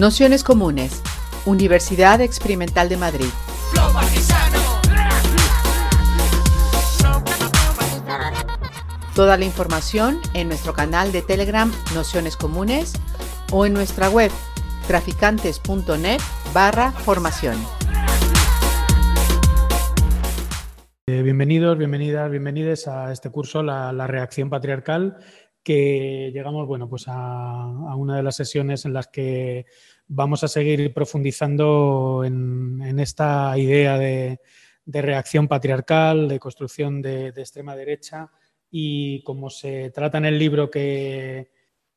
Nociones Comunes, Universidad Experimental de Madrid. Toda la información en nuestro canal de Telegram Nociones Comunes o en nuestra web traficantes.net barra formación. Eh, bienvenidos, bienvenidas, bienvenidos a este curso, la, la reacción patriarcal, que llegamos bueno, pues a, una de las sesiones en las que vamos a seguir profundizando en, esta idea de, reacción patriarcal, de construcción de, extrema derecha y como se trata en el libro que,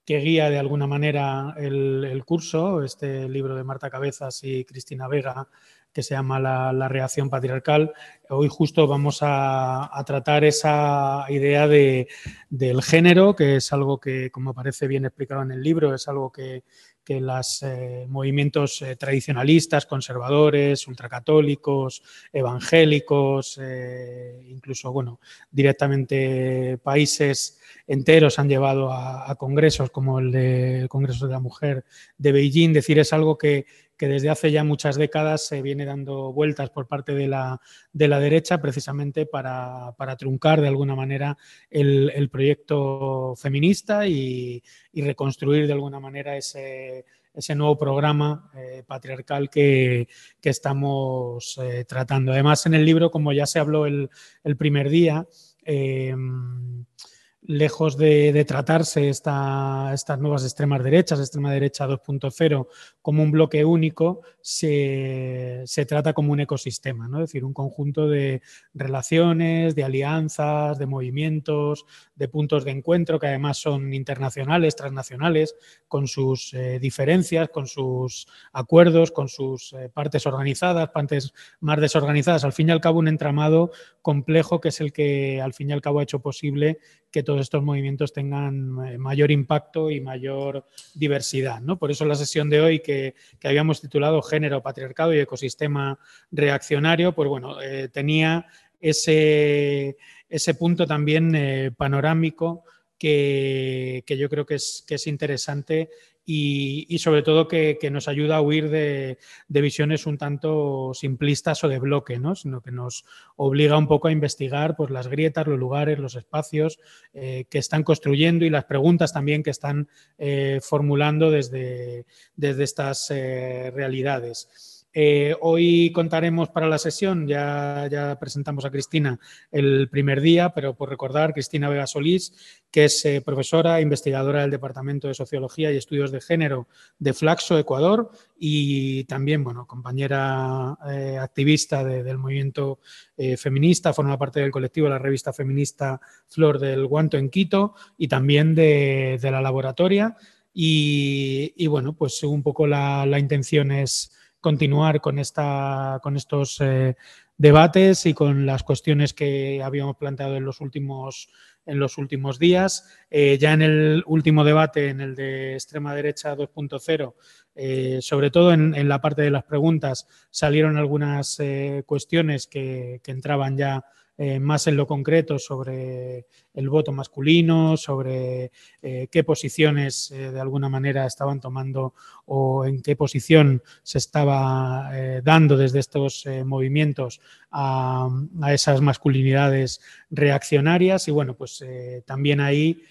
guía de alguna manera el, curso, este libro de Marta Cabezas y Cristina Vega, que se llama la, reacción patriarcal. Hoy justo vamos a, tratar esa idea de, del género, que es algo que, como aparece bien explicado en el libro, es algo que, que los eh, movimientos eh, tradicionalistas, conservadores, ultracatólicos, evangélicos, eh, incluso, bueno, directamente países enteros han llevado a, congresos como el, de, el Congreso de la Mujer de Beijing. Decir, es algo que, que desde hace ya muchas décadas se viene dando vueltas por parte de la, de la derecha precisamente para, truncar de alguna manera el, proyecto feminista y, reconstruir de alguna manera ese, ese nuevo programa eh, patriarcal que, estamos eh, tratando. Además, en el libro, como ya se habló el, primer día, eh, lejos de, tratarse estas nuevas extremas derechas, extrema derecha 2.0, como un bloque único, se, trata como un ecosistema, ¿no? es decir, un conjunto de relaciones, de alianzas, de movimientos, de puntos de encuentro que además son internacionales, transnacionales, con sus eh, diferencias, con sus acuerdos, con sus eh, partes organizadas, partes más desorganizadas. Al fin y al cabo, un entramado complejo que es el que al fin y al cabo ha hecho posible que todos estos movimientos tengan eh, mayor impacto y mayor diversidad. ¿no? Por eso la sesión de hoy que, habíamos titulado Género, Patriarcado y Ecosistema Reaccionario, pues bueno, eh, tenía ese, ese, punto también eh, panorámico que, yo creo que es, que es interesante y, sobre todo que, nos ayuda a huir de, visiones un tanto simplistas o de bloque, ¿no? sino que nos obliga un poco a investigar pues, las grietas, los lugares, los espacios eh, que están construyendo y las preguntas también que están eh, formulando desde, desde estas eh, realidades. Eh, hoy contaremos para la sesión, ya, presentamos a Cristina el primer día, pero por recordar, Cristina Vega Solís, que es eh, profesora, investigadora del Departamento de Sociología y Estudios de Género de Flaxo, Ecuador, y también, bueno, compañera eh, activista del movimiento feminista, forma parte del colectivo de la revista feminista Flor del Guanto en Quito y también de, la laboratoria. Y, bueno, pues un poco la intención es continuar con, esta, con estos eh, debates y con las cuestiones que habíamos planteado en los últimos, en los últimos días. Eh, ya en el último debate, en el de extrema derecha 2.0, eh, sobre todo en, la parte de las preguntas, salieron algunas cuestiones que, que entraban ya eh, más en lo concreto sobre el voto masculino, sobre eh, qué posiciones eh, de alguna manera estaban tomando o en qué posición se estaba dando desde estos movimientos a, esas masculinidades reaccionarias. Y bueno, pues también ahí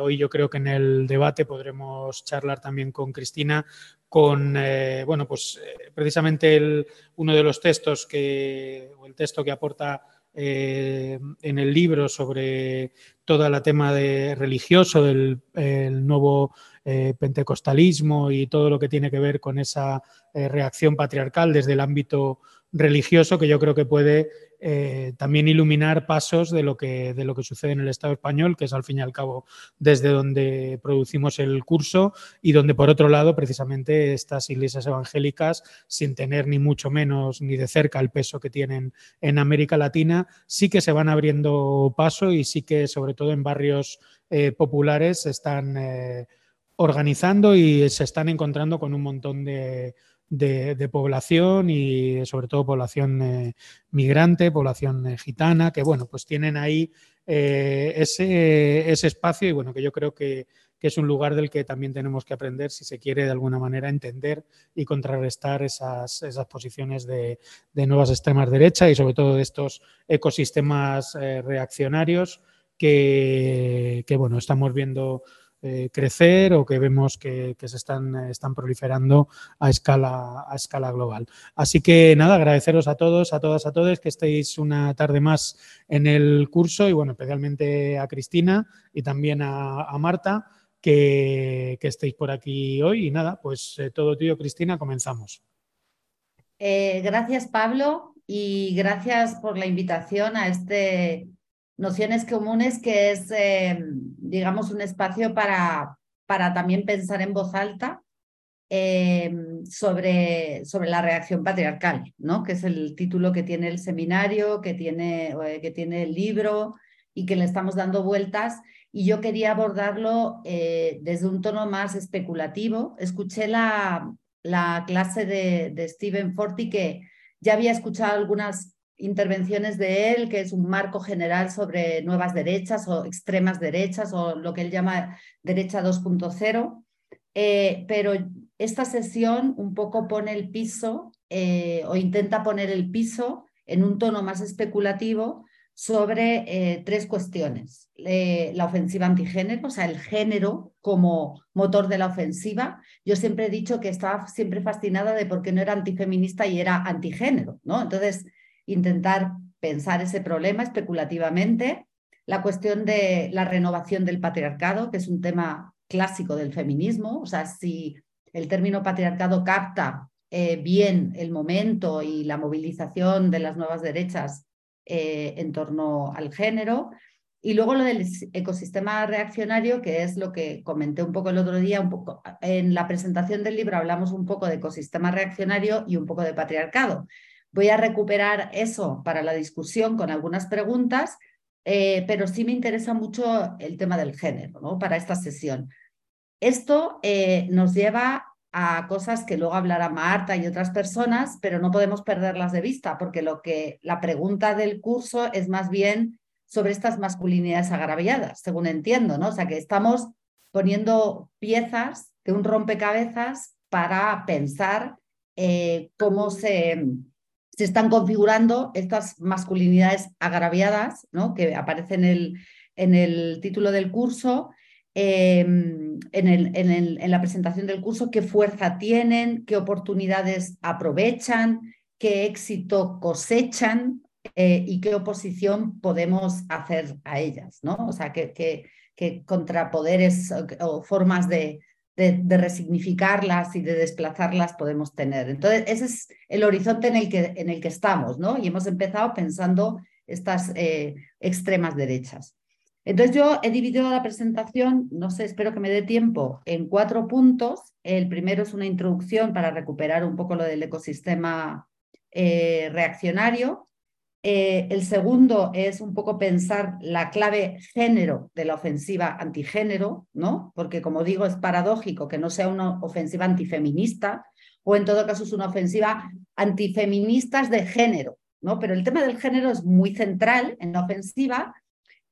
hoy yo creo que en el debate podremos charlar también con Cristina con, bueno, pues precisamente uno de los textos que, o el texto que aporta eh, en el libro sobre todo el tema de religioso del nuevo eh, pentecostalismo y todo lo que tiene que ver con esa eh, reacción patriarcal desde el ámbito religioso que yo creo que puede eh, también iluminar pasos de lo, que, de lo que sucede en el Estado español, que es al fin y al cabo desde donde producimos el curso y donde por otro lado precisamente estas iglesias evangélicas, sin tener ni mucho menos ni de cerca el peso que tienen en América Latina, sí que se van abriendo paso y sí que sobre todo en barrios eh, populares se están eh, organizando y se están encontrando con un montón de de, población y sobre todo población eh, migrante, población eh, gitana, que bueno, pues tienen ahí eh, ese, ese, espacio y bueno, que yo creo que, que es un lugar del que también tenemos que aprender si se quiere de alguna manera entender y contrarrestar esas, esas posiciones de, nuevas extremas derechas y sobre todo de estos ecosistemas reaccionarios que, que, bueno, estamos viendo eh, crecer o que vemos que, se están, están, proliferando a escala, a escala global. Así que nada, agradeceros a todos, a todas, a todos que estéis una tarde más en el curso y bueno, especialmente a Cristina y también a, Marta que, estéis por aquí hoy. Y nada, pues eh, todo tuyo, Cristina, comenzamos. Eh, gracias, Pablo, y gracias por la invitación a este Nociones Comunes, que es, eh, digamos, un espacio para, para también pensar en voz alta eh, sobre, sobre la reacción patriarcal, ¿no? que es el título que tiene el seminario, que tiene, eh, que tiene el libro y que le estamos dando vueltas. Y yo quería abordarlo desde un tono más especulativo. Escuché la, la clase de, de Stephen Forti que ya había escuchado algunas intervenciones de él, que es un marco general sobre nuevas derechas o extremas derechas o lo que él llama derecha 2.0. Eh, pero esta sesión un poco pone el piso eh, o intenta poner el piso en un tono más especulativo sobre eh, tres cuestiones. la ofensiva antigénero, o sea, el género como motor de la ofensiva. Yo siempre he dicho que estaba siempre fascinada de por qué no era antifeminista y era antigénero, ¿no? Entonces, intentar pensar ese problema especulativamente. La cuestión de la renovación del patriarcado, que es un tema clásico del feminismo, o sea, si el término patriarcado capta eh, bien el momento y la movilización de las nuevas derechas eh, en torno al género. Y luego lo del ecosistema reaccionario, que es lo que comenté un poco el otro día, un poco en la presentación del libro hablamos un poco de ecosistema reaccionario y un poco de patriarcado. Voy a recuperar eso para la discusión con algunas preguntas, eh, pero sí me interesa mucho el tema del género para esta sesión. Esto eh, nos lleva a cosas que luego hablará Marta y otras personas, pero no podemos perderlas de vista, porque lo que la pregunta del curso es más bien sobre estas masculinidades agraviadas, según entiendo, ¿no? O sea, que estamos poniendo piezas de un rompecabezas para pensar eh, cómo se, se están configurando estas masculinidades agraviadas, ¿no? que aparecen en el, en el título del curso, em, en, el, en, la presentación del curso, qué fuerza tienen, qué oportunidades aprovechan, qué éxito cosechan eh, y qué oposición podemos hacer a ellas, ¿no? O sea, qué, qué, qué contrapoderes o formas de, de, resignificarlas y de desplazarlas podemos tener. Entonces, ese es el horizonte en el que, en el que estamos, ¿no? Y hemos empezado pensando estas eh, extremas derechas. Entonces, yo he dividido la presentación, no sé, espero que me dé tiempo, en cuatro puntos. El primero es una introducción para recuperar un poco lo del ecosistema eh, reaccionario. Eh, el segundo es un poco pensar la clave género de la ofensiva antigénero, ¿no? Porque como digo, es paradójico que no sea una ofensiva antifeminista o en todo caso es una ofensiva antifeministas de género, ¿no? Pero el tema del género es muy central en la ofensiva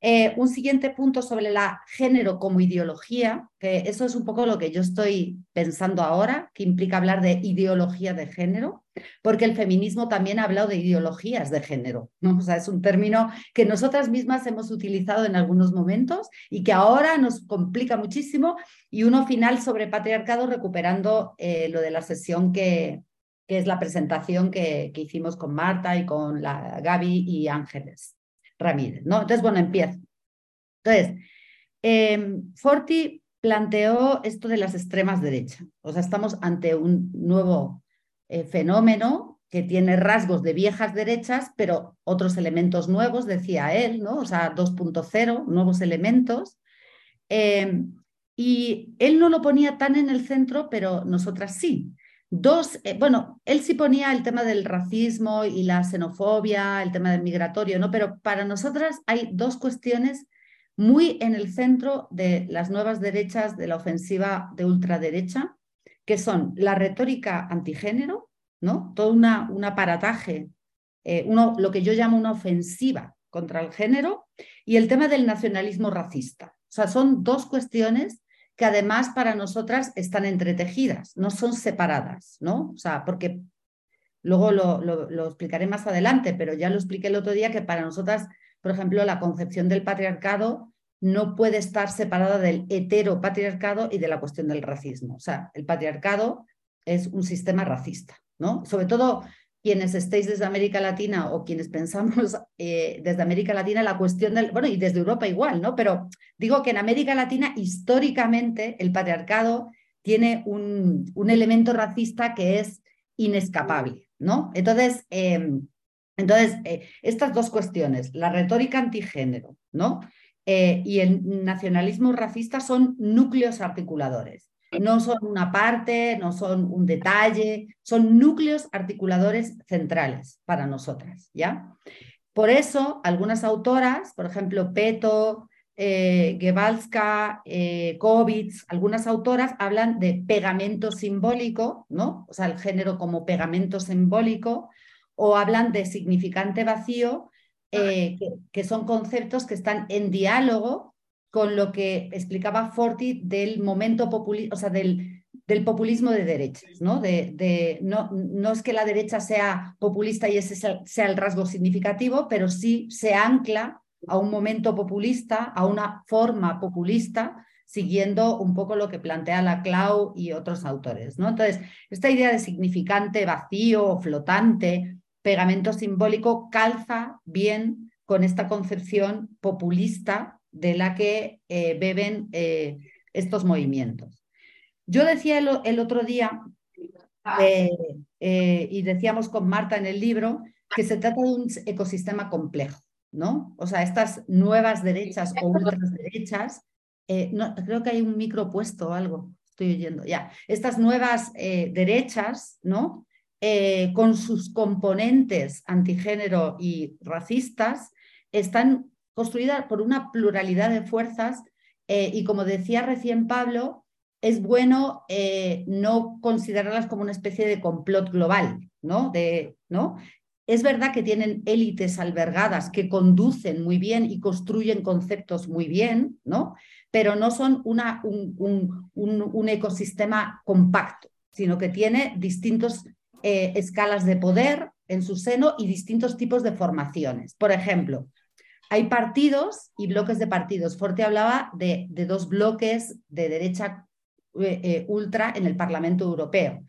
eh, un siguiente punto sobre la género como ideología, que eso es un poco lo que yo estoy pensando ahora, que implica hablar de ideología de género, porque el feminismo también ha hablado de ideologías de género, ¿no? O sea, es un término que nosotras mismas hemos utilizado en algunos momentos y que ahora nos complica muchísimo. Y uno final sobre patriarcado, recuperando eh, lo de la sesión que, es la presentación que, que hicimos con Marta y con la Gaby y Ángeles. Ramírez, ¿no? Entonces, bueno, empiezo. Entonces, em, Forti planteó esto de las extremas derechas. O sea, estamos ante un nuevo eh, fenómeno que tiene rasgos de viejas derechas, pero otros elementos nuevos, decía él, ¿no? O sea, 2.0, nuevos elementos. Em, y él no lo ponía tan en el centro, pero nosotras sí. Dos, eh, bueno, él sí ponía el tema del racismo y la xenofobia, el tema del migratorio, ¿no? Pero para nosotras hay dos cuestiones muy en el centro de las nuevas derechas de la ofensiva de ultraderecha, que son la retórica antigénero, ¿no? Todo una, un aparataje, eh, uno, lo que yo llamo una ofensiva contra el género, y el tema del nacionalismo racista. O sea, son dos cuestiones que además para nosotras están entretejidas, no son separadas, ¿no? O sea, porque luego lo, lo, explicaré más adelante, pero ya lo expliqué el otro día que para nosotras, por ejemplo, la concepción del patriarcado no puede estar separada del heteropatriarcado y de la cuestión del racismo. O sea, el patriarcado es un sistema racista, ¿no? Sobre todo quienes estéis desde América Latina o quienes pensamos eh, desde América Latina la cuestión del, bueno, y desde Europa igual, ¿no? Pero digo que en América Latina históricamente el patriarcado tiene un, un elemento racista que es inescapable, ¿no? Entonces, em, entonces eh, estas dos cuestiones, la retórica antigénero, ¿no? Eh, y el nacionalismo racista son núcleos articuladores. No son una parte, no son un detalle, son núcleos articuladores centrales para nosotras, ¿ya? Por eso, algunas autoras, por ejemplo, Peto, eh, Gebalska, eh, algunas autoras hablan de pegamento simbólico, ¿no? O sea, el género como pegamento simbólico, o hablan de significante vacío, eh, que, son conceptos que están en diálogo con lo que explicaba Forti del momento populista, o sea, del, del populismo de derechas, ¿no? De, no, no es que la derecha sea populista y ese sea el rasgo significativo, pero sí se ancla a un momento populista, a una forma populista, siguiendo un poco lo que plantea la Clau y otros autores, ¿no? Entonces, esta idea de significante vacío, flotante, pegamento simbólico, calza bien con esta concepción populista de la que eh, beben eh, estos movimientos. Yo decía el, otro día, eh, y decíamos con Marta en el libro, que se trata de un ecosistema complejo, ¿no? O sea, estas nuevas derechas o ultras derechas, no, creo que hay un micro puesto o algo, estoy oyendo, ya. Estas nuevas derechas, ¿no? con sus componentes antigénero y racistas, están construida por una pluralidad de fuerzas eh, y como decía recién Pablo, es bueno eh, no considerarlas como una especie de complot global, ¿no? Es verdad que tienen élites albergadas que conducen muy bien y construyen conceptos muy bien, ¿no? Pero no son un, ecosistema compacto, sino que tiene distintas eh, escalas de poder en su seno y distintos tipos de formaciones. Por ejemplo, hay partidos y bloques de partidos. Forte hablaba de, dos bloques de derecha eh, eh, ultra en el Parlamento Europeo.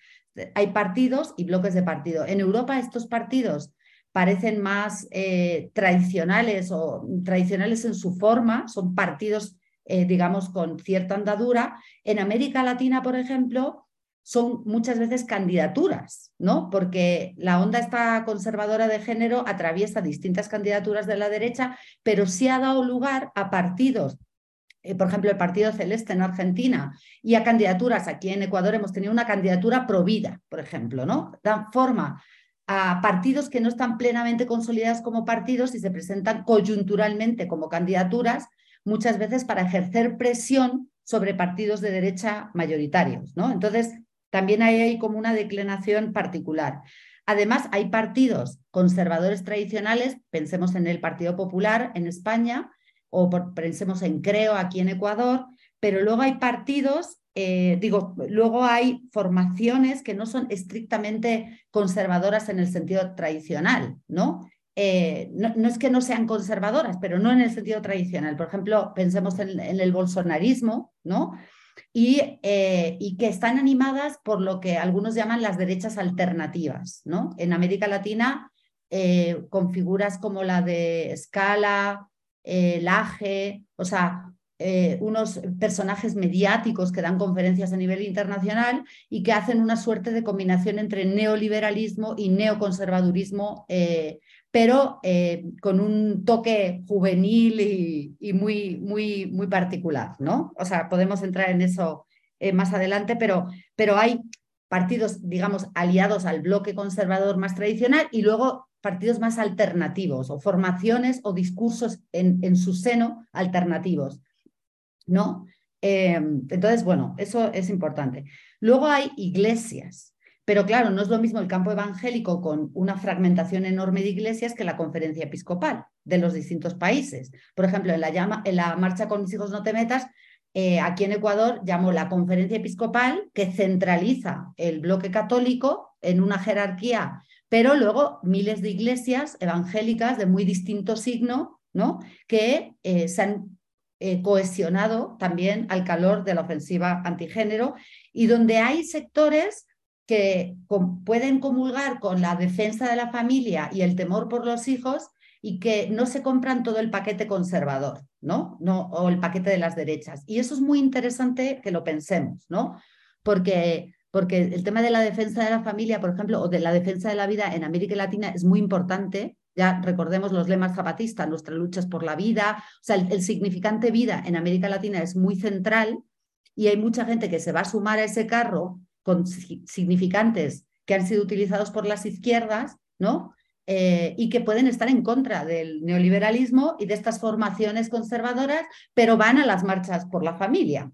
Hay partidos y bloques de partido. En Europa estos partidos parecen más eh, tradicionales o tradicionales en su forma, son partidos, digamos, con cierta andadura. En América Latina, por ejemplo, son muchas veces candidaturas, ¿no? Porque la onda esta conservadora de género atraviesa distintas candidaturas de la derecha, pero sí ha dado lugar a partidos eh, por ejemplo, el Partido Celeste en Argentina, y a candidaturas. Aquí en Ecuador hemos tenido una candidatura provida, por ejemplo, ¿no? Dan forma a partidos que no están plenamente consolidados como partidos y se presentan coyunturalmente como candidaturas, muchas veces para ejercer presión sobre partidos de derecha mayoritarios, ¿no? Entonces, también hay como una declinación particular. Además, hay partidos conservadores tradicionales, pensemos en el Partido Popular en España o pensemos en Creo aquí en Ecuador, pero luego hay partidos, eh, digo, luego hay formaciones que no son estrictamente conservadoras en el sentido tradicional, ¿no? Eh, no, es que no sean conservadoras, pero no en el sentido tradicional. Por ejemplo, pensemos en, en el bolsonarismo, ¿no? Eh, y, que están animadas por lo que algunos llaman las derechas alternativas. ¿no? En América Latina, eh, con figuras como la de Scala, eh, Laje, o sea, unos personajes mediáticos que dan conferencias a nivel internacional y que hacen una suerte de combinación entre neoliberalismo y neoconservadurismo pero eh, con un toque juvenil y, muy, muy, muy particular, ¿no? O sea, podemos entrar en eso eh, más adelante, pero, pero hay partidos, digamos, aliados al bloque conservador más tradicional y luego partidos más alternativos o formaciones o discursos en, su seno alternativos, ¿no? Eh, entonces, bueno, eso es importante. Luego hay iglesias, pero claro, no es lo mismo el campo evangélico con una fragmentación enorme de iglesias que la conferencia episcopal de los distintos países. Por ejemplo, en la, llama, en la marcha con mis hijos no te metas, eh, aquí en Ecuador llamó la conferencia episcopal que centraliza el bloque católico en una jerarquía, pero luego miles de iglesias evangélicas de muy distinto signo, ¿no? Que eh, se han eh, cohesionado también al calor de la ofensiva antigénero y donde hay sectores que pueden comulgar con la defensa de la familia y el temor por los hijos y que no se compran todo el paquete conservador, ¿no? ¿no? O el paquete de las derechas. Y eso es muy interesante que lo pensemos, ¿no? Porque, porque el tema de la defensa de la familia, por ejemplo, o de la defensa de la vida en América Latina es muy importante. Ya recordemos los lemas zapatistas, nuestra lucha es por la vida. O sea, el, el significante vida en América Latina es muy central y hay mucha gente que se va a sumar a ese carro significantes que han sido utilizados por las izquierdas, ¿no? Eh, y que pueden estar en contra del neoliberalismo y de estas formaciones conservadoras, pero van a las marchas por la familia,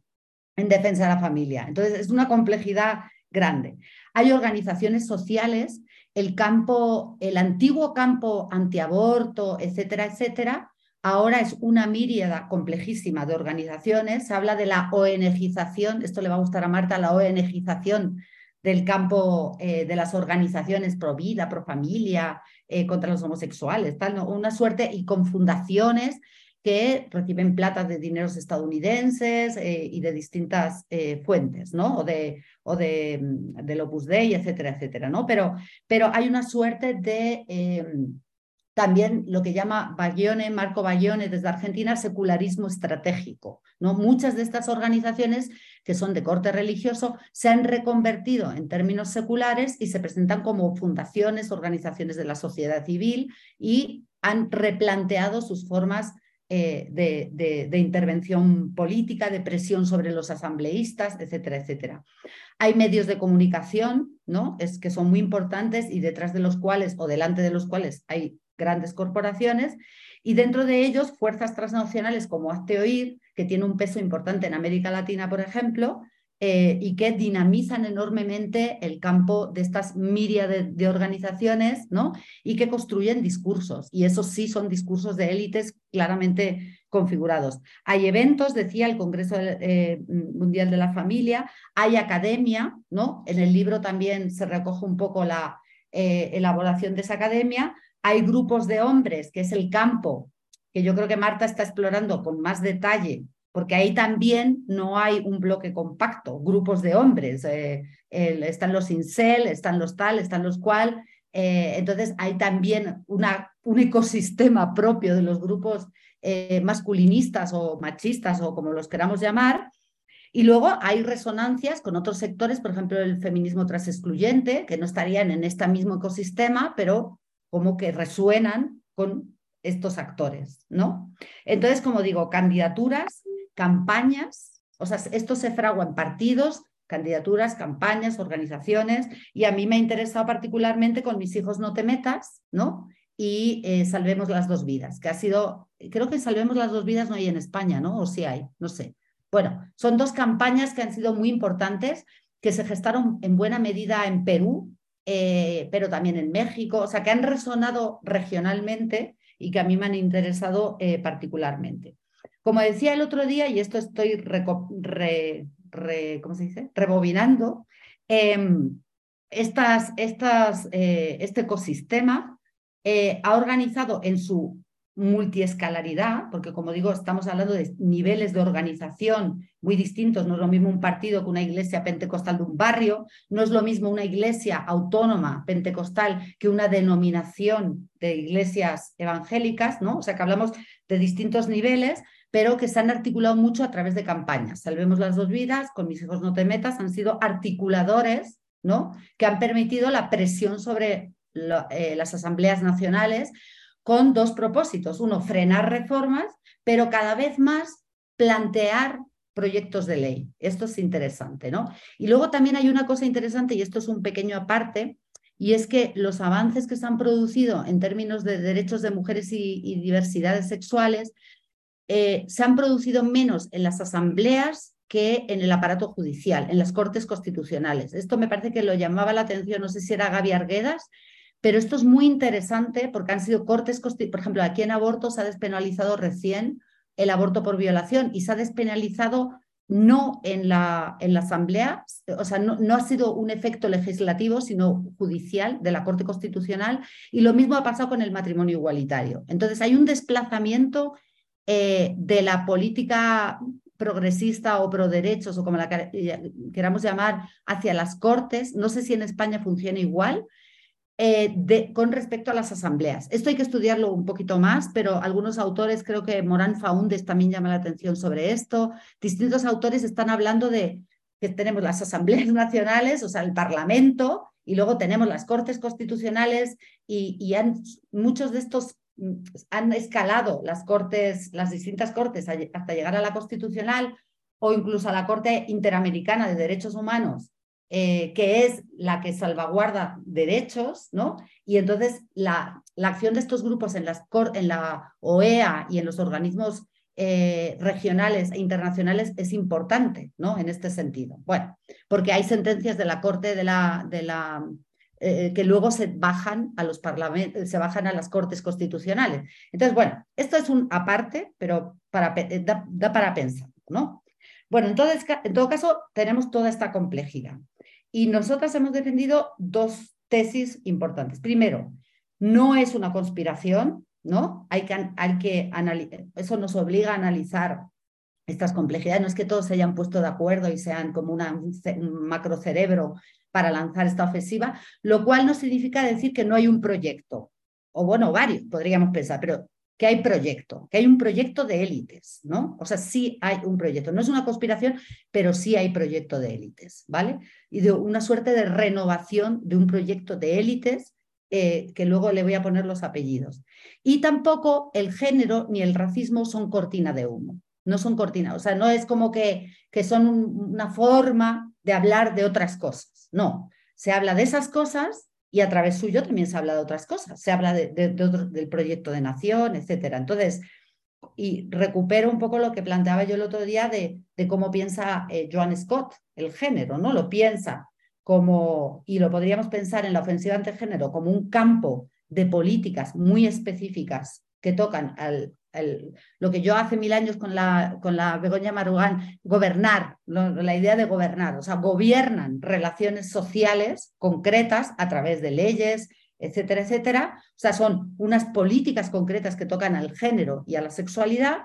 en defensa de la familia. Entonces, es una complejidad grande. Hay organizaciones sociales, el campo, el antiguo campo antiaborto, etcétera, etcétera, ahora es una míriada complejísima de organizaciones. Se habla de la ONGización, esto le va a gustar a Marta, la ONGización del campo eh, de las organizaciones pro vida, pro familia, eh, contra los homosexuales, tal, una suerte y con fundaciones que reciben plata de dineros estadounidenses eh, y de distintas fuentes, ¿no? O de, o de, mm, del Opus Dei, etcétera, etcétera, ¿no? Pero, pero hay una suerte de también lo que llama Marco Bayone desde Argentina, secularismo estratégico. ¿no? Muchas de estas organizaciones que son de corte religioso se han reconvertido en términos seculares y se presentan como fundaciones, organizaciones de la sociedad civil y han replanteado sus formas eh, de, de, intervención política, de presión sobre los asambleístas, etcétera, etcétera. Hay medios de comunicación, ¿no? Es que son muy importantes y detrás de los cuales o delante de los cuales hay grandes corporaciones, y dentro de ellos fuerzas transnacionales como Hazte que tiene un peso importante en América Latina, por ejemplo, eh, y que dinamizan enormemente el campo de estas miríades de, organizaciones, ¿no? Y que construyen discursos, y esos sí son discursos de élites claramente configurados. Hay eventos, decía el Congreso eh, Mundial de la Familia, hay academia, ¿no? En el libro también se recoge un poco la eh, elaboración de esa academia, hay grupos de hombres, que es el campo, que yo creo que Marta está explorando con más detalle, porque ahí también no hay un bloque compacto, grupos de hombres. Eh, están los incel, están los tal, están los cual. Eh, entonces hay también un ecosistema propio de los grupos eh, masculinistas o machistas o como los queramos llamar. Y luego hay resonancias con otros sectores, por ejemplo, el feminismo transexcluyente, que no estarían en este mismo ecosistema, pero como que resuenan con estos actores, ¿no? Entonces, como digo, candidaturas, campañas, o sea, esto se fragua en partidos, candidaturas, campañas, organizaciones, y a mí me ha interesado particularmente con mis hijos no te metas, ¿no? Y eh, Salvemos las dos vidas, que ha sido, creo que Salvemos las dos vidas no hay en España, ¿no? O sí hay, no sé. Bueno, son dos campañas que han sido muy importantes, que se gestaron en buena medida en Perú, eh, pero también en México, o sea, que han resonado regionalmente y que a mí me han interesado eh, particularmente. Como decía el otro día, y esto estoy ¿cómo se dice? rebobinando, em, eh, este ecosistema ha organizado en su multiescalaridad, porque como digo, estamos hablando de niveles de organización muy distintos, no es lo mismo un partido que una iglesia pentecostal de un barrio, no es lo mismo una iglesia autónoma pentecostal que una denominación de iglesias evangélicas, ¿no? O sea que hablamos de distintos niveles, pero que se han articulado mucho a través de campañas. Salvemos las dos vidas, con mis hijos no te metas, han sido articuladores, ¿no? Que han permitido la presión sobre eh, las asambleas nacionales con dos propósitos. Uno, frenar reformas, pero cada vez más plantear proyectos de ley. Esto es interesante, ¿no? Y luego también hay una cosa interesante, y esto es un pequeño aparte, y es que los avances que se han producido en términos de derechos de mujeres y, diversidades sexuales eh, se han producido menos en las asambleas que en el aparato judicial, en las cortes constitucionales. Esto me parece que lo llamaba la atención, no sé si era Gaby Arguedas, pero esto es muy interesante porque han sido cortes, por ejemplo, aquí en aborto se ha despenalizado recién el aborto por violación y se ha despenalizado no en la, en la Asamblea, o sea, no, no, ha sido un efecto legislativo, sino judicial de la Corte Constitucional, y lo mismo ha pasado con el matrimonio igualitario. Entonces, hay un desplazamiento eh, de la política progresista o pro derechos, o como la queramos llamar, hacia las Cortes. No sé si en España funciona igual, eh, con respecto a las asambleas. Esto hay que estudiarlo un poquito más, pero algunos autores, creo que Morán Faúndes también llama la atención sobre esto. Distintos autores están hablando de que tenemos las asambleas nacionales, o sea, el Parlamento, y luego tenemos las Cortes Constitucionales, y, muchos de estos mm, han escalado las cortes, las distintas cortes hasta llegar a la constitucional o incluso a la Corte Interamericana de Derechos Humanos eh, que es la que salvaguarda derechos, ¿no? Y entonces la, la acción de estos grupos en, la OEA y en los organismos eh, regionales e internacionales es importante, ¿no? En este sentido. Bueno, porque hay sentencias de la Corte de la, eh, que luego se bajan a los se bajan a las cortes constitucionales. Entonces, bueno, esto es un aparte, pero para, da, da para pensar, ¿no? Bueno, entonces, en todo caso, tenemos toda esta complejidad. Y nosotras hemos defendido dos tesis importantes. Primero, no es una conspiración, ¿no? Hay que, que eso nos obliga a analizar estas complejidades. No es que todos se hayan puesto de acuerdo y sean como una, un macrocerebro para lanzar esta ofensiva, lo cual no significa decir que no hay un proyecto, o bueno, varios, podríamos pensar, pero que hay proyecto, que hay un proyecto de élites, ¿no? O sea, sí hay un proyecto. No es una conspiración, pero sí hay proyecto de élites, ¿vale? Y de una suerte de renovación de un proyecto de élites eh, que luego le voy a poner los apellidos. Y tampoco el género ni el racismo son cortina de humo, no son cortina, o sea, no es como que, que son una forma de hablar de otras cosas, no, se habla de esas cosas y a través suyo también se habla de otras cosas, se habla de, del proyecto de nación, etcétera. Entonces, y recupero un poco lo que planteaba yo el otro día de, de cómo piensa eh, Joan Scott, el género, ¿no? Lo piensa como, y lo podríamos pensar en la ofensiva antigénero, como un campo de políticas muy específicas que tocan al, lo que yo hace mil años con la, con la Begoña Marugán, gobernar, la idea de gobernar, o sea, gobiernan relaciones sociales concretas a través de leyes, etcétera, etcétera. O sea, son unas políticas concretas que tocan al género y a la sexualidad,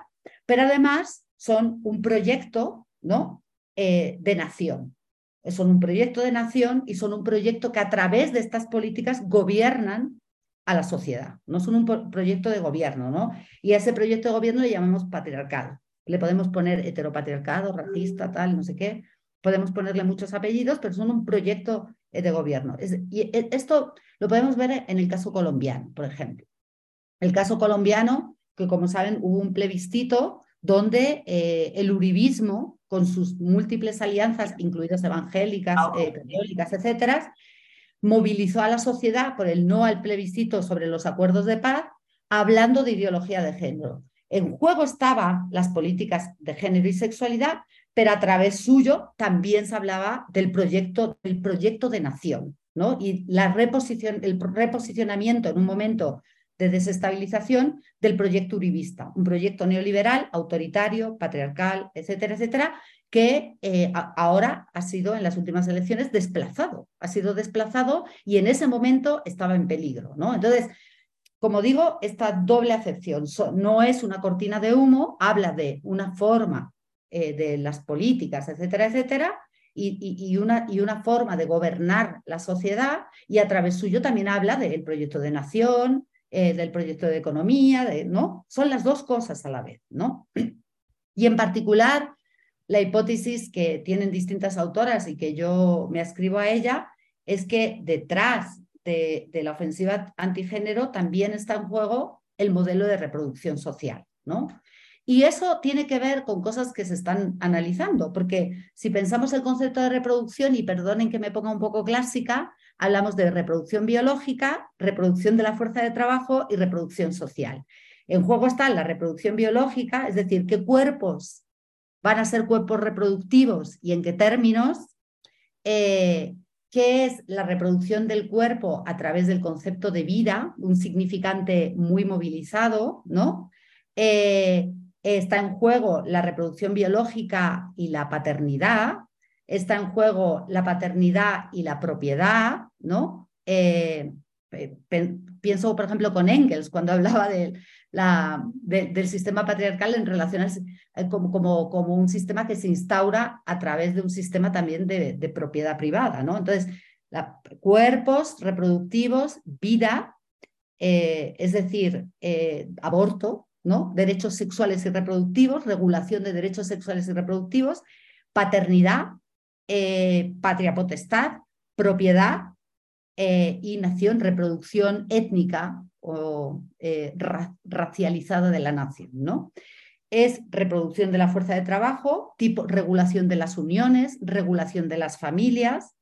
pero además son un proyecto ¿no? Eh, de nación. Son un proyecto de nación y son un proyecto que a través de estas políticas gobiernan a la sociedad, no son un proyecto de gobierno, ¿no? Y a ese proyecto de gobierno le llamamos patriarcado. Le podemos poner heteropatriarcado, racista, tal, no sé qué. Podemos ponerle muchos apellidos, pero son un proyecto eh, de gobierno. y e, esto lo podemos ver en el caso colombiano, por ejemplo. El caso colombiano, que como saben hubo un plebiscito donde eh, el uribismo, con sus múltiples alianzas, incluidas evangélicas, ah, eh, católicas, etcétera, movilizó a la sociedad por el no al plebiscito sobre los acuerdos de paz, hablando de ideología de género. En juego estaban las políticas de género y sexualidad, pero a través suyo también se hablaba del proyecto, del proyecto de nación, ¿no? Y la reposición, el reposicionamiento en un momento de desestabilización del proyecto uribista, un proyecto neoliberal, autoritario, patriarcal, etcétera, etcétera, que eh, ahora ha sido en las últimas elecciones desplazado, ha sido desplazado y en ese momento estaba en peligro. ¿no? Entonces, como digo, esta doble acepción no es una cortina de humo, habla de una forma eh, de las políticas, etcétera, etcétera, y, una, y, una, forma de gobernar la sociedad, y a través suyo también habla del proyecto de nación, eh, del proyecto de economía, ¿no? Son las dos cosas a la vez, ¿no? Y en particular, la hipótesis que tienen distintas autoras y que yo me ascribo a ella es que detrás de, la ofensiva antigénero también está en juego el modelo de reproducción social, ¿no? Y eso tiene que ver con cosas que se están analizando, porque si pensamos el concepto de reproducción, y perdonen que me ponga un poco clásica, hablamos de reproducción biológica, reproducción de la fuerza de trabajo y reproducción social. En juego está la reproducción biológica, es decir, qué cuerpos van a ser cuerpos reproductivos y en qué términos, eh, qué es la reproducción del cuerpo a través del concepto de vida, un significante muy movilizado, ¿no? Eh, está en juego la reproducción biológica y la paternidad, está en juego la paternidad y la propiedad, ¿no? Eh, pienso, por ejemplo, con Engels, cuando hablaba de del sistema patriarcal en relación eh, como, como, como, un sistema que se instaura a través de un sistema también de, propiedad privada, ¿no? Entonces, cuerpos reproductivos, vida, eh, es decir, aborto, ¿no? Derechos sexuales y reproductivos, regulación de derechos sexuales y reproductivos, paternidad, eh, patria potestad, propiedad eh, y nación, reproducción étnica o eh, racializada de la nación, ¿no? Es reproducción de la fuerza de trabajo, tipo regulación de las uniones, regulación de las familias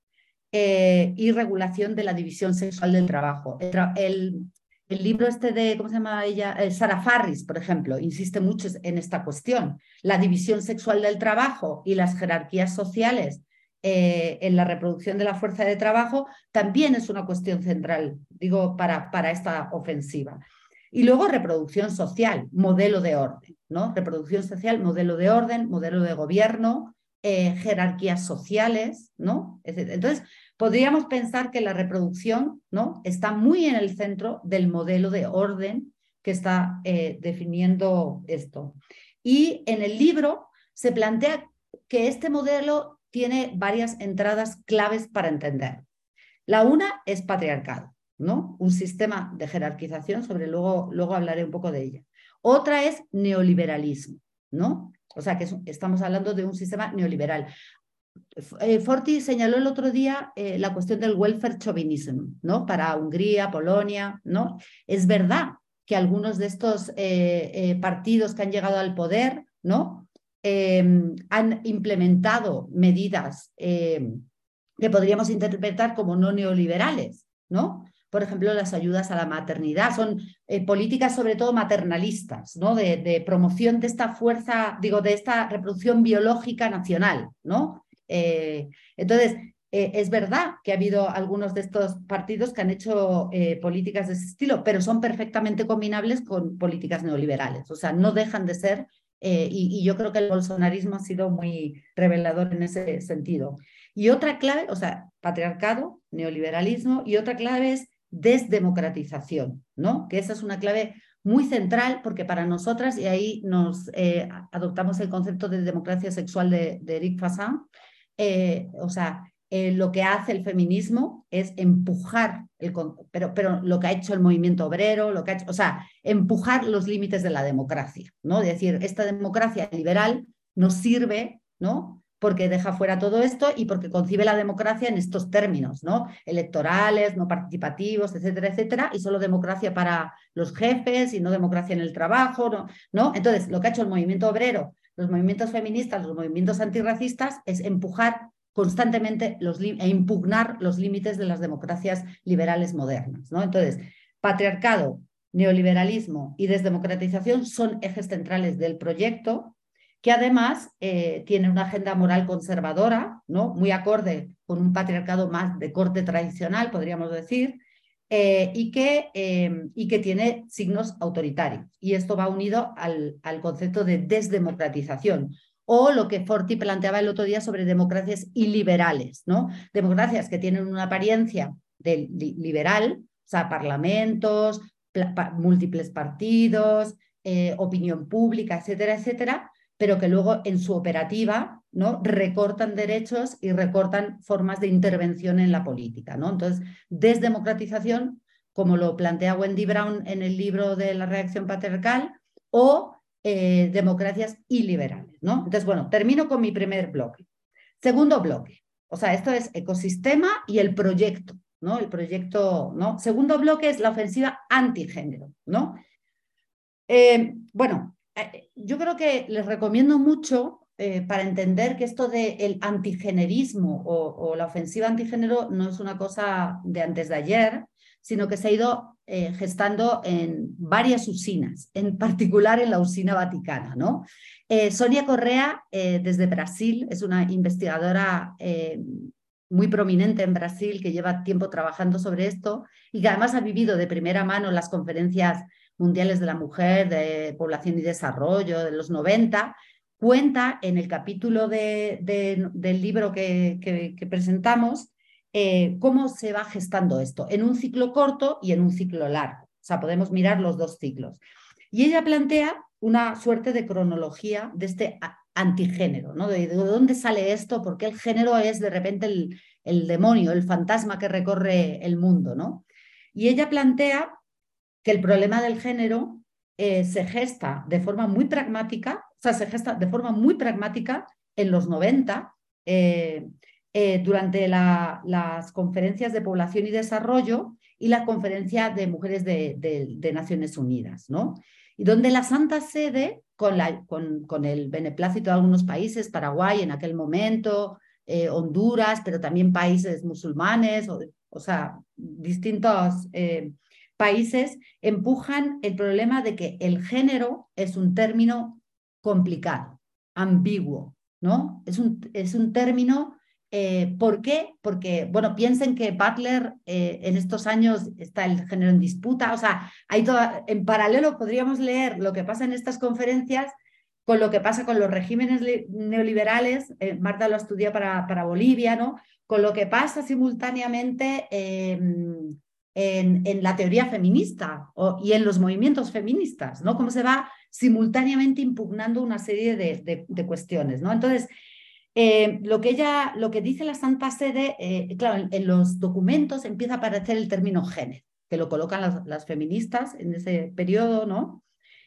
y regulación de la división sexual del trabajo. el, libro este de, ¿cómo se ella? Eh, Sara Farris, por ejemplo, insiste mucho en esta cuestión. La división sexual del trabajo y las jerarquías sociales eh, en la reproducción de la fuerza de trabajo también es una cuestión central, digo, para, para esta ofensiva. Y luego reproducción social, modelo de orden, ¿no? Reproducción social, modelo de orden, modelo de gobierno, eh, jerarquías sociales, ¿no? Entonces, podríamos pensar que la reproducción ¿no? está muy en el centro del modelo de orden que está eh, definiendo esto. Y en el libro se plantea que este modelo tiene varias entradas claves para entender. La una es patriarcado, ¿no? Un sistema de jerarquización, sobre luego, luego hablaré un poco de ella. Otra es neoliberalismo, ¿no? O sea que estamos hablando de un sistema neoliberal. Eh, Forti señaló el otro día eh, la cuestión del welfare chauvinism, ¿no? Para Hungría, Polonia, ¿no? Es verdad que algunos de estos eh, partidos que han llegado al poder, ¿no? Em, han implementado medidas em, que podríamos interpretar como no neoliberales, ¿no? Por ejemplo, las ayudas a la maternidad son políticas sobre todo maternalistas, ¿no? De, promoción de esta fuerza, digo, de esta reproducción biológica nacional, ¿no? Eh, entonces, eh, es verdad que ha habido algunos de estos partidos que han hecho eh, políticas de ese estilo, pero son perfectamente combinables con políticas neoliberales. O sea, no dejan de ser, y, y, yo creo que el bolsonarismo ha sido muy revelador en ese sentido. Y otra clave, o sea, patriarcado, neoliberalismo, y otra clave es desdemocratización, ¿no? Que esa es una clave muy central porque para nosotras, y ahí nos adoptamos el concepto de democracia sexual de, de Eric Fassin, eh, o sea, eh, lo que hace el feminismo es empujar, el, pero, pero lo que ha hecho el movimiento obrero, lo que ha hecho, o sea, empujar los límites de la democracia, ¿no? Es decir, esta democracia liberal nos sirve, ¿no? Porque deja fuera todo esto y porque concibe la democracia en estos términos, ¿no? Electorales, no participativos, etcétera, etcétera, y solo democracia para los jefes y no democracia en el trabajo, ¿no? ¿no? Entonces, lo que ha hecho el movimiento obrero los movimientos feministas, los movimientos antirracistas, es empujar constantemente e impugnar los límites de las democracias liberales modernas. Entonces, patriarcado, neoliberalismo y desdemocratización son ejes centrales del proyecto, que además eh, tiene una agenda moral conservadora, ¿no? muy acorde con un patriarcado más de corte tradicional, podríamos decir, eh, y, que, em, y que tiene signos autoritarios. Y esto va unido al, al concepto de desdemocratización o lo que Forti planteaba el otro día sobre democracias iliberales, ¿no? Democracias que tienen una apariencia de liberal, o sea, parlamentos, múltiples partidos, eh, opinión pública, etcétera, etcétera, pero que luego en su operativa ¿no? recortan derechos y recortan formas de intervención en la política. ¿no? Entonces, desdemocratización, como lo plantea Wendy Brown en el libro de la reacción patriarcal, o eh, democracias iliberales. ¿no? Entonces, bueno, termino con mi primer bloque. Segundo bloque, o sea, esto es ecosistema y el proyecto, ¿no? El proyecto, ¿no? Segundo bloque es la ofensiva antigénero, ¿no? Eh, bueno, eh, yo creo que les recomiendo mucho para entender que esto del antigenerismo o, la ofensiva antigénero no es una cosa de antes de ayer, sino que se ha ido eh, gestando en varias usinas, en particular en la usina vaticana. ¿no? Sonia Correa, desde Brasil, es una investigadora muy prominente en Brasil que lleva tiempo trabajando sobre esto y que además ha vivido de primera mano las conferencias mundiales de la mujer, de población y desarrollo, de los 90, cuenta en el capítulo de, del libro que, presentamos eh, cómo se va gestando esto, en un ciclo corto y en un ciclo largo. O sea, podemos mirar los dos ciclos. Y ella plantea una suerte de cronología de este antigénero, ¿no? De, dónde sale esto, porque el género es de repente el, demonio, el fantasma que recorre el mundo, ¿no? Y ella plantea que el problema del género eh, se gesta de forma muy pragmática, o sea, se gesta de forma muy pragmática en los 90, eh, eh, durante las conferencias de población y desarrollo y la conferencia de mujeres de, de Naciones Unidas, ¿no? Y donde la Santa Sede con, el beneplácito de algunos países, Paraguay en aquel momento, eh, Honduras, pero también países musulmanes, o, sea, distintos eh, países, empujan el problema de que el género es un término complicado, ambiguo, ¿no? Es un, es un término eh, ¿Por qué? Porque, bueno, piensen que Butler eh, en estos años está el género en disputa, o sea, hay toda, en paralelo podríamos leer lo que pasa en estas conferencias con lo que pasa con los regímenes neoliberales, eh, Marta lo estudia para, para, Bolivia, ¿no? Con lo que pasa simultáneamente em, en, en, la teoría feminista y en los movimientos feministas, ¿no? Cómo se va simultáneamente impugnando una serie de, de, de cuestiones, ¿no? Entonces, eh, lo que ella, lo que dice la Santa Sede, eh, claro, en, los documentos empieza a aparecer el término género, que lo colocan las, feministas en ese periodo, ¿no?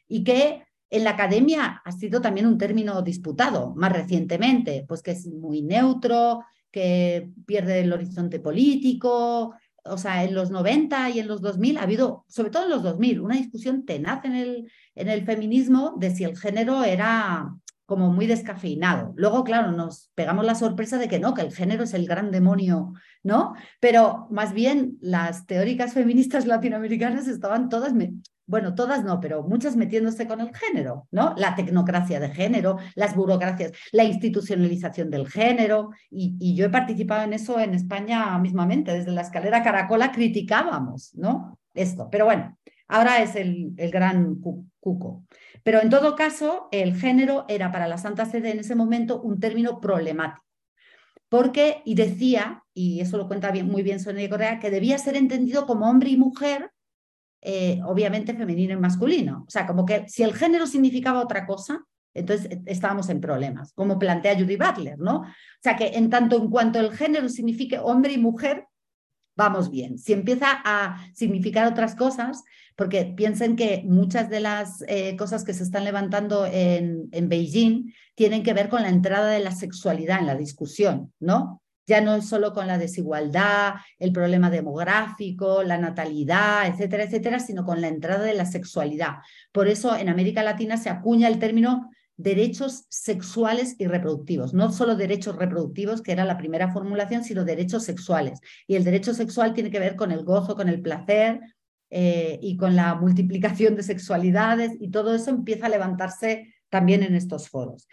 Y que en la academia ha sido también un término disputado más recientemente, pues que es muy neutro, que pierde el horizonte político. O sea, en los 90 y en los 2000 ha habido, sobre todo en los 2000, una discusión tenaz en el, en el feminismo de si el género era como muy descafeinado. Luego, claro, nos pegamos la sorpresa de que no, que el género es el gran demonio, ¿no? Pero más bien las teóricas feministas latinoamericanas estaban todas, bueno, todas no, pero muchas metiéndose con el género, ¿no? La tecnocracia de género, las burocracias, la institucionalización del género, y, yo he participado en eso en España mismamente, desde la escalera Caracola criticábamos, ¿no? Esto, pero bueno, ahora es el, gran cuco. Pero en todo caso, el género era para la Santa Sede en ese momento un término problemático. Porque, y decía, y eso lo cuenta muy bien Sonia Correa, que debía ser entendido como hombre y mujer, eh, obviamente femenino y masculino. O sea, como que si el género significaba otra cosa, entonces eh, estábamos en problemas, como plantea Judy Butler, ¿no? O sea, que en tanto en cuanto el género signifique hombre y mujer, vamos bien. Si empieza a significar otras cosas, porque piensen que muchas de las eh, cosas que se están levantando en, en, Beijing tienen que ver con la entrada de la sexualidad en la discusión, ¿no? Ya no es solo con la desigualdad, el problema demográfico, la natalidad, etcétera, etcétera, sino con la entrada de la sexualidad. Por eso en América Latina se acuña el término derechos sexuales y reproductivos, no solo derechos reproductivos, que era la primera formulación, sino derechos sexuales. Y el derecho sexual tiene que ver con el gozo, con el placer eh, y con la multiplicación de sexualidades y todo eso empieza a levantarse también en estos foros.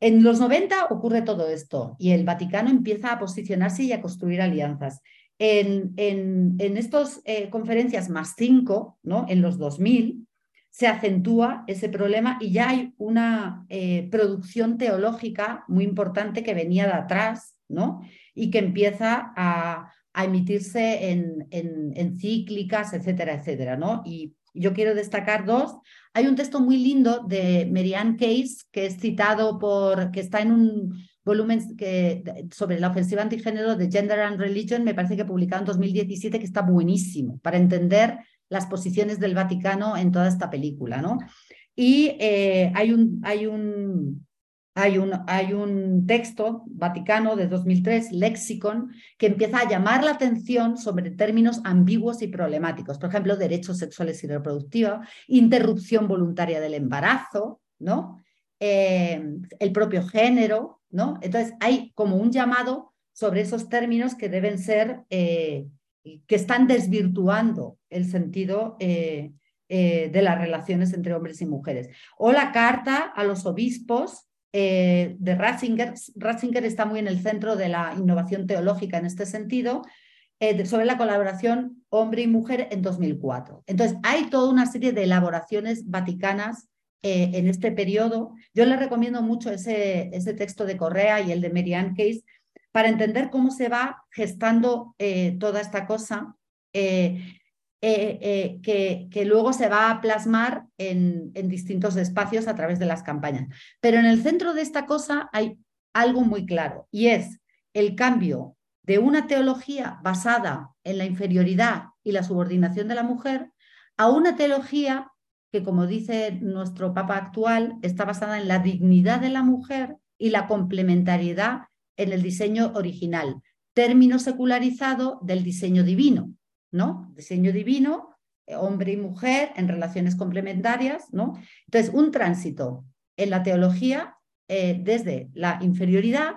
En los 90 ocurre todo esto y el Vaticano empieza a posicionarse y a construir alianzas. En, en, en estas eh, conferencias más cinco, ¿no? en los 2000, se acentúa ese problema y ya hay una eh, producción teológica muy importante que venía de atrás, ¿no? Y que empieza a, emitirse en, en, encíclicas, etcétera, etcétera, ¿no? Y yo quiero destacar dos. Hay un texto muy lindo de Marianne Case que es citado por, que está en un volumen que, sobre la ofensiva antigénero de Gender and Religion, me parece que publicado en 2017, que está buenísimo para entender las posiciones del Vaticano en toda esta película, ¿no? Y eh, hay, un, hay, un, hay, un, hay un texto vaticano de 2003, Lexicon, que empieza a llamar la atención sobre términos ambiguos y problemáticos. Por ejemplo, derechos sexuales y reproductivos, interrupción voluntaria del embarazo, ¿no? Eh, el propio género, ¿no? Entonces, hay como un llamado sobre esos términos que deben ser eh, que están desvirtuando el sentido eh, eh, de las relaciones entre hombres y mujeres. O la carta a los obispos eh, de Ratzinger. Ratzinger está muy en el centro de la innovación teológica en este sentido, sobre la colaboración hombre y mujer en 2004. Entonces, hay toda una serie de elaboraciones vaticanas en este periodo. Yo les recomiendo mucho ese, ese texto de Correa y el de Marianne Case para entender cómo se va gestando eh, toda esta cosa. que, que, luego se va a plasmar en, en distintos espacios a través de las campañas. Pero en el centro de esta cosa hay algo muy claro y es el cambio de una teología basada en la inferioridad y la subordinación de la mujer a una teología que, como dice nuestro Papa actual, está basada en la dignidad de la mujer y la complementariedad en el diseño original, término secularizado del diseño divino, ¿no? Diseño divino, eh, hombre y mujer en relaciones complementarias, ¿no? Entonces, un tránsito en la teología eh, desde la inferioridad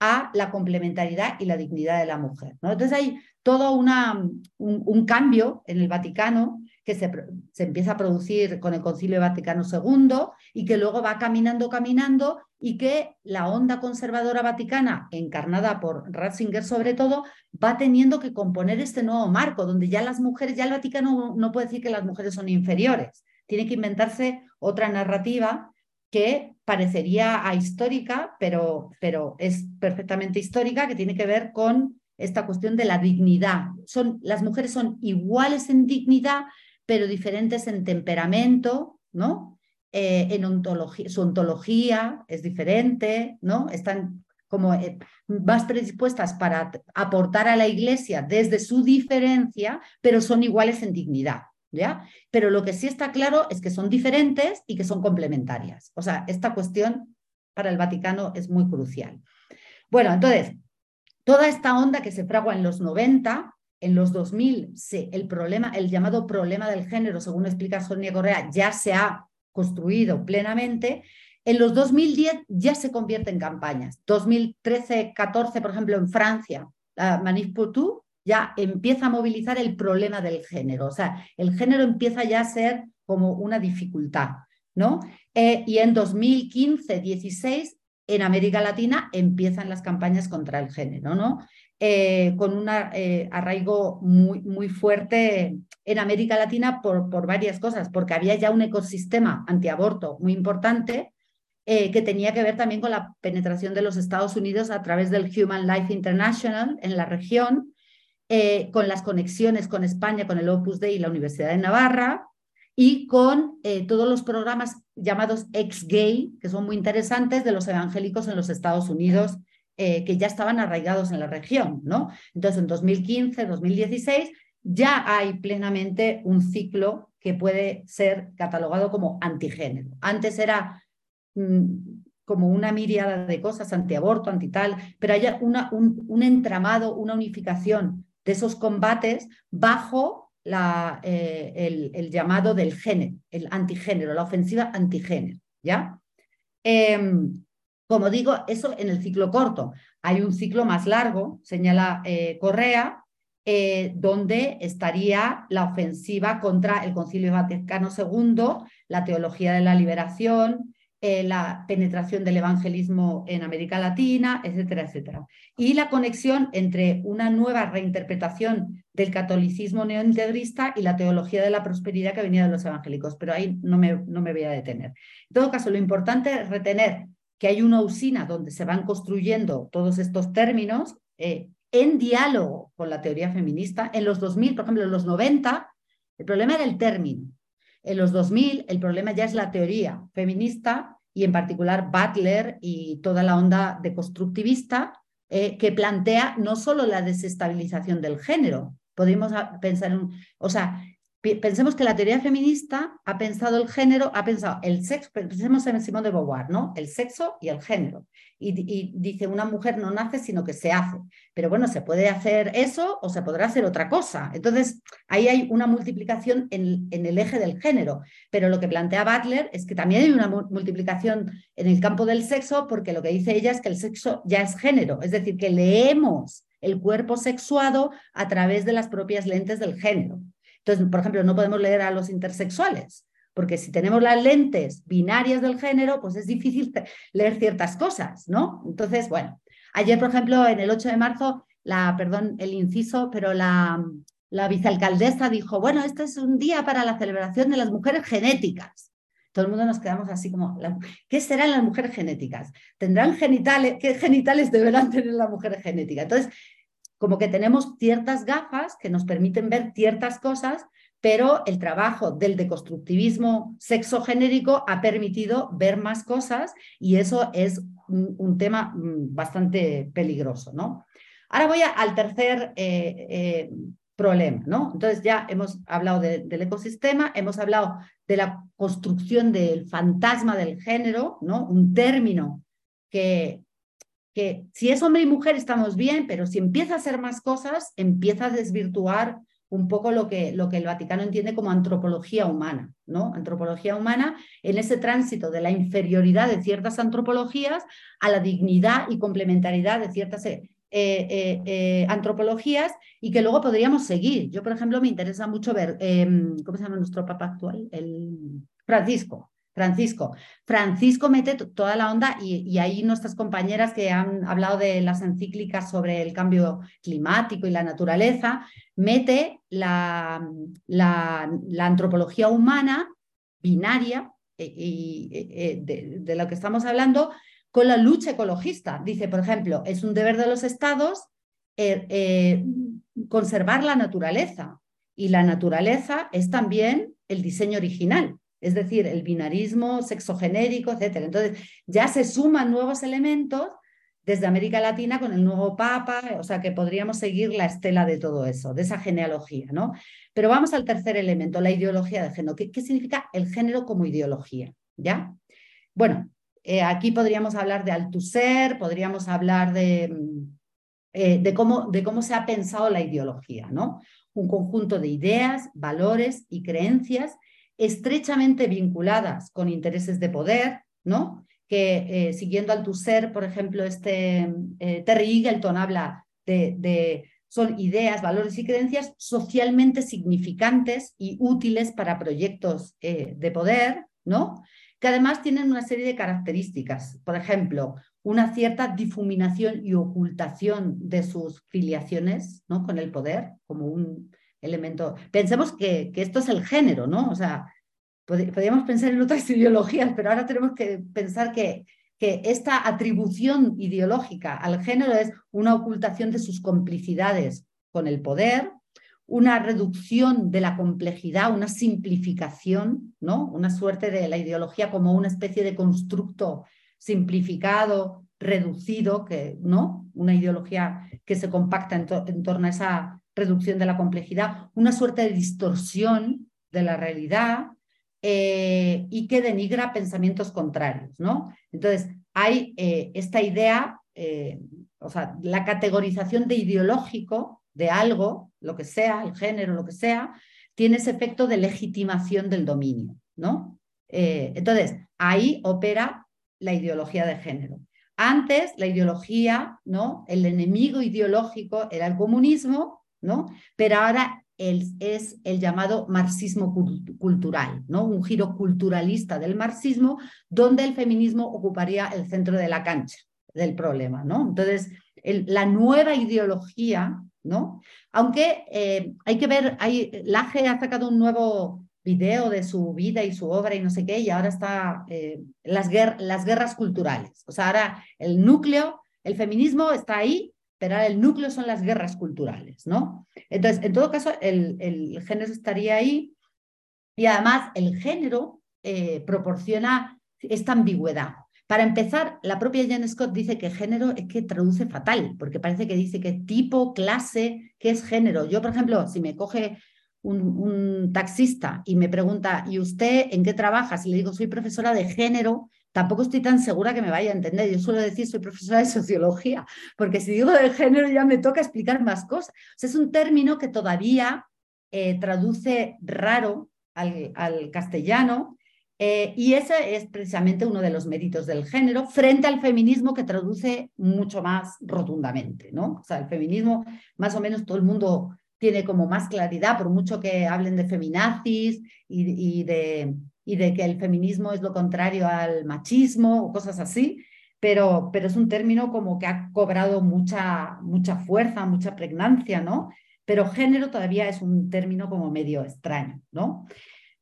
a la complementariedad y la dignidad de la mujer. ¿no? Entonces hay todo una, un, cambio en el Vaticano que se, se, empieza a producir con el Concilio Vaticano II y que luego va caminando, caminando y que la onda conservadora vaticana, encarnada por Ratzinger sobre todo, va teniendo que componer este nuevo marco, donde ya las mujeres, ya el Vaticano no puede decir que las mujeres son inferiores, tiene que inventarse otra narrativa que parecería ahistórica, pero, pero es perfectamente histórica, que tiene que ver con esta cuestión de la dignidad. Son, las mujeres son iguales en dignidad, pero diferentes en temperamento, ¿no? Eh, en ontología, su ontología es diferente, ¿no? Están como eh, más predispuestas para aportar a la iglesia desde su diferencia, pero son iguales en dignidad. ¿ya? Pero lo que sí está claro es que son diferentes y que son complementarias. O sea, esta cuestión para el Vaticano es muy crucial. Bueno, entonces, toda esta onda que se fragua en los 90, en los 2000, el problema, el llamado problema del género, según explica Sonia Correa, ya se ha construido plenamente. En los 2010 ya se convierte en campañas. 2013-14, por ejemplo, en Francia, la Manif Poutou ya empieza a movilizar el problema del género. O sea, el género empieza ya a ser como una dificultad, ¿no? Eh, y en 2015-16, en América Latina, empiezan las campañas contra el género, ¿no? Eh, con un eh, arraigo muy, muy fuerte en América Latina por, por varias cosas, porque había ya un ecosistema antiaborto muy importante, que tenía que ver también con la penetración de los Estados Unidos a través del Human Life International en la región, eh, con las conexiones con España, con el Opus Dei y la Universidad de Navarra, y con eh, todos los programas llamados ex-gay, que son muy interesantes, de los evangélicos en los Estados Unidos, eh, que ya estaban arraigados en la región. ¿no? Entonces, en 2015, 2016, ya hay plenamente un ciclo que puede ser catalogado como antigénero. Antes era mm, como una miriada de cosas, antiaborto, antital, pero hay una, un entramado, una unificación de esos combates bajo la, eh, el, llamado del género, el antigénero, la ofensiva antigénero, ¿ya? Em, como digo, eso en el ciclo corto. Hay un ciclo más largo, señala eh, Correa, eh, donde estaría la ofensiva contra el Concilio Vaticano II, la teología de la liberación, eh, la penetración del evangelismo en América Latina, etcétera, etcétera. Y la conexión entre una nueva reinterpretación del catolicismo neointegrista y la teología de la prosperidad que venía de los evangélicos. Pero ahí no me, no me voy a detener. En todo caso, lo importante es retener que hay una usina donde se van construyendo todos estos términos eh, en diálogo con la teoría feminista. En los 2000, por ejemplo, en los 90, el problema era el término. En los 2000 el problema ya es la teoría feminista y en particular Butler y toda la onda deconstructivista eh, que plantea no solo la desestabilización del género, podemos pensar en, o sea, pensemos que la teoría feminista ha pensado el género, ha pensado el sexo, pensemos en Simón de Beauvoir, ¿no? El sexo y el género. Y, dice, una mujer no nace, sino que se hace. Pero bueno, se puede hacer eso o se podrá hacer otra cosa. Entonces, ahí hay una multiplicación en, en el eje del género. Pero lo que plantea Butler es que también hay una multiplicación en el campo del sexo, porque lo que dice ella es que el sexo ya es género. Es decir, que leemos el cuerpo sexuado a través de las propias lentes del género. Entonces, por ejemplo, no podemos leer a los intersexuales, porque si tenemos las lentes binarias del género, pues es difícil leer ciertas cosas, ¿no? Entonces, bueno, ayer, por ejemplo, en el 8 de marzo, la, perdón, el inciso, pero la, la vicealcaldesa dijo, bueno, este es un día para la celebración de las mujeres genéticas. Todo el mundo nos quedamos así como, ¿qué serán las mujeres genéticas? ¿Tendrán genitales? ¿Qué genitales deberán tener las mujeres genéticas? Entonces, como que tenemos ciertas gafas que nos permiten ver ciertas cosas, pero el trabajo del deconstructivismo sexogenérico ha permitido ver más cosas y eso es un, tema mm, bastante peligroso, ¿no? Ahora voy al tercer eh, eh, problema, ¿no? Entonces ya hemos hablado del ecosistema, hemos hablado de la construcción del fantasma del género, ¿no? Un término que, que si es hombre y mujer estamos bien, pero si empieza a hacer más cosas, empieza a desvirtuar un poco lo que, lo que el Vaticano entiende como antropología humana, ¿no? Antropología humana en ese tránsito de la inferioridad de ciertas antropologías a la dignidad y complementariedad de ciertas eh, eh, eh, antropologías y que luego podríamos seguir. Yo, por ejemplo, me interesa mucho ver, em, ¿cómo se llama nuestro papa actual? El Francisco. Francisco. Francisco mete toda la onda y, ahí nuestras compañeras que han hablado de las encíclicas sobre el cambio climático y la naturaleza, mete la, antropología humana binaria y, de, de, lo que estamos hablando con la lucha ecologista. Dice, por ejemplo, es un deber de los estados eh, eh, conservar la naturaleza y la naturaleza es también el diseño original, es decir, el binarismo sexogenérico, etc. Entonces, ya se suman nuevos elementos desde América Latina con el nuevo Papa, o sea que podríamos seguir la estela de todo eso, de esa genealogía, ¿no? Pero vamos al tercer elemento, la ideología de género. ¿Qué, qué significa el género como ideología? ¿Ya? Bueno, eh, aquí podríamos hablar de Althusser, podríamos hablar de, mm, eh, de, cómo, de cómo se ha pensado la ideología, ¿no? Un conjunto de ideas, valores y creencias estrechamente vinculadas con intereses de poder, ¿no? Que eh, siguiendo Althusser, por ejemplo, este Terry Eagleton habla de, son ideas, valores y creencias socialmente significantes y útiles para proyectos de poder, ¿no? que además tienen una serie de características. Por ejemplo, una cierta difuminación y ocultación de sus filiaciones ¿no? con el poder, como un elemento. Pensemos que, que esto es el género, ¿no? O sea, podríamos pensar en otras ideologías, pero ahora tenemos que pensar que, que esta atribución ideológica al género es una ocultación de sus complicidades con el poder, una reducción de la complejidad, una simplificación, ¿no? Una suerte de la ideología como una especie de constructo simplificado, reducido, que, ¿no? Una ideología que se compacta en, torno a esa reducción de la complejidad, una suerte de distorsión de la realidad eh, y que denigra pensamientos contrarios, ¿no? Entonces, hay eh, esta idea, eh, o sea, la categorización de ideológico de algo, lo que sea, el género, lo que sea, tiene ese efecto de legitimación del dominio, ¿no? Entonces, ahí opera la ideología de género. Antes, la ideología, ¿no? El enemigo ideológico era el comunismo, ¿no? Pero ahora es el llamado marxismo cultural, ¿no? Un giro culturalista del marxismo, donde el feminismo ocuparía el centro de la cancha del problema, ¿no? Entonces, la nueva ideología ¿no? Aunque eh, hay que ver, hay, Laje ha sacado un nuevo video de su vida y su obra y no sé qué, y ahora está eh, las, las guerras culturales. O sea, ahora el núcleo, el feminismo está ahí, el núcleo son las guerras culturales, ¿no? Entonces, en todo caso, el, género estaría ahí y además el género eh, proporciona esta ambigüedad. Para empezar, la propia Jen Scott dice que género es que traduce fatal, porque parece que dice que tipo, clase, ¿qué es género? Yo, por ejemplo, si me coge un, taxista y me pregunta, ¿y usted en qué trabaja? Si le digo, soy profesora de género, tampoco estoy tan segura que me vaya a entender. Yo suelo decir, soy profesora de sociología, porque si digo de género ya me toca explicar más cosas. O es un término que todavía eh, traduce raro al, al castellano eh, y ese es precisamente uno de los méritos del género frente al feminismo que traduce mucho más rotundamente, ¿no? O sea, el feminismo, más o menos todo el mundo tiene como más claridad, por mucho que hablen de feminazis y, de, y de que el feminismo es lo contrario al machismo o cosas así, pero, pero es un término como que ha cobrado mucha, mucha fuerza, mucha pregnancia, ¿no? Pero género todavía es un término como medio extraño, ¿no?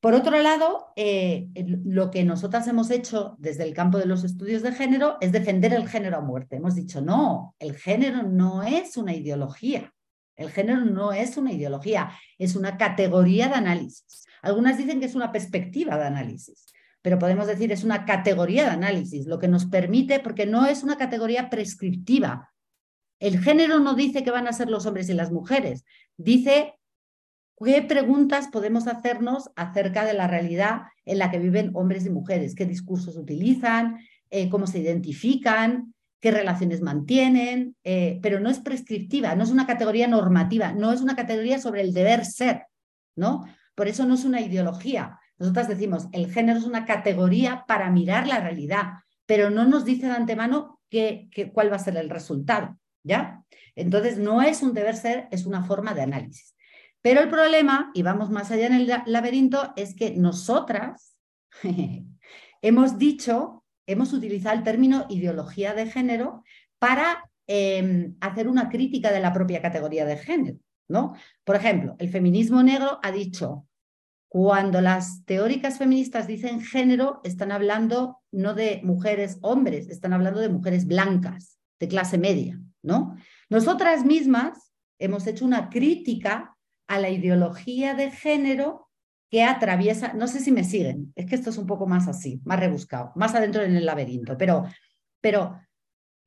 Por otro lado, eh, lo que nosotras hemos hecho desde el campo de los estudios de género es defender el género a muerte. Hemos dicho, no, el género no es una ideología. El género no es una ideología, es una categoría de análisis. Algunas dicen que es una perspectiva de análisis, pero podemos decir es una categoría de análisis, lo que nos permite, porque no es una categoría prescriptiva. El género no dice que van a ser los hombres y las mujeres, dice ¿Qué preguntas podemos hacernos acerca de la realidad en la que viven hombres y mujeres? ¿Qué discursos utilizan? Eh, ¿Cómo se identifican? ¿Qué relaciones mantienen? Eh, pero no es prescriptiva, no es una categoría normativa, no es una categoría sobre el deber ser, ¿no? Por eso no es una ideología. Nosotras decimos, el género es una categoría para mirar la realidad, pero no nos dice de antemano qué, cuál va a ser el resultado, ¿ya? Entonces, no es un deber ser, es una forma de análisis. Pero el problema, y vamos más allá en el laberinto, es que nosotras hemos dicho, hemos utilizado el término ideología de género para em, hacer una crítica de la propia categoría de género. ¿no? Por ejemplo, el feminismo negro ha dicho, cuando las teóricas feministas dicen género, están hablando no de mujeres hombres, están hablando de mujeres blancas, de clase media, ¿no? Nosotras mismas hemos hecho una crítica a la ideología de género que atraviesa, no sé si me siguen, es que esto es un poco más así, más rebuscado, más adentro en el laberinto, pero, pero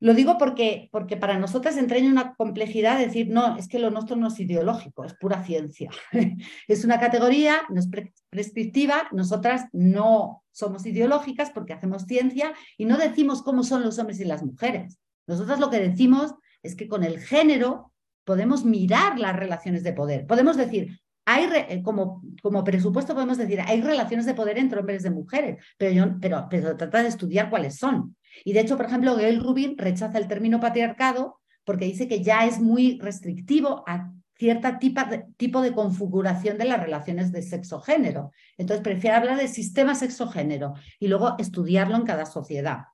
lo digo porque, porque para nosotras entraña una complejidad decir, no, es que lo nuestro no es ideológico, es pura ciencia. es una categoría, no es prescriptiva, nosotras no somos ideológicas porque hacemos ciencia y no decimos cómo son los hombres y las mujeres. Nosotras lo que decimos es que con el género podemos mirar las relaciones de poder. Podemos decir, hay eh, como, como presupuesto podemos decir, hay relaciones de poder entre hombres y mujeres, pero, yo, pero, pero trata de estudiar cuáles son. Y de hecho, por ejemplo, Gail Rubin rechaza el término patriarcado porque dice que ya es muy restrictivo a cierta tipo de configuración de las relaciones de sexo-género. Entonces, prefiere hablar de sistema sexo-género y luego estudiarlo en cada sociedad.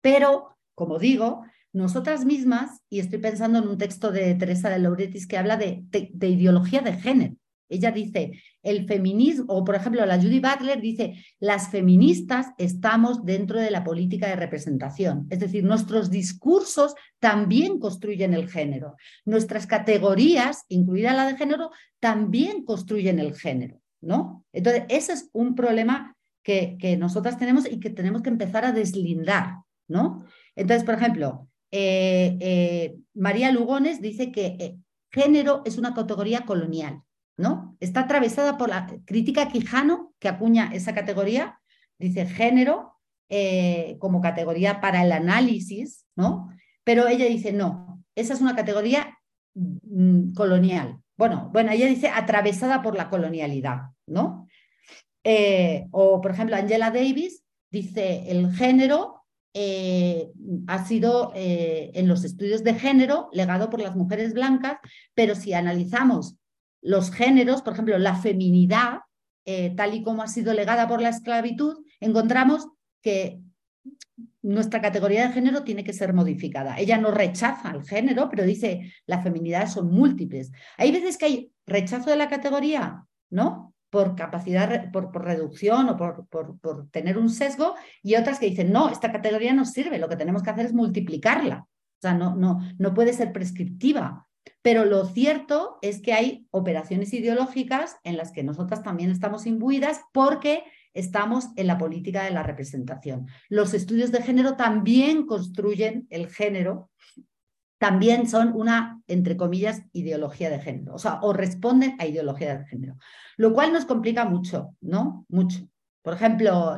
Pero, como digo, nosotras mismas, y estoy pensando en un texto de Teresa de Lauretis que habla de, ideología de género. Ella dice, el feminismo, o por ejemplo la Judy Butler dice, las feministas estamos dentro de la política de representación. Es decir, nuestros discursos también construyen el género. Nuestras categorías, incluida la de género, también construyen el género. ¿no? Entonces, ese es un problema que, que nosotras tenemos y que tenemos que empezar a deslindar. ¿no? Entonces, por ejemplo, eh, eh, María Lugones dice que eh, género es una categoría colonial, ¿no? Está atravesada por la crítica Quijano, que acuña esa categoría, dice género como categoría para el análisis, ¿no? Pero ella dice, no, esa es una categoría mm, colonial. Bueno, bueno, ella dice atravesada por la colonialidad, ¿no? o, por ejemplo, Angela Davis dice, el género eh, ha sido eh, en los estudios de género legado por las mujeres blancas, pero si analizamos los géneros, por ejemplo, la feminidad, eh, tal y como ha sido legada por la esclavitud, encontramos que nuestra categoría de género tiene que ser modificada. Ella no rechaza el género, pero dice las feminidades son múltiples. Hay veces que hay rechazo de la categoría, ¿no? por capacidad, por, reducción o por, por, por, tener un sesgo, y otras que dicen, no, esta categoría no sirve, lo que tenemos que hacer es multiplicarla. O sea, no, no, no puede ser prescriptiva. Pero lo cierto es que hay operaciones ideológicas en las que nosotras también estamos imbuidas porque estamos en la política de la representación. Los estudios de género también construyen el género también son una, entre comillas, ideología de género, o sea, o responden a ideología de género, lo cual nos complica mucho, ¿no? Mucho. Por ejemplo,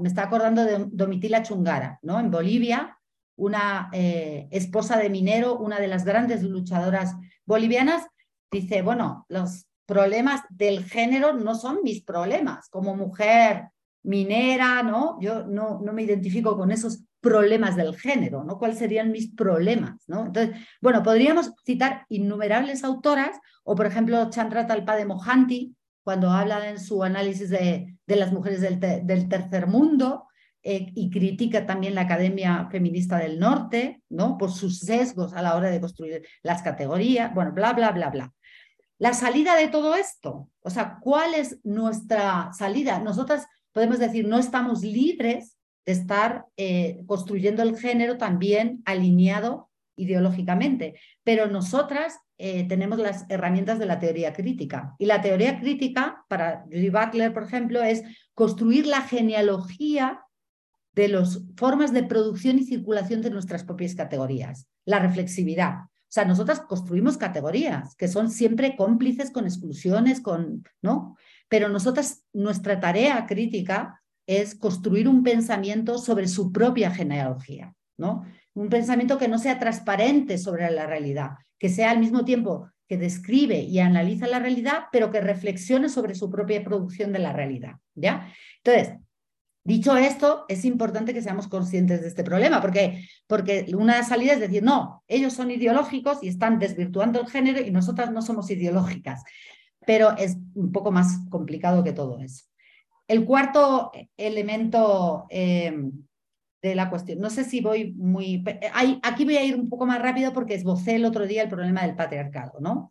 me está acordando de Domitila Chungara, ¿no? En Bolivia, una eh, esposa de minero, una de las grandes luchadoras bolivianas, dice, bueno, los problemas del género no son mis problemas. Como mujer minera, ¿no? Yo no, no me identifico con esos problemas del género, ¿no? ¿Cuáles serían mis problemas, ¿no? Entonces, bueno, podríamos citar innumerables autoras, o por ejemplo, Chandra Talpade Mohanty, cuando habla en su análisis de, de las mujeres del, del, tercer mundo, eh, y critica también la Academia Feminista del Norte, ¿no? Por sus sesgos a la hora de construir las categorías, bueno, bla, bla, bla, bla. La salida de todo esto, o sea, ¿cuál es nuestra salida? Nosotras podemos decir, no estamos libres de estar eh, construyendo el género también alineado ideológicamente, pero nosotras eh, tenemos las herramientas de la teoría crítica. Y la teoría crítica, para Judy Butler, por ejemplo, es construir la genealogía de las formas de producción y circulación de nuestras propias categorías, la reflexividad. O sea, nosotras construimos categorías que son siempre cómplices con exclusiones, con, ¿no? Pero nosotras, nuestra tarea crítica es construir un pensamiento sobre su propia genealogía, ¿no? Un pensamiento que no sea transparente sobre la realidad, que sea al mismo tiempo que describe y analiza la realidad, pero que reflexione sobre su propia producción de la realidad, ¿ya? Entonces, Dicho esto, es importante que seamos conscientes de este problema, porque, porque una salida es decir, no, ellos son ideológicos y están desvirtuando el género y nosotras no somos ideológicas, pero es un poco más complicado que todo eso. El cuarto elemento em, de la cuestión, no sé si voy muy... aquí voy a ir un poco más rápido porque esbocé el otro día el problema del patriarcado, ¿no?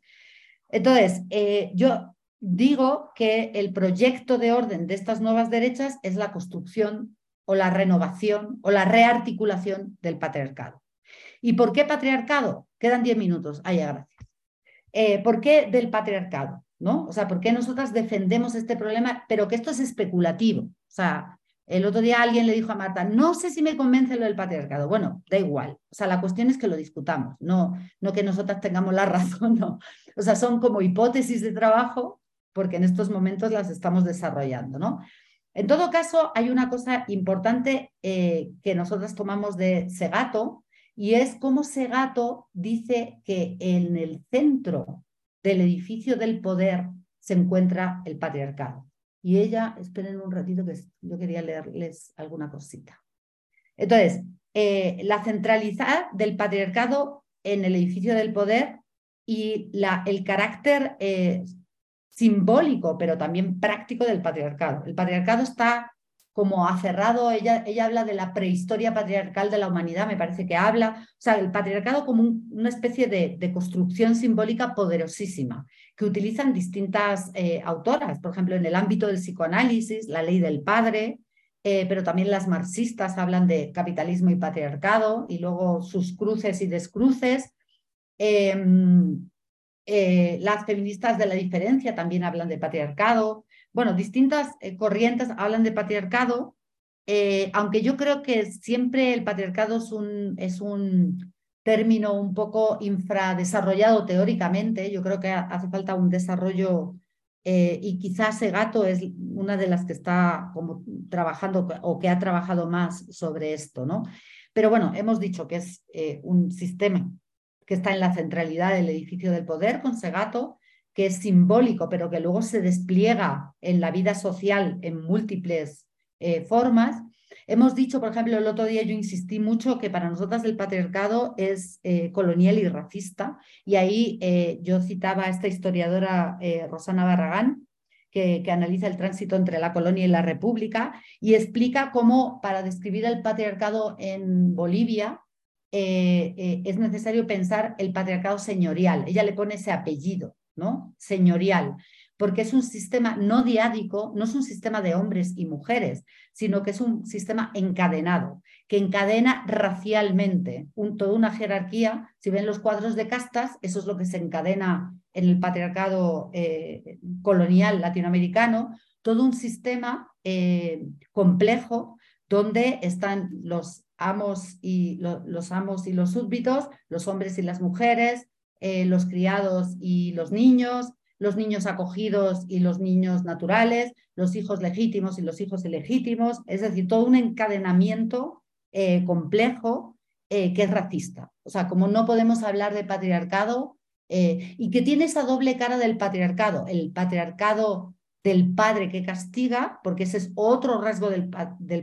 Entonces, eh, yo digo que el proyecto de orden de estas nuevas derechas es la construcción o la renovación o la rearticulación del patriarcado. ¿Y por qué patriarcado? Quedan diez minutos. Ay, gracias. Eh, ¿Por qué del patriarcado? ¿No? O sea, ¿por qué nosotras defendemos este problema? Pero que esto es especulativo. O sea, el otro día alguien le dijo a Marta, no sé si me convence lo del patriarcado. Bueno, da igual. O sea, la cuestión es que lo discutamos, no, no que nosotras tengamos la razón, no. O sea, son como hipótesis de trabajo porque en estos momentos las estamos desarrollando, ¿no? En todo caso, hay una cosa importante eh, que nosotros tomamos de Segato y es cómo Segato dice que en el centro del edificio del poder se encuentra el patriarcado. Y ella, esperen un ratito que yo quería leerles alguna cosita. Entonces, eh, la centralidad del patriarcado en el edificio del poder y la, el carácter eh, simbólico, pero también práctico del patriarcado. El patriarcado está como aferrado, ella, ella habla de la prehistoria patriarcal de la humanidad, me parece que habla, o sea, el patriarcado como una especie de, construcción simbólica poderosísima, que utilizan distintas eh, autoras, por ejemplo, en el ámbito del psicoanálisis, la ley del padre, eh, pero también las marxistas hablan de capitalismo y patriarcado, y luego sus cruces y descruces. Em, eh, las feministas de la diferencia también hablan de patriarcado. Bueno, distintas eh, corrientes hablan de patriarcado, eh, aunque yo creo que siempre el patriarcado es un, término un poco infradesarrollado teóricamente. Yo creo que hace falta un desarrollo y quizás Segato es una de las que está como trabajando o que ha trabajado más sobre esto, ¿no? Pero bueno, hemos dicho que es un sistema que está en la centralidad del edificio del poder con Segato, que es simbólico, pero que luego se despliega en la vida social en múltiples eh, formas. Hemos dicho, por ejemplo, el otro día yo insistí mucho que para nosotras el patriarcado es eh, colonial y racista, y ahí eh, yo citaba a esta historiadora Rosana Barragán, que, que, analiza el tránsito entre la colonia y la república, y explica cómo para describir el patriarcado en Bolivia, eh, eh, es necesario pensar el patriarcado señorial. Ella le pone ese apellido, ¿no? Señorial, porque es un sistema no diádico, no es un sistema de hombres y mujeres, sino que es un sistema encadenado, que encadena racialmente toda una jerarquía. Si ven los cuadros de castas, eso es lo que se encadena en el patriarcado eh, colonial latinoamericano, todo un sistema complejo donde están los amos y los amos y los súbditos, los hombres y las mujeres, eh, los criados y los niños, los niños acogidos y los niños naturales, los hijos legítimos y los hijos ilegítimos, es decir, todo un encadenamiento eh, complejo eh, que es racista. O sea, como no podemos hablar de patriarcado y que tiene esa doble cara del patriarcado, el patriarcado del padre que castiga, porque ese es otro rasgo del,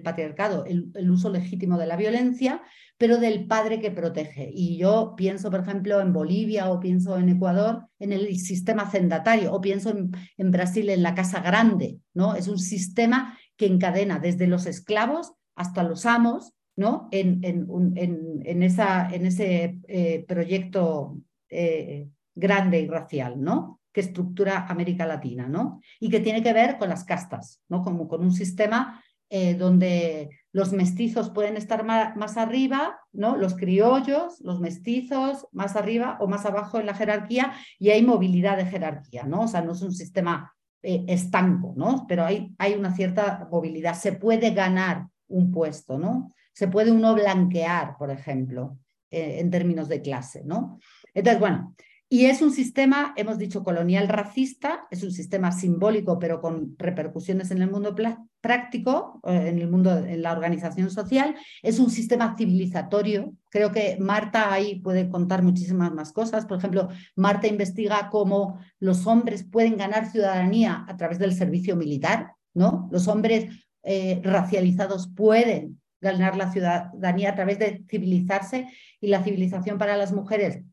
patriarcado, el, uso legítimo de la violencia, pero del padre que protege. Y yo pienso, por ejemplo, en Bolivia o pienso en Ecuador, en el sistema cendatario, o pienso en, Brasil en la Casa Grande, ¿no? Es un sistema que encadena desde los esclavos hasta los amos, ¿no? En, en, esa, ese eh, proyecto eh, grande y racial, ¿no? Que estructura América Latina, ¿no? Y que tiene que ver con las castas, ¿no? Como con un sistema eh, donde los mestizos pueden estar más, arriba, ¿no? Los criollos, los mestizos más arriba o más abajo en la jerarquía y hay movilidad de jerarquía, ¿no? O sea, no es un sistema estanco, ¿no? Pero hay, hay una cierta movilidad. Se puede ganar un puesto, ¿no? se puede uno blanquear, por ejemplo, eh, en términos de clase, ¿no? Entonces, bueno, y es un sistema, hemos dicho, colonial racista, es un sistema simbólico, pero con repercusiones en el mundo práctico, eh, en el mundo, en la organización social, es un sistema civilizatorio. Creo que Marta ahí puede contar muchísimas más cosas. Por ejemplo, Marta investiga cómo los hombres pueden ganar ciudadanía a través del servicio militar, ¿no? Los hombres eh, racializados pueden ganar la ciudadanía a través de civilizarse y la civilización para las mujeres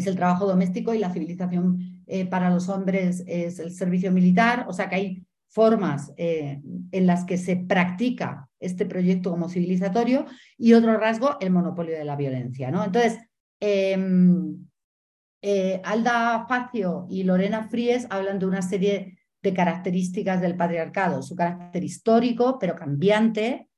es el trabajo doméstico y la civilización eh, para los hombres es el servicio militar, o sea que hay formas eh, en las que se practica este proyecto como civilizatorio y otro rasgo, el monopolio de la violencia. ¿no? Entonces, em, eh, Alda Facio y Lorena Fries hablan de una serie de características del patriarcado, su carácter histórico, pero cambiante,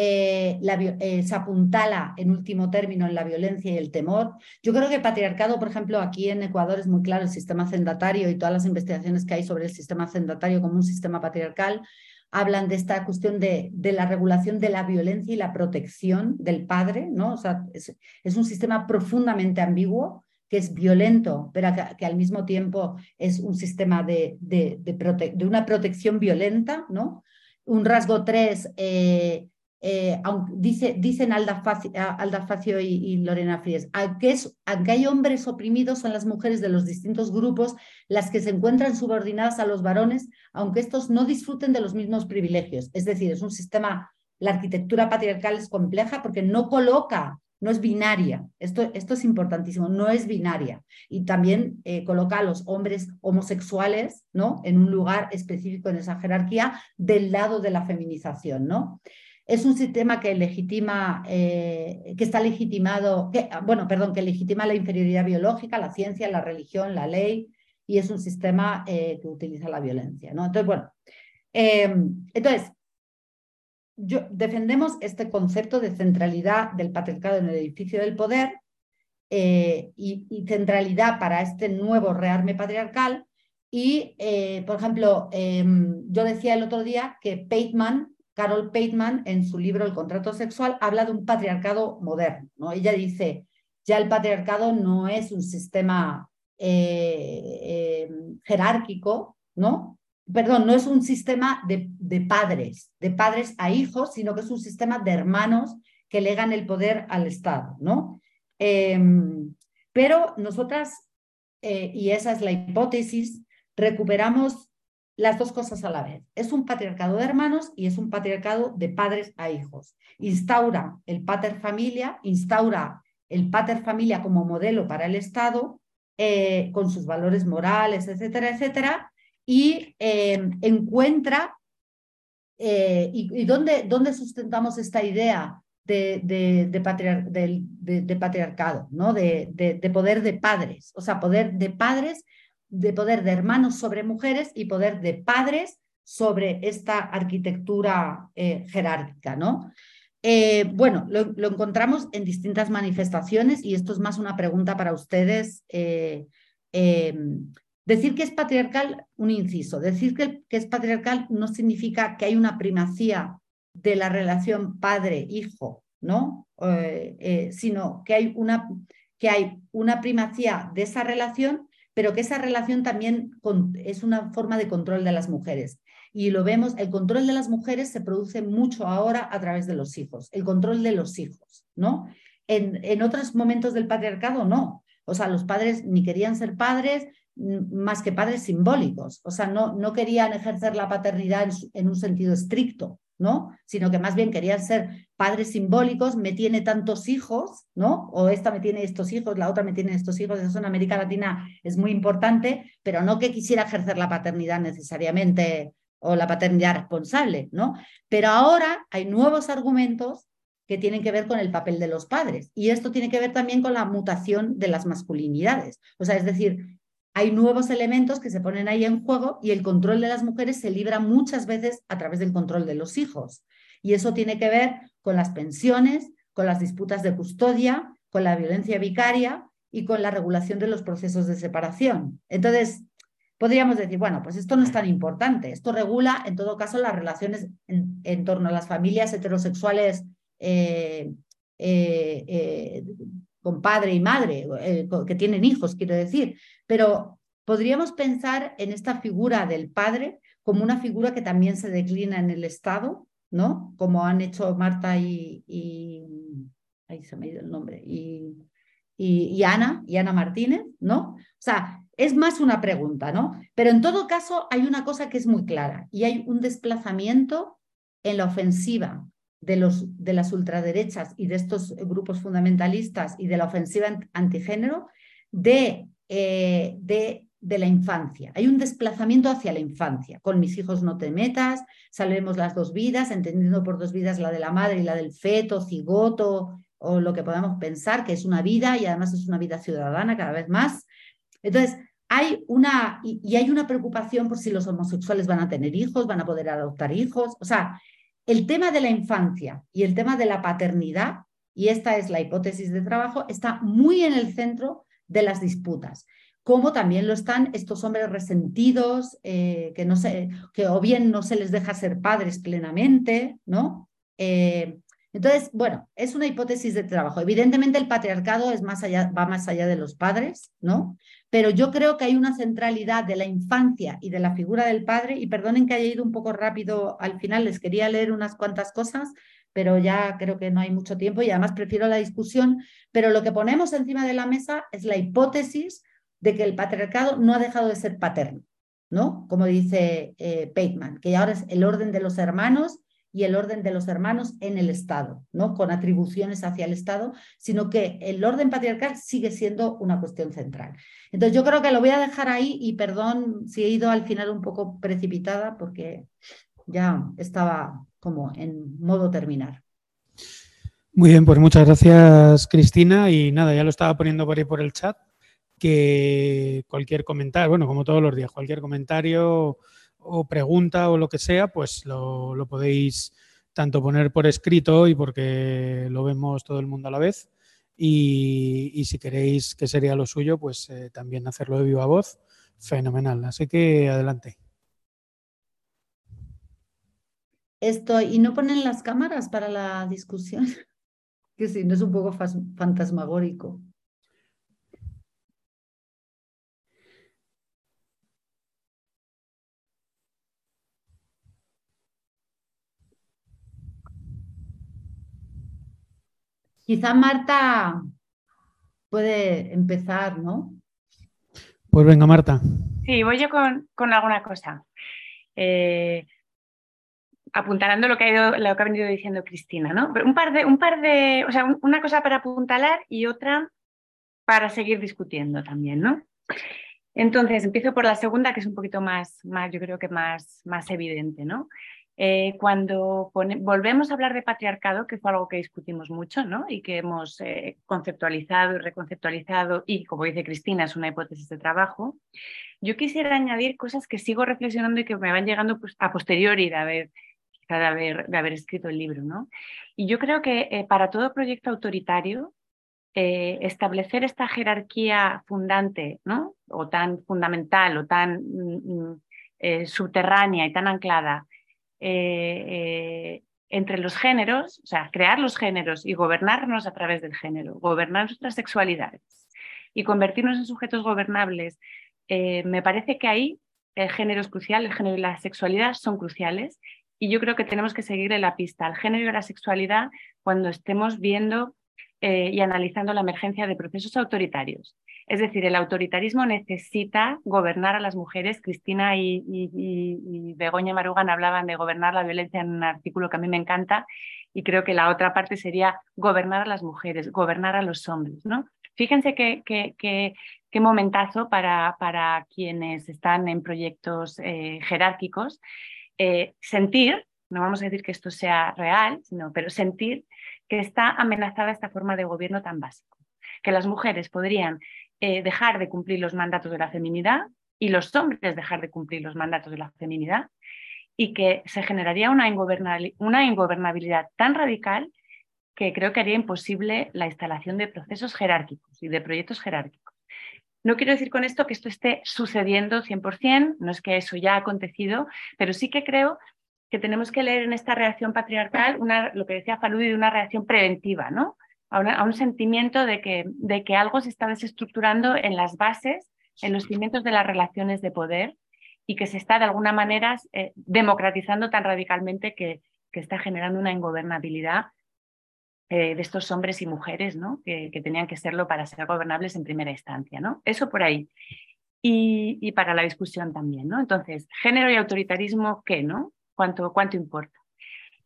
eh, eh, se apuntala en último término en la violencia y el temor. Yo creo que el patriarcado, por ejemplo, aquí en Ecuador es muy claro el sistema hacendatario y todas las investigaciones que hay sobre el sistema hacendatario como un sistema patriarcal hablan de esta cuestión de, de la regulación de la violencia y la protección del padre, ¿no? O sea, es, un sistema profundamente ambiguo que es violento, pero que, al mismo tiempo es un sistema de, de, de, una protección violenta, ¿no? Un rasgo tres, eh, eh, aunque dice, dicen Alda Facio, y, Lorena Fries, aunque, aunque hay hombres oprimidos, son las mujeres de los distintos grupos las que se encuentran subordinadas a los varones, aunque estos no disfruten de los mismos privilegios. Es decir, es un sistema, la arquitectura patriarcal es compleja porque no coloca, no es binaria. Esto, esto es importantísimo, no es binaria. Y también eh, coloca a los hombres homosexuales ¿no? en un lugar específico en esa jerarquía del lado de la feminización. ¿no? Es un sistema que legitima, eh, que está legitimado, que, bueno, perdón, que legitima la inferioridad biológica, la ciencia, la religión, la ley, y es un sistema eh, que utiliza la violencia. ¿no? Entonces, bueno, em, entonces, yo, defendemos este concepto de centralidad del patriarcado en el edificio del poder eh, y, y, centralidad para este nuevo rearme patriarcal. Y, por ejemplo, em, yo decía el otro día que Pateman Carol Pateman, en su libro El contrato sexual, habla de un patriarcado moderno. ¿no? Ella dice, ya el patriarcado no es un sistema eh, eh, jerárquico, ¿no? Perdón, no es un sistema de, padres, de padres a hijos, sino que es un sistema de hermanos que legan el poder al Estado, ¿no? Em, pero nosotras, eh, y esa es la hipótesis, recuperamos las dos cosas a la vez. Es un patriarcado de hermanos y es un patriarcado de padres a hijos. Instaura el pater familia, instaura el pater familia como modelo para el Estado, eh, con sus valores morales, etcétera, etcétera, y em, encuentra, eh, y, dónde, dónde, sustentamos esta idea de, de, patriarcado, ¿no? de poder de padres, o sea, poder de padres de poder de hermanos sobre mujeres y poder de padres sobre esta arquitectura eh, jerárquica, ¿no? Eh, bueno, lo, encontramos en distintas manifestaciones y esto es más una pregunta para ustedes. Eh, decir que es patriarcal, un inciso, decir que, que es patriarcal no significa que hay una primacía de la relación padre-hijo, ¿no? sino que hay, una, que hay una primacía de esa relación pero que esa relación también es una forma de control de las mujeres. Y lo vemos, el control de las mujeres se produce mucho ahora a través de los hijos, el control de los hijos, ¿no? En, en otros momentos del patriarcado no. O sea, los padres ni querían ser padres más que padres simbólicos. O sea, no, no querían ejercer la paternidad en un sentido estricto, ¿no? Sino que más bien querían ser padres simbólicos, me tiene tantos hijos, ¿no? O esta me tiene estos hijos, la otra me tiene estos hijos, eso en América Latina es muy importante, pero no que quisiera ejercer la paternidad necesariamente o la paternidad responsable, ¿no? Pero ahora hay nuevos argumentos que tienen que ver con el papel de los padres. Y esto tiene que ver también con la mutación de las masculinidades. O sea, es decir, hay nuevos elementos que se ponen ahí en juego y el control de las mujeres se libra muchas veces a través del control de los hijos. Y eso tiene que ver con las pensiones, con las disputas de custodia, con la violencia vicaria y con la regulación de los procesos de separación. Entonces, podríamos decir, bueno, pues esto no es tan importante. Esto regula, en todo caso, las relaciones en, torno a las familias heterosexuales eh, eh, eh, con padre y madre, que tienen hijos, quiero decir. Pero podríamos pensar en esta figura del padre como una figura que también se declina en el Estado, ¿no? Como han hecho Marta y, ahí se me ha ido el nombre, y, y, Ana, y Ana Martínez, ¿no? O sea, es más una pregunta, ¿no? Pero en todo caso hay una cosa que es muy clara y hay un desplazamiento en la ofensiva de, los, de las ultraderechas y de estos grupos fundamentalistas y de la ofensiva antigénero de, eh, de, de, la infancia. Hay un desplazamiento hacia la infancia. Con mis hijos no te metas, salvemos las dos vidas, entendiendo por dos vidas la de la madre y la del feto, cigoto o lo que podamos pensar, que es una vida y además es una vida ciudadana cada vez más. Entonces, hay una, y, hay una preocupación por si los homosexuales van a tener hijos, van a poder adoptar hijos. O sea, el tema de la infancia y el tema de la paternidad, y esta es la hipótesis de trabajo, está muy en el centro de las disputas como también lo están estos hombres resentidos, eh, que, no se, que o bien no se les deja ser padres plenamente, ¿no? Eh, entonces, bueno, es una hipótesis de trabajo. Evidentemente el patriarcado es más allá, va más allá de los padres, ¿no? Pero yo creo que hay una centralidad de la infancia y de la figura del padre, y perdonen que haya ido un poco rápido al final, les quería leer unas cuantas cosas, pero ya creo que no hay mucho tiempo y además prefiero la discusión, pero lo que ponemos encima de la mesa es la hipótesis de que el patriarcado no ha dejado de ser paterno, ¿no? Como dice eh, que ahora es el orden de los hermanos y el orden de los hermanos en el Estado, ¿no? con atribuciones hacia el Estado, sino que el orden patriarcal sigue siendo una cuestión central. Entonces yo creo que lo voy a dejar ahí y perdón si he ido al final un poco precipitada porque ya estaba como en modo terminar. Muy bien, pues muchas gracias Cristina y nada, ya lo estaba poniendo por ahí por el chat que cualquier comentario, bueno, como todos los días, cualquier comentario o pregunta o lo que sea, pues lo, podéis tanto poner por escrito y porque lo vemos todo el mundo a la vez. Y, si queréis que sería lo suyo, pues eh, también hacerlo de viva voz, fenomenal. Así que adelante. Esto, ¿y no ponen las cámaras para la discusión? que si no es un poco fantasmagórico. Quizá Marta puede empezar, ¿no? Pues venga, Marta. Sí, voy yo con, alguna cosa. Eh, apuntalando lo que, ha ido, lo que ha venido diciendo Cristina, ¿no? un par de, un par de, o sea, una cosa para apuntalar y otra para seguir discutiendo también, ¿no? Entonces, empiezo por la segunda, que es un poquito más, más yo creo que más, más evidente, ¿no? Eh, cuando volvemos a hablar de patriarcado, que fue algo que discutimos mucho ¿no? y que hemos eh, conceptualizado y reconceptualizado, y como dice Cristina, es una hipótesis de trabajo, yo quisiera añadir cosas que sigo reflexionando y que me van llegando pues, a posteriori de haber, de haber, escrito el libro. ¿no? Y yo creo que eh, para todo proyecto autoritario, establecer esta jerarquía fundante ¿no? o tan fundamental o tan mm, mm, subterránea y tan anclada eh, eh, entre los géneros, o sea, crear los géneros y gobernarnos a través del género, gobernar nuestras sexualidades y convertirnos en sujetos gobernables, eh, me parece que ahí el género es crucial, el género y la sexualidad son cruciales y yo creo que tenemos que seguirle la pista al género y la sexualidad cuando estemos viendo y analizando la emergencia de procesos autoritarios. Es decir, el autoritarismo necesita gobernar a las mujeres. Cristina y, Begoña Marugan hablaban de gobernar la violencia en un artículo que a mí me encanta y creo que la otra parte sería gobernar a las mujeres, gobernar a los hombres. ¿no? Fíjense qué, qué, momentazo para, para, quienes están en proyectos eh, jerárquicos eh, sentir, no vamos a decir que esto sea real, sino, pero sentir que está amenazada esta forma de gobierno tan básico, que las mujeres podrían eh, dejar de cumplir los mandatos de la feminidad y los hombres dejar de cumplir los mandatos de la feminidad y que se generaría una, una ingobernabilidad tan radical que creo que haría imposible la instalación de procesos jerárquicos y de proyectos jerárquicos. No quiero decir con esto que esto esté sucediendo 100%, no es que eso ya ha acontecido, pero sí que creo que tenemos que leer en esta reacción patriarcal una, lo que decía Faludi de una reacción preventiva, ¿no? A, un sentimiento de que, de que algo se está desestructurando en las bases, en los cimientos de las relaciones de poder y que se está de alguna manera eh, democratizando tan radicalmente que, que, está generando una ingobernabilidad eh, de estos hombres y mujeres ¿no? que, que, tenían que serlo para ser gobernables en primera instancia. ¿no? Eso por ahí. Y, y, para la discusión también. ¿no? Entonces, género y autoritarismo, ¿qué? ¿no? ¿Cuánto, cuánto importa?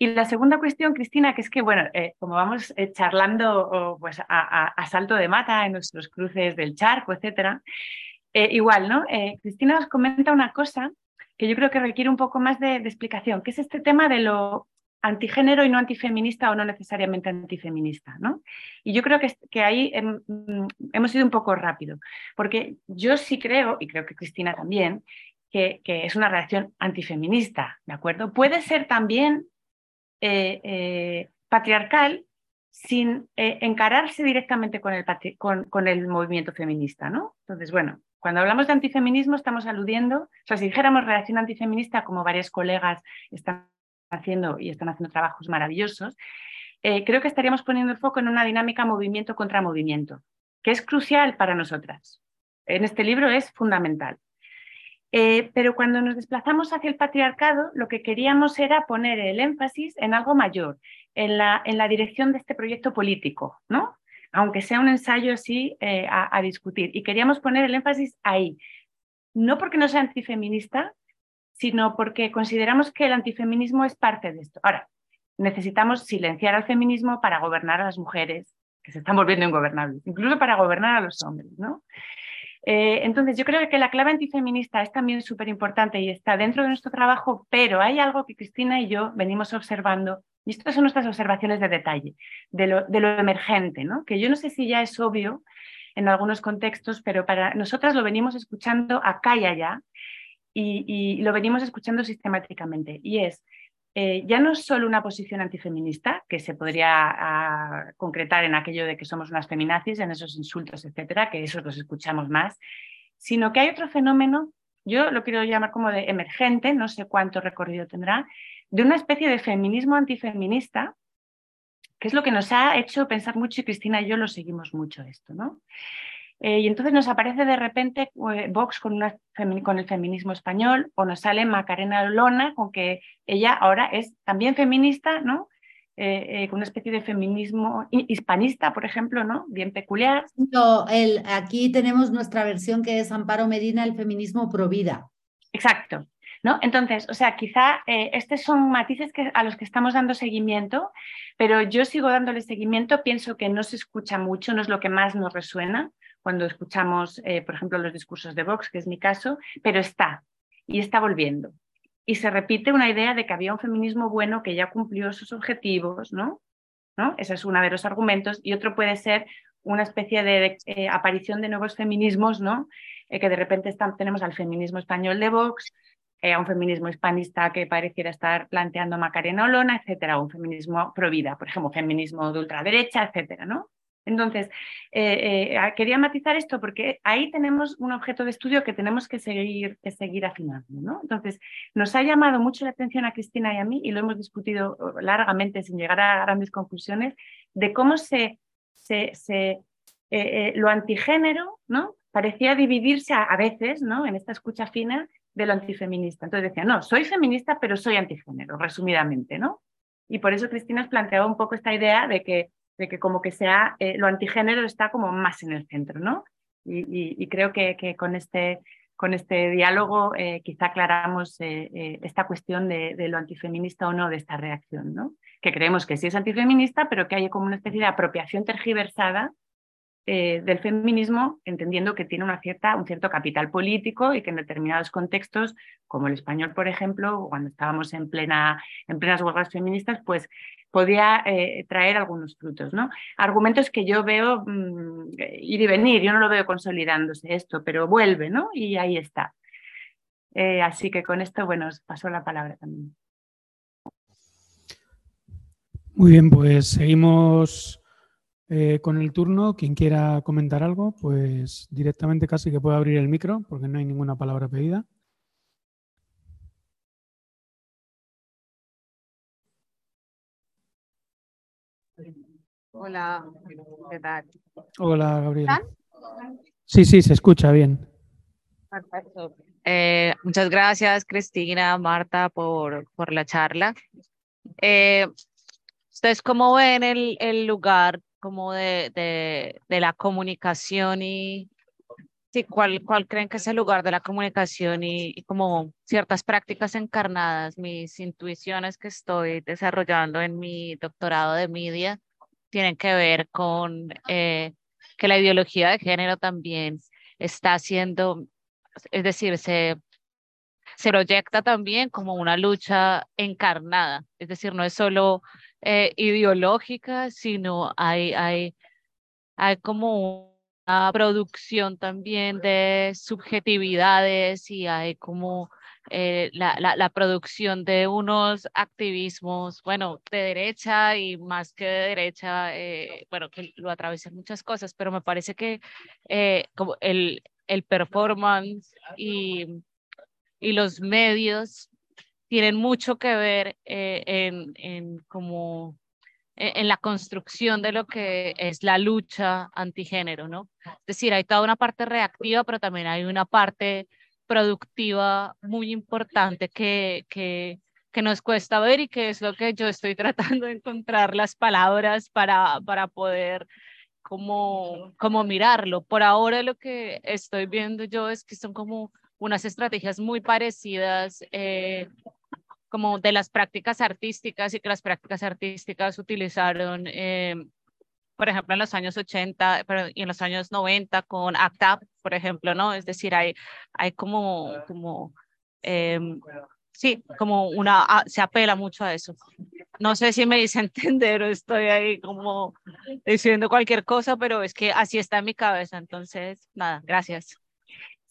Y la segunda cuestión, Cristina, que es que, bueno, eh, como vamos eh, charlando pues, a, salto de mata en nuestros cruces del charco, etcétera, eh, igual, ¿no? Cristina nos comenta una cosa que yo creo que requiere un poco más de, explicación, que es este tema de lo antigénero y no antifeminista o no necesariamente antifeminista, ¿no? Y yo creo que, que ahí mm, hemos ido un poco rápido, porque yo sí creo, y creo que Cristina también, que, es una reacción antifeminista, ¿de acuerdo? Puede ser también eh, eh, patriarcal sin eh, encararse directamente con el, con, el, movimiento feminista, ¿no? Entonces, bueno, cuando hablamos de antifeminismo estamos aludiendo, o sea, si dijéramos reacción antifeminista, como varias colegas están haciendo y están haciendo trabajos maravillosos, creo que estaríamos poniendo el foco en una dinámica movimiento contra movimiento, que es crucial para nosotras. En este libro es fundamental. Eh, pero cuando nos desplazamos hacia el patriarcado, lo que queríamos era poner el énfasis en algo mayor, en la, en la dirección de este proyecto político, ¿no? aunque sea un ensayo así eh, a, discutir. Y queríamos poner el énfasis ahí, no porque no sea antifeminista, sino porque consideramos que el antifeminismo es parte de esto. Ahora, necesitamos silenciar al feminismo para gobernar a las mujeres, que se están volviendo ingobernables, incluso para gobernar a los hombres. ¿no? Eh, entonces, yo creo que la clave antifeminista es también súper importante y está dentro de nuestro trabajo, pero hay algo que Cristina y yo venimos observando, y estas son nuestras observaciones de detalle, de lo, emergente, ¿no? que yo no sé si ya es obvio en algunos contextos, pero para nosotras lo venimos escuchando acá y allá, y lo venimos escuchando sistemáticamente, y es eh, ya no es solo una posición antifeminista, que se podría ah, concretar en aquello de que somos unas feminazis, en esos insultos, etcétera, que esos los escuchamos más, sino que hay otro fenómeno, yo lo quiero llamar como de emergente, no sé cuánto recorrido tendrá, de una especie de feminismo antifeminista, que es lo que nos ha hecho pensar mucho, y Cristina y yo lo seguimos mucho esto, ¿no? Eh, y entonces nos aparece de repente eh, Vox con, con, el feminismo español o nos sale Macarena Lona con que ella ahora es también feminista, ¿no? Eh, con una especie de feminismo hispanista, por ejemplo, ¿no? Bien peculiar. No, el, aquí tenemos nuestra versión que es Amparo Medina, el feminismo pro vida. Exacto. ¿No? Entonces, o sea, quizá estos son matices que, a los que estamos dando seguimiento, pero yo sigo dándole seguimiento, pienso que no se escucha mucho, no es lo que más nos resuena, cuando escuchamos, eh, por ejemplo, los discursos de Vox, que es mi caso, pero está y está volviendo. Y se repite una idea de que había un feminismo bueno que ya cumplió sus objetivos, ¿no? ¿No? Ese es uno de los argumentos. Y otro puede ser una especie de, eh, aparición de nuevos feminismos, ¿no? Eh, que de repente tenemos al feminismo español de Vox, a un feminismo hispanista que pareciera estar planteando Macarena Olona, etcétera, un feminismo pro vida, por ejemplo, feminismo de ultraderecha, etcétera, ¿no? Entonces, eh, eh, quería matizar esto porque ahí tenemos un objeto de estudio que tenemos que seguir, que seguir afinando. ¿no? Entonces, nos ha llamado mucho la atención a Cristina y a mí, y lo hemos discutido uh, largamente sin llegar a grandes conclusiones, de cómo se, se, eh, lo antigénero ¿no? parecía dividirse a, a, veces ¿no? en esta escucha fina de lo antifeminista. Entonces decía, no, soy feminista, pero soy antigénero, resumidamente. ¿no? Y por eso Cristina nos planteaba un poco esta idea de que de que como que sea, eh, lo antigénero está como más en el centro, ¿no? Y, creo que, que, con, este, con este diálogo eh, quizá aclaramos eh, esta cuestión de, lo antifeminista o no de esta reacción, ¿no? Que creemos que sí es antifeminista, pero que hay como una especie de apropiación tergiversada eh, del feminismo, entendiendo que tiene una cierta, un cierto capital político y que en determinados contextos, como el español, por ejemplo, cuando estábamos en, plena, en plenas huelgas feministas, pues podía eh, traer algunos frutos. ¿no? Argumentos que yo veo mm, ir y venir, yo no lo veo consolidándose esto, pero vuelve, ¿no? Y ahí está. Eh, así que con esto, bueno, os paso la palabra también. Muy bien, pues seguimos eh, con el turno. Quien quiera comentar algo, pues directamente casi que puede abrir el micro, porque no hay ninguna palabra pedida. Hola, ¿qué tal? Hola, Gabriela. Sí, sí, se escucha bien. Perfecto. Eh, muchas gracias, Cristina, Marta, por, por la charla. Eh, ¿Ustedes cómo ven el, el lugar como de, de, de, la comunicación y sí, ¿cuál, cuál creen que es el lugar de la comunicación y, y, como ciertas prácticas encarnadas, mis intuiciones que estoy desarrollando en mi doctorado de media? Tienen que ver con eh, que la ideología de género también está haciendo, es decir, se, se proyecta también como una lucha encarnada, es decir, no es solo eh, ideológica, sino hay, hay, hay como una producción también de subjetividades y hay como eh, la, la, la, producción de unos activismos, bueno, de derecha y más que de derecha, eh, bueno, que lo atraviesan muchas cosas, pero me parece que eh, como el, el performance y, y los medios tienen mucho que ver eh, en, en como e, en la construcción de lo que es la lucha antigénero, ¿no? Es decir, hay toda una parte reactiva, pero también hay una parte productiva muy importante que, que, que nos cuesta ver y que es lo que yo estoy tratando de encontrar las palabras para, para poder como, como mirarlo. Por ahora lo que estoy viendo yo es que son como unas estrategias muy parecidas eh, como de las prácticas artísticas y que las prácticas artísticas utilizaron eh, por ejemplo, en los años 80 pero, y en los años 90 con ACT por ejemplo, ¿no? Es decir, hay, hay como, como eh, sí, como una, ah, se apela mucho a eso. No sé si me dice entender o estoy ahí como diciendo cualquier cosa, pero es que así está en mi cabeza. Entonces, nada, gracias.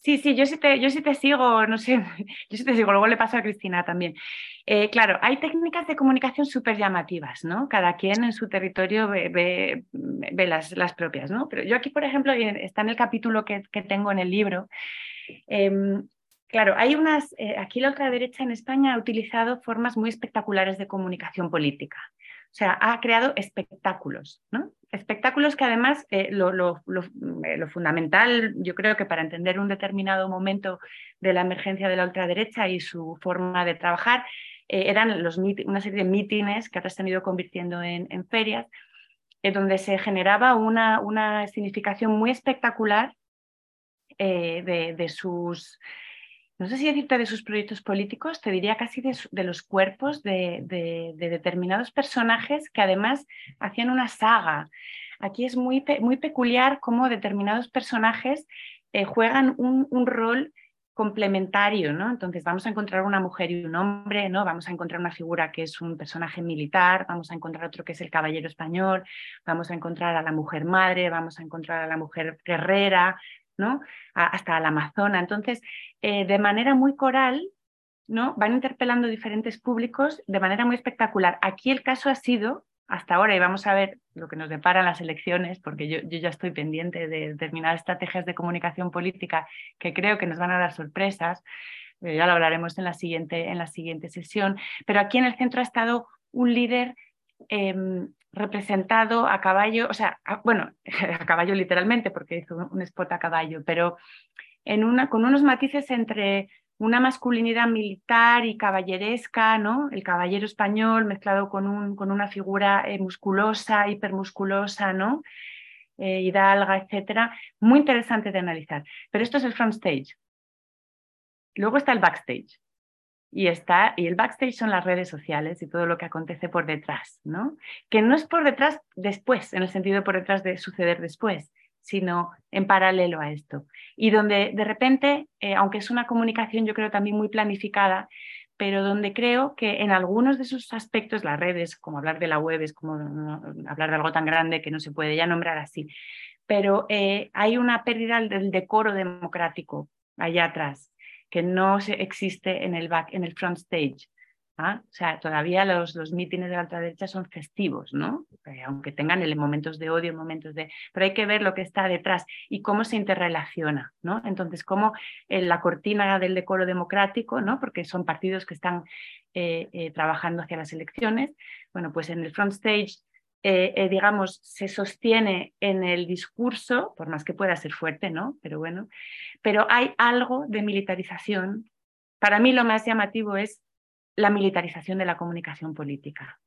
Sí, sí, yo sí te, yo sí te sigo, no sé, yo sí te sigo, luego le paso a Cristina también. Eh, claro, hay técnicas de comunicación súper llamativas, ¿no? Cada quien en su territorio ve, ve, las, las propias, ¿no? Pero yo aquí, por ejemplo, está en el capítulo que, que tengo en el libro, eh, Claro, hay unas, eh, aquí la ultraderecha en España ha utilizado formas muy espectaculares de comunicación política. O sea, ha creado espectáculos, ¿no? Espectáculos que además eh, lo, lo, lo, eh, lo, fundamental, yo creo que para entender un determinado momento de la emergencia de la ultraderecha y su forma de trabajar, eh, eran los una serie de mítines que ahora se han ido convirtiendo en, en ferias, donde se generaba una, una significación muy espectacular de, de sus no sé si decirte de sus proyectos políticos, te diría casi de, los cuerpos de, determinados personajes que además hacían una saga. Aquí es muy, muy peculiar cómo determinados personajes eh, juegan un, un, rol complementario, ¿no? Entonces vamos a encontrar una mujer y un hombre, ¿no? Vamos a encontrar una figura que es un personaje militar, vamos a encontrar otro que es el caballero español, vamos a encontrar a la mujer madre, vamos a encontrar a la mujer guerrera, hasta la Amazona. Entonces, eh, de manera muy coral, ¿no? van interpelando diferentes públicos de manera muy espectacular. Aquí el caso ha sido, hasta ahora, y vamos a ver lo que nos deparan las elecciones, porque yo, yo ya estoy pendiente de determinadas estrategias de comunicación política que creo que nos van a dar sorpresas, eh, ya lo hablaremos en la, siguiente, en la siguiente sesión, pero aquí en el centro ha estado un líder eh, representado a caballo, o sea, bueno, a caballo literalmente, porque hizo un spot a caballo, pero en una, con unos matices entre una masculinidad militar y caballeresca, ¿no? El caballero español mezclado con, un, con una figura eh, musculosa, hipermusculosa, ¿no? Eh, hidalga, etcétera. Muy interesante de analizar. Pero esto es el front stage. Luego está el backstage y está y el backstage son las redes sociales y todo lo que acontece por detrás, ¿no? Que no es por detrás después, en el sentido por detrás de suceder después, sino en paralelo a esto. Y donde de repente, eh, aunque es una comunicación yo creo también muy planificada, pero donde creo que en algunos de sus aspectos, las redes, como hablar de la web, es como hablar de algo tan grande que no se puede ya nombrar así, pero eh, hay una pérdida del decoro democrático allá atrás, que no existe en el, back, en el front stage. ¿ah? O sea, todavía los, los mítines de la ultraderecha son festivos, ¿no? Eh, aunque tengan momentos de odio, momentos de... Pero hay que ver lo que está detrás y cómo se interrelaciona, ¿no? Entonces, cómo en la cortina del decoro democrático, ¿no? Porque son partidos que están eh, eh, trabajando hacia las elecciones, bueno, pues en el front stage digamos, se sostiene en el discurso, por más que pueda ser fuerte, ¿no? Pero bueno, pero hay algo de militarización. Para mí lo más llamativo es la militarización de la comunicación política.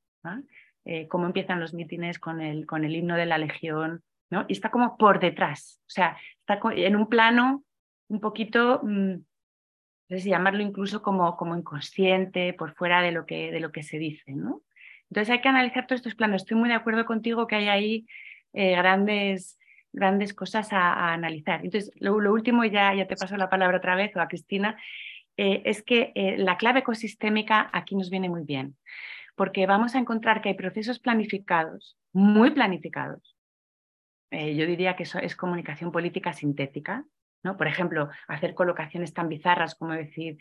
Eh, cómo empiezan los mítines con el, con el himno de la Legión, ¿no? y está como por detrás, o sea, está en un plano un poquito, mm, no sé si llamarlo incluso como, como inconsciente, por fuera de lo que, de lo que se dice. ¿no? Entonces hay que analizar todos estos planos. Estoy muy de acuerdo contigo que hay ahí eh, grandes, grandes cosas a, analizar. Entonces, lo, lo, último, ya, ya te paso la palabra otra vez, o a Cristina, eh, es que eh, la clave ecosistémica aquí nos viene muy bien, porque vamos a encontrar que hay procesos planificados, muy planificados. Yo diría que eso es comunicación política sintética, ¿no? Por ejemplo, hacer colocaciones tan bizarras como decir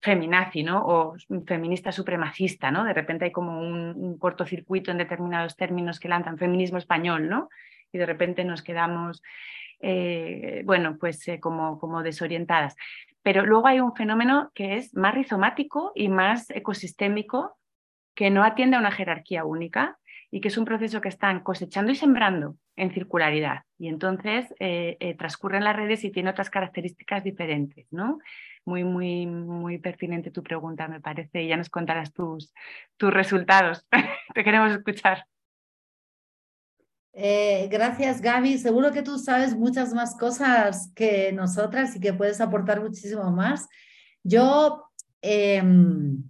feminazi, ¿no? O feminista supremacista, ¿no? De repente hay como un, cortocircuito en determinados términos que lanzan feminismo español, ¿no? Y de repente nos quedamos, bueno, pues como, como desorientadas. Pero luego hay un fenómeno que es más rizomático y más ecosistémico, que no atiende a una jerarquía única y que es un proceso que están cosechando y sembrando en circularidad. Y entonces eh, eh, transcurren las redes y tiene otras características diferentes, ¿no? Muy, muy, muy pertinente tu pregunta, me parece, ya nos contarás tus, tus resultados. Te queremos escuchar. Eh, gracias, Gaby. Seguro que tú sabes muchas más cosas que nosotras y que puedes aportar muchísimo más. Yo, em,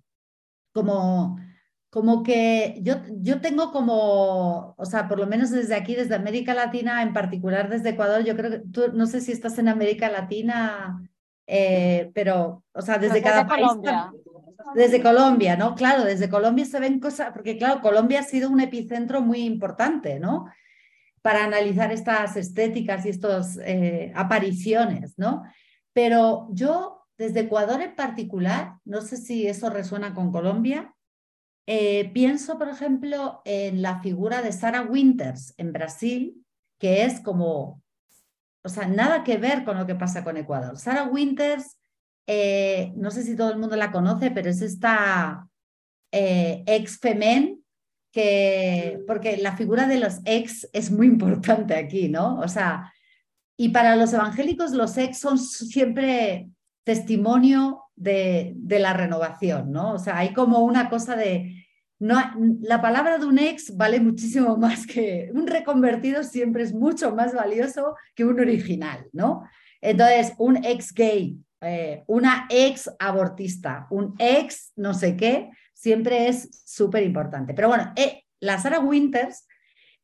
como, como que yo, yo tengo como, o sea, por lo menos desde aquí, desde América Latina, en particular desde Ecuador, yo creo que tú, no sé si estás en América Latina, eh, pero, o sea, desde cada país. Colombia. Desde Colombia, ¿no? Claro, desde Colombia se ven cosas, porque claro, Colombia ha sido un epicentro muy importante, ¿no? para analizar estas estéticas y estas eh, apariciones, ¿no? Pero yo, desde Ecuador en particular, no sé si eso resuena con Colombia, eh, pienso, por ejemplo, en la figura de Sarah Winters en Brasil, que es como, o sea, nada que ver con lo que pasa con Ecuador. Sarah Winters, eh, no sé si todo el mundo la conoce, pero es esta ex femen porque la figura de los ex es muy importante aquí, ¿no? O sea, y para los evangélicos los ex son siempre testimonio de, de la renovación, ¿no? O sea, hay como una cosa de, no, la palabra de un ex vale muchísimo más que un reconvertido siempre es mucho más valioso que un original, ¿no? Entonces, un ex gay, eh, una ex abortista, un ex no sé qué, siempre es súper importante. Pero bueno, eh, la Sarah Winters,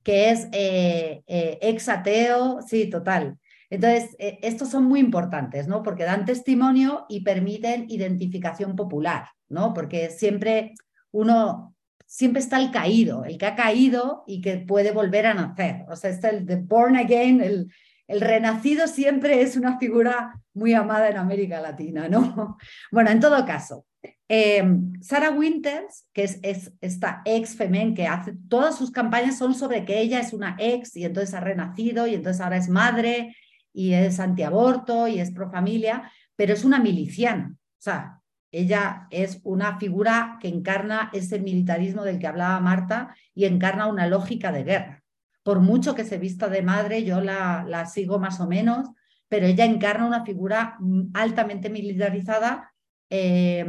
que es eh, ex ateo, sí, total. Entonces, estos son muy importantes, ¿no? Porque dan testimonio y permiten identificación popular, ¿no? Porque siempre uno, siempre está el caído, el que ha caído y que puede volver a nacer. O sea, está el de born again, el, el renacido siempre es una figura muy amada en América Latina, ¿no? Bueno, en todo caso, Em, Sarah Winters, que es, esta ex femen que hace todas sus campañas son sobre que ella es una ex y entonces ha renacido y entonces ahora es madre y es antiaborto y es pro familia, pero es una miliciana. O sea, ella es una figura que encarna ese militarismo del que hablaba Marta y encarna una lógica de guerra. Por mucho que se vista de madre, yo la, la sigo más o menos, pero ella encarna una figura altamente militarizada eh,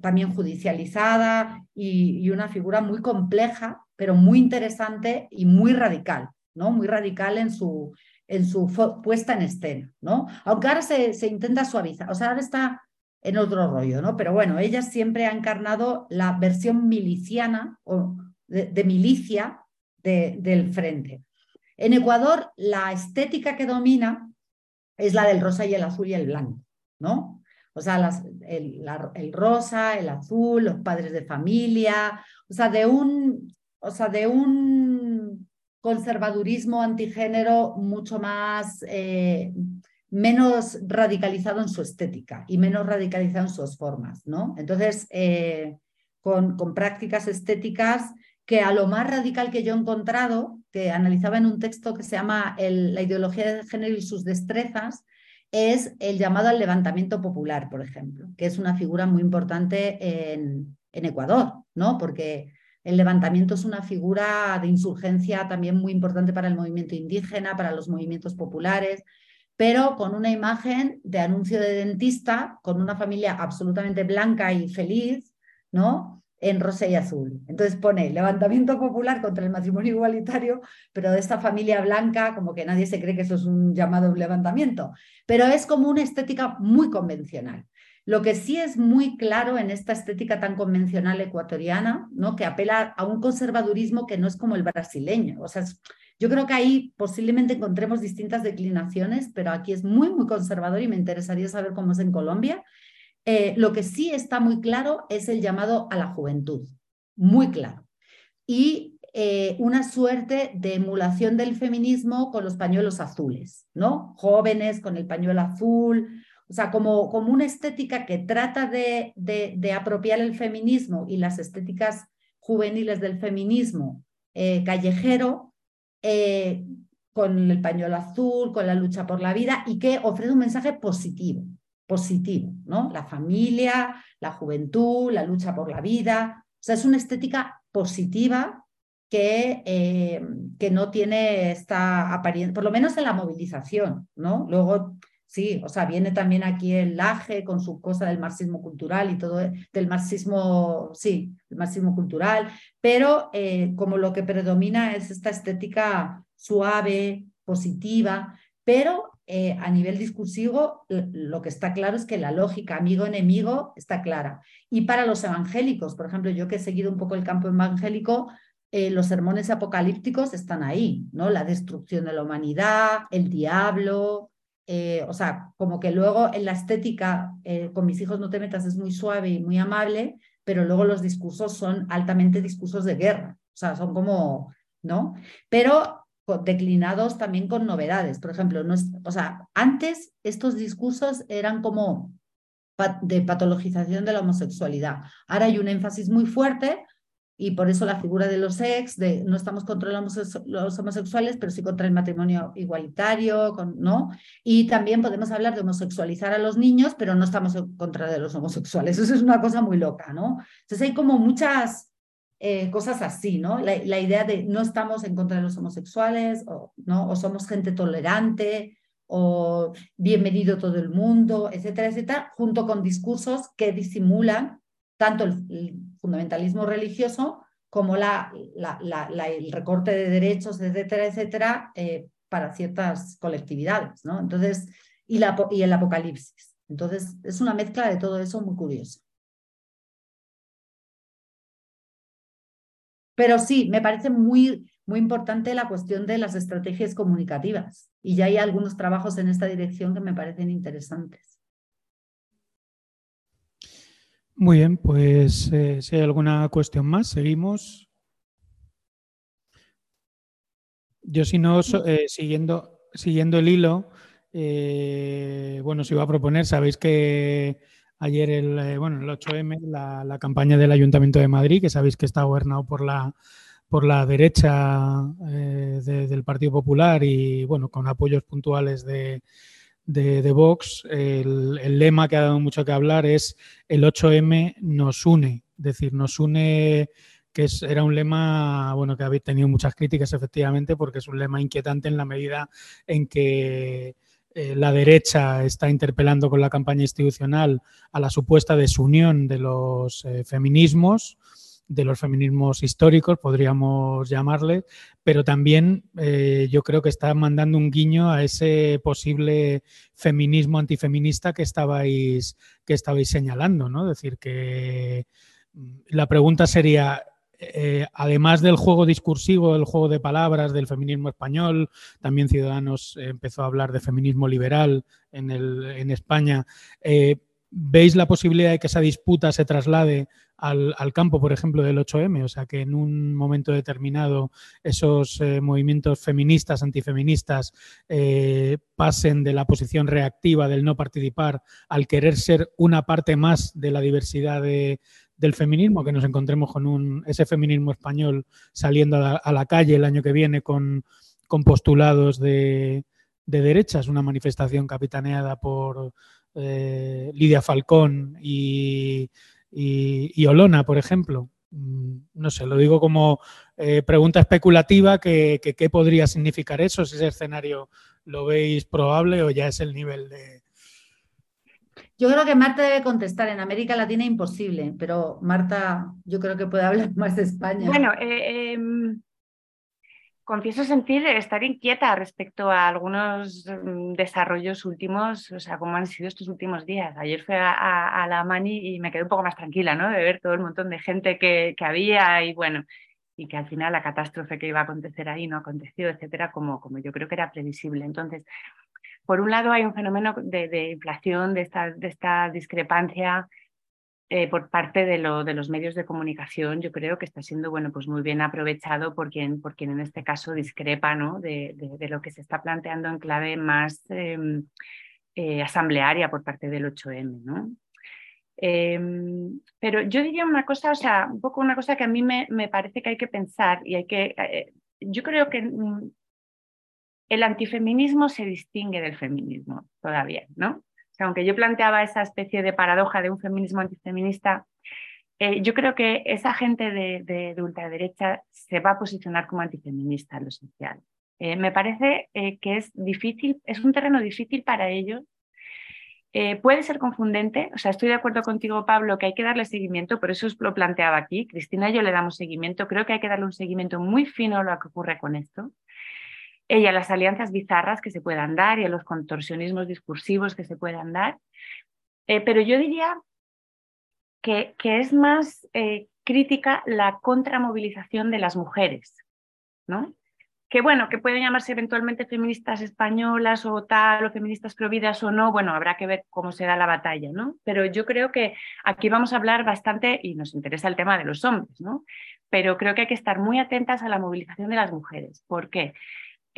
también judicializada y, una figura muy compleja, pero muy interesante y muy radical, ¿no? Muy radical en su, en su puesta en escena, ¿no? Aunque ahora se, se, intenta suavizar, o sea, ahora está en otro rollo, ¿no? Pero bueno, ella siempre ha encarnado la versión miliciana o de, milicia del frente. En Ecuador, la estética que domina es la del rosa y el azul y el blanco, ¿no? O sea, el, rosa, el azul, los padres de familia, o sea, de un, o sea, de un conservadurismo antigénero mucho más, eh, menos radicalizado en su estética y menos radicalizado en sus formas, ¿no? Entonces, eh, con, con prácticas estéticas que a lo más radical que yo he encontrado, que analizaba en un texto que se llama La ideología de género y sus destrezas, es el llamado al levantamiento popular, por ejemplo, que es una figura muy importante en, en Ecuador, ¿no? Porque el levantamiento es una figura de insurgencia también muy importante para el movimiento indígena, para los movimientos populares, pero con una imagen de anuncio de dentista, con una familia absolutamente blanca y feliz, ¿no? en rosa y azul. Entonces pone levantamiento popular contra el matrimonio igualitario, pero de esta familia blanca, como que nadie se cree que eso es un llamado levantamiento, pero es como una estética muy convencional. Lo que sí es muy claro en esta estética tan convencional ecuatoriana, ¿no? que apela a un conservadurismo que no es como el brasileño. O sea, yo creo que ahí posiblemente encontremos distintas declinaciones, pero aquí es muy, muy conservador y me interesaría saber cómo es en Colombia. Eh, lo que sí está muy claro es el llamado a la juventud, muy claro. Y eh, una suerte de emulación del feminismo con los pañuelos azules, ¿no? Jóvenes con el pañuelo azul, o sea, como, como una estética que trata de, de, apropiar el feminismo y las estéticas juveniles del feminismo eh, callejero, con el pañuelo azul, con la lucha por la vida y que ofrece un mensaje positivo positivo, ¿no? La familia, la juventud, la lucha por la vida. O sea, es una estética positiva que, eh, que no tiene esta apariencia, por lo menos en la movilización, ¿no? Luego, sí, o sea, viene también aquí el Laje con su cosa del marxismo cultural y todo, del marxismo, sí, el marxismo cultural, pero eh, como lo que predomina es esta estética suave, positiva, pero eh, a nivel discursivo, lo que está claro es que la lógica amigo-enemigo está clara. Y para los evangélicos, por ejemplo, yo que he seguido un poco el campo evangélico, eh, los sermones apocalípticos están ahí, ¿no? La destrucción de la humanidad, el diablo, eh, o sea, como que luego en la estética, con mis hijos no te metas, es muy suave y muy amable, pero luego los discursos son altamente discursos de guerra, o sea, son como, ¿no? Pero declinados también con novedades. Por ejemplo, no o sea, antes estos discursos eran como de patologización de la homosexualidad. Ahora hay un énfasis muy fuerte y por eso la figura de los ex, de no estamos contra los homosexuales, pero sí contra el matrimonio igualitario, ¿no? Y también podemos hablar de homosexualizar a los niños, pero no estamos en contra de los homosexuales. Eso es una cosa muy loca, ¿no? Entonces hay como muchas eh, cosas así, ¿no? La, idea de no estamos en contra de los homosexuales, o, ¿no? o somos gente tolerante, o bienvenido todo el mundo, etcétera, etcétera, junto con discursos que disimulan tanto el, fundamentalismo religioso como la, el recorte de derechos, etcétera, etcétera, eh, para ciertas colectividades, ¿no? Entonces, y, y el apocalipsis. Entonces, es una mezcla de todo eso muy curiosa. Pero sí, me parece muy, muy importante la cuestión de las estrategias comunicativas y ya hay algunos trabajos en esta dirección que me parecen interesantes. Muy bien, pues eh, si hay alguna cuestión más, seguimos. Yo si no, eh, siguiendo, siguiendo el hilo, eh, bueno, os iba a proponer, sabéis que ayer el, bueno, el 8M, la, campaña del Ayuntamiento de Madrid, que sabéis que está gobernado por la, por la derecha del Partido Popular y bueno, con apoyos puntuales de, de, Vox, el, lema que ha dado mucho que hablar es el 8M nos une, es decir, nos une que es, era un lema bueno que habéis tenido muchas críticas efectivamente porque es un lema inquietante en la medida en que eh, la derecha está interpelando con la campaña institucional a la supuesta desunión de los eh, feminismos, de los feminismos históricos, podríamos llamarle, pero también eh, yo creo que está mandando un guiño a ese posible feminismo antifeminista que estabais, que señalando, ¿no? Es decir, que mm, la pregunta sería, eh, además del juego discursivo, el juego de palabras del feminismo español, también Ciudadanos empezó a hablar de feminismo liberal en, el, en España. ¿Veis la posibilidad de que esa disputa se traslade al, campo, por ejemplo, del 8M? O sea, que en un momento determinado esos eh, movimientos feministas, antifeministas, eh, pasen de la posición reactiva del no participar al querer ser una parte más de la diversidad del feminismo, que nos encontremos con un, ese feminismo español saliendo a la, calle el año que viene con, postulados de, de derechas, una manifestación capitaneada por eh, Lidia Falcón y, Olona, por ejemplo. Mm, no sé, lo digo como eh, pregunta especulativa, que, ¿qué podría significar eso? Si ese escenario lo veis probable o ya es el nivel de... Yo creo que Marta debe contestar. En América Latina imposible, pero Marta yo creo que puede hablar más de España. Bueno, eh, em, confieso sentir estar inquieta respecto a algunos mm, desarrollos últimos, o sea, cómo han sido estos últimos días. Ayer fui a, la Mani y me quedé un poco más tranquila, ¿no? De ver todo el montón de gente que, había y bueno, y que al final la catástrofe que iba a acontecer ahí no aconteció, etcétera, como, como yo creo que era previsible. Entonces, por un lado hay un fenómeno de, inflación, de esta, de esta discrepancia eh, por parte de, lo, de, los medios de comunicación, yo creo que está siendo bueno, pues muy bien aprovechado por quien, por quien en este caso discrepa ¿no? de, lo que se está planteando en clave más em, eh, asamblearia por parte del 8M. ¿no? Em, pero yo diría una cosa, o sea, un poco una cosa que a mí me, me parece que hay que pensar y hay que, eh, yo creo que mm, el antifeminismo se distingue del feminismo todavía, ¿no? Aunque yo planteaba esa especie de paradoja de un feminismo antifeminista, eh, yo creo que esa gente de, ultraderecha se va a posicionar como antifeminista en lo social. Eh, me parece eh, que es difícil, es un terreno difícil para ellos. puede ser confundente, o sea, estoy de acuerdo contigo, Pablo, que hay que darle seguimiento, por eso os lo planteaba aquí. Cristina y yo le damos seguimiento, creo que hay que darle un seguimiento muy fino a lo que ocurre con esto y a las alianzas bizarras que se puedan dar y a los contorsionismos discursivos que se puedan dar. Eh, pero yo diría que, que es más eh, crítica la contramovilización de las mujeres, ¿no? Que bueno, que pueden llamarse eventualmente feministas españolas o tal, o feministas providas o no, bueno, habrá que ver cómo se da la batalla, ¿no? Pero yo creo que aquí vamos a hablar bastante, y nos interesa el tema de los hombres, ¿no? Pero creo que hay que estar muy atentas a la movilización de las mujeres. ¿Por qué?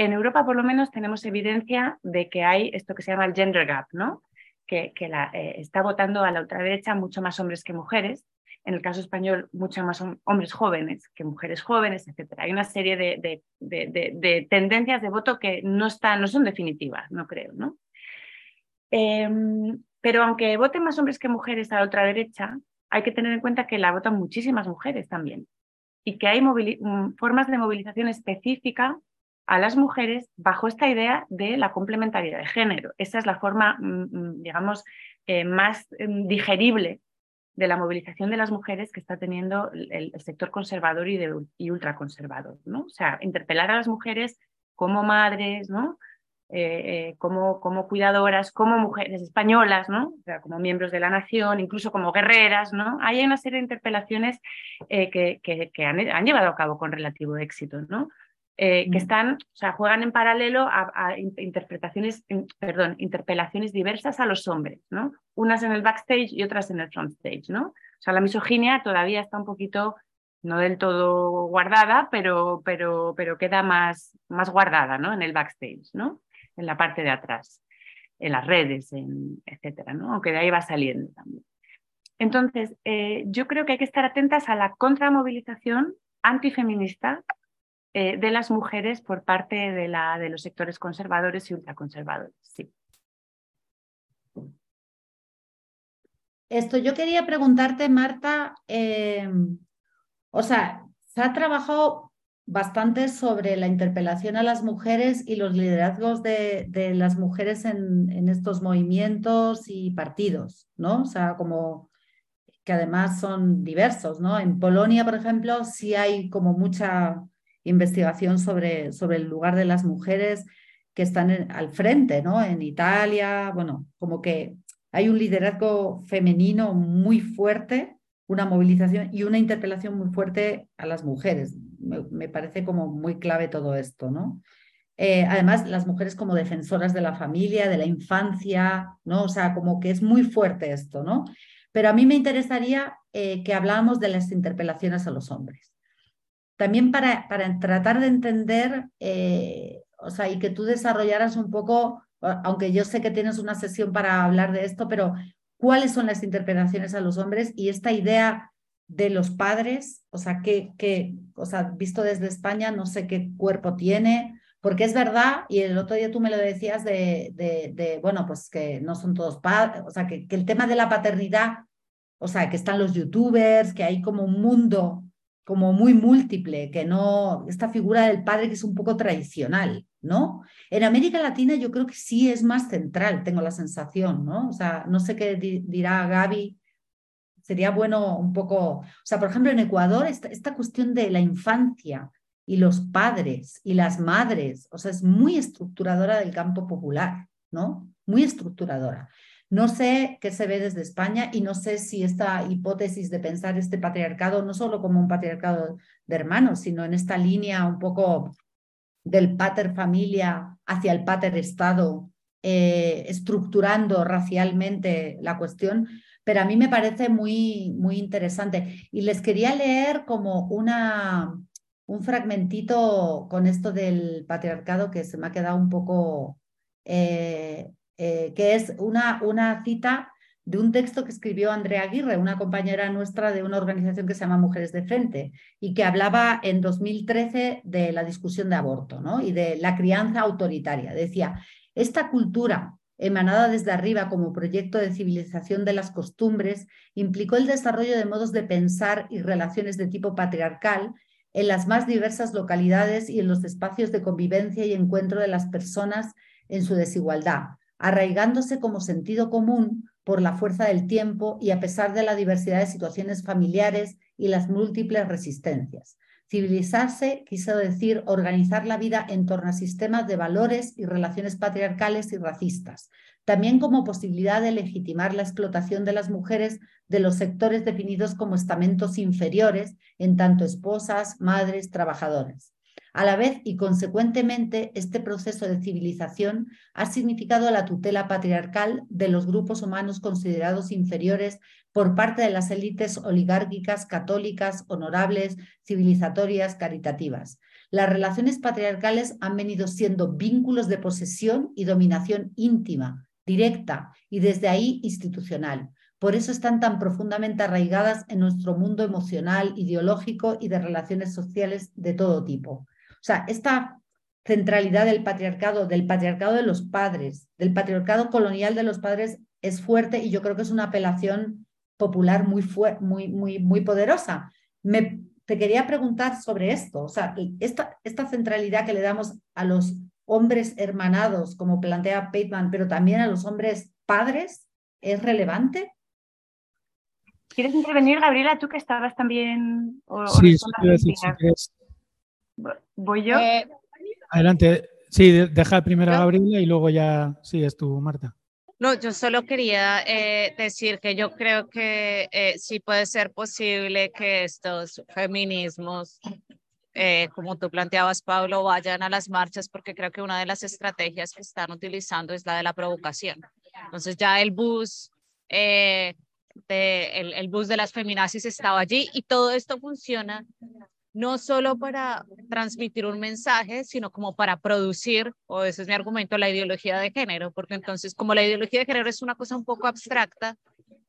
En Europa, por lo menos, tenemos evidencia de que hay esto que se llama el gender gap, ¿no? que, eh, está votando a la ultraderecha mucho más hombres que mujeres. En el caso español, mucho más hombres jóvenes que mujeres jóvenes, etc. Hay una serie de, de, tendencias de voto que no, están, no son definitivas, no creo. ¿no? Em, pero aunque voten más hombres que mujeres a la ultraderecha, hay que tener en cuenta que la votan muchísimas mujeres también y que hay mm, formas de movilización específica a las mujeres bajo esta idea de la complementariedad de género. Esa es la forma, mm, mm, digamos, eh, más mm, digerible de la movilización de las mujeres que está teniendo el, sector conservador y, de, y, ultraconservador. ¿no? O sea, interpelar a las mujeres como madres, ¿no? Eh, eh, como, como, cuidadoras, como mujeres españolas, ¿no? O sea, como miembros de la nación, incluso como guerreras. ¿no? Hay una serie de interpelaciones que, han, han, llevado a cabo con relativo éxito. ¿no? Eh, que mm. están, o sea, juegan en paralelo a, interpretaciones, perdón, interpelaciones diversas a los hombres, ¿no? Unas en el backstage y otras en el frontstage, ¿no? O sea, la misoginia todavía está un poquito, no del todo guardada, pero, pero, pero queda más, más guardada, ¿no? En el backstage, ¿no? En la parte de atrás, en las redes, en, etcétera, ¿no? Aunque de ahí va saliendo también. Entonces, eh, yo creo que hay que estar atentas a la contramovilización antifeminista eh, de las mujeres por parte de, la, de los sectores conservadores y ultraconservadores. Sí. Esto yo quería preguntarte, Marta, em, o sea, se ha trabajado bastante sobre la interpelación a las mujeres y los liderazgos de, de las mujeres en, en, estos movimientos y partidos, ¿no? O sea, como que además son diversos, ¿no? En Polonia, por ejemplo, sí hay como mucha investigación sobre, sobre el lugar de las mujeres que están al frente, ¿no? En Italia, bueno, como que hay un liderazgo femenino muy fuerte una movilización y una interpelación muy fuerte a las mujeres. Me, parece como muy clave todo esto, ¿no? Eh, además, las mujeres como defensoras de la familia, de la infancia, ¿no? O sea, como que es muy fuerte esto, ¿no? Pero a mí me interesaría eh, que habláramos de las interpelaciones a los hombres. También para, para tratar de entender, eh, o sea, y que tú desarrollaras un poco, aunque yo sé que tienes una sesión para hablar de esto, pero cuáles son las interpretaciones a los hombres y esta idea de los padres, o sea, que, que o sea, visto desde España, no sé qué cuerpo tiene, porque es verdad, y el otro día tú me lo decías de, de, bueno, pues que no son todos padres, o sea, que, el tema de la paternidad, o sea, que están los youtubers, que hay como un mundo como muy múltiple, que no, esta figura del padre que es un poco tradicional, ¿no? En América Latina yo creo que sí es más central, tengo la sensación, ¿no? O sea, no sé qué dirá Gaby, sería bueno un poco, o sea, por ejemplo, en Ecuador esta, esta cuestión de la infancia y los padres y las madres, o sea, es muy estructuradora del campo popular, ¿no? Muy estructuradora. No sé qué se ve desde España y no sé si esta hipótesis de pensar este patriarcado no solo como un patriarcado de hermanos, sino en esta línea un poco del pater familia hacia el pater Estado, eh, estructurando racialmente la cuestión, pero a mí me parece muy, muy interesante. Y les quería leer como una, un fragmentito con esto del patriarcado que se me ha quedado un poco, eh, eh, que es una, una cita de un texto que escribió Andrea Aguirre, una compañera nuestra de una organización que se llama Mujeres de Frente, y que hablaba en 2013 de la discusión de aborto ¿no? y de la crianza autoritaria. Decía, esta cultura emanada desde arriba como proyecto de civilización de las costumbres, implicó el desarrollo de modos de pensar y relaciones de tipo patriarcal en las más diversas localidades y en los espacios de convivencia y encuentro de las personas en su desigualdad, arraigándose como sentido común por la fuerza del tiempo y a pesar de la diversidad de situaciones familiares y las múltiples resistencias. Civilizarse quiso decir organizar la vida en torno a sistemas de valores y relaciones patriarcales y racistas, también como posibilidad de legitimar la explotación de las mujeres de los sectores definidos como estamentos inferiores, en tanto esposas, madres, trabajadoras. A la vez y consecuentemente, este proceso de civilización ha significado la tutela patriarcal de los grupos humanos considerados inferiores por parte de las élites oligárquicas, católicas, honorables, civilizatorias, caritativas. Las relaciones patriarcales han venido siendo vínculos de posesión y dominación íntima, directa y desde ahí institucional. Por eso están tan profundamente arraigadas en nuestro mundo emocional, ideológico y de relaciones sociales de todo tipo. O sea, esta centralidad del patriarcado, del patriarcado de los padres, del patriarcado colonial de los padres es fuerte y yo creo que es una apelación popular muy, muy, muy, muy poderosa. Me, te quería preguntar sobre esto, o sea, esta, esta centralidad que le damos a los hombres hermanados, como plantea Bateman, pero también a los hombres padres, ¿es relevante? ¿Quieres intervenir, Gabriela, tú que estabas también? sí, ¿Voy yo? Eh, adelante. Sí, deja primero a Gabriela y luego ya sigues tú, Marta. No, yo solo quería eh, decir que yo creo que eh, sí puede ser posible que estos feminismos, como tú planteabas, Pablo, vayan a las marchas porque creo que una de las estrategias que están utilizando es la de la provocación. Entonces ya el bus, de, el, el bus de las feminazis estaba allí y todo esto funciona no solo para transmitir un mensaje, sino como para producir, o ese es mi argumento, la ideología de género, porque entonces como la ideología de género es una cosa un poco abstracta,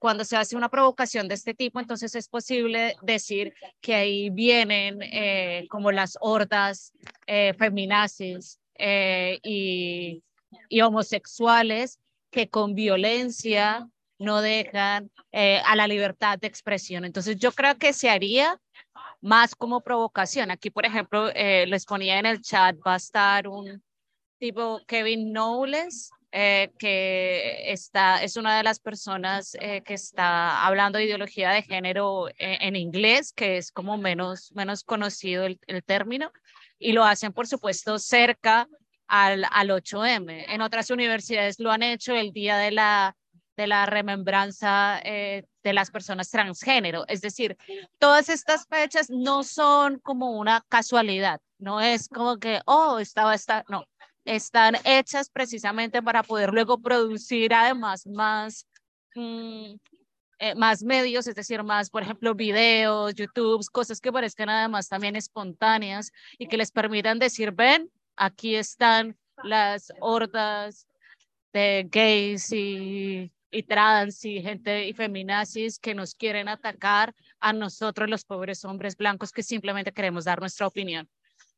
cuando se hace una provocación de este tipo, entonces es posible decir que ahí vienen eh, como las hordas eh, feminazis eh, y, y homosexuales que con violencia no dejan a la libertad de expresión. Entonces yo creo que se haría más como provocación. Aquí, por ejemplo, eh, les ponía en el chat, va a estar un tipo Kevin Knowles, eh, que está, es una de las personas eh, que está hablando de ideología de género en, inglés, que es como menos, menos conocido el, el, término, y lo hacen, por supuesto, cerca al, al 8M. En otras universidades lo han hecho el día de la, de la remembranza de las personas transgénero. Es decir, todas estas fechas no son como una casualidad, no es como que, oh, estaba esta, no, están hechas precisamente para poder luego producir además más, mm, eh, más medios, es decir, más, por ejemplo, videos, YouTube, cosas que parezcan además también espontáneas y que les permitan decir, ven, aquí están las hordas de gays y, y trans y gente y feminazis que nos quieren atacar a nosotros los pobres hombres blancos que simplemente queremos dar nuestra opinión.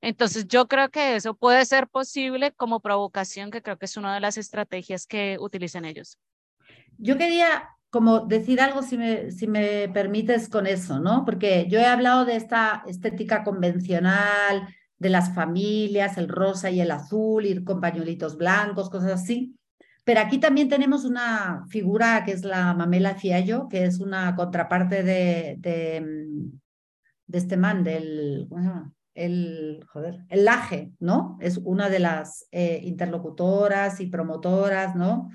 Entonces yo creo que eso puede ser posible como provocación, que creo que es una de las estrategias que utilizan ellos. Yo quería como decir algo, si me, si me permites, con eso, ¿no? Porque yo he hablado de esta estética convencional, de las familias, el rosa y el azul, ir con pañuelitos blancos, cosas así. Pero aquí también tenemos una figura que es la Mamela Fiallo, que es una contraparte de, de, mm, este man, del, ¿cómo? El, el Laje, ¿no? Es una de las eh, interlocutoras y promotoras, ¿no?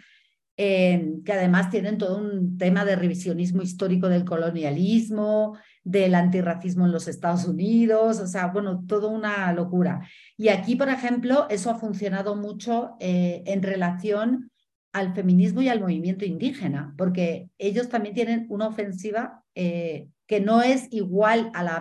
Eh, que además tienen todo un tema de revisionismo histórico del colonialismo, del antirracismo en los Estados Unidos, o sea, bueno, todo una locura. Y aquí, por ejemplo, eso ha funcionado mucho eh, en relación al feminismo y al movimiento indígena, porque ellos también tienen una ofensiva eh, que no es igual a la,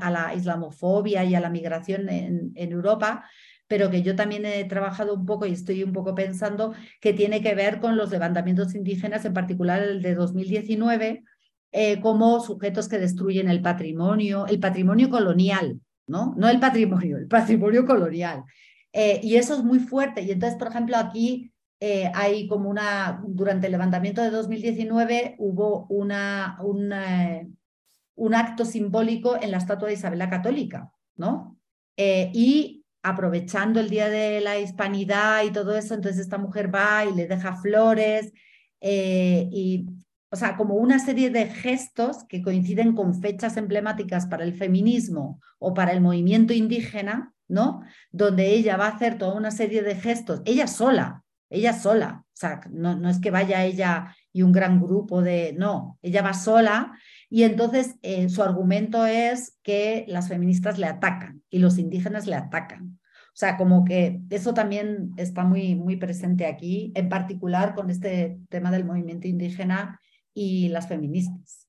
a la islamofobia y a la migración en, en Europa, pero que yo también he trabajado un poco y estoy un poco pensando que tiene que ver con los levantamientos indígenas, en particular el de 2019, eh, como sujetos que destruyen el patrimonio, el patrimonio colonial, ¿no? No el patrimonio, el patrimonio colonial. Eh, y eso es muy fuerte. Y entonces, por ejemplo, aquí eh, hay como una, durante el levantamiento de 2019 hubo una, un acto simbólico en la estatua de Isabel la Católica, ¿no? y aprovechando el Día de la Hispanidad y todo eso, entonces esta mujer va y le deja flores eh, y, o sea, como una serie de gestos que coinciden con fechas emblemáticas para el feminismo o para el movimiento indígena, ¿no? Donde ella va a hacer toda una serie de gestos, ella sola, ella sola, o sea, no, no es que vaya ella y un gran grupo de, no, ella va sola y entonces eh, su argumento es que las feministas le atacan y los indígenas le atacan. O sea, como que eso también está muy, muy presente aquí, en particular con este tema del movimiento indígena y las feministas.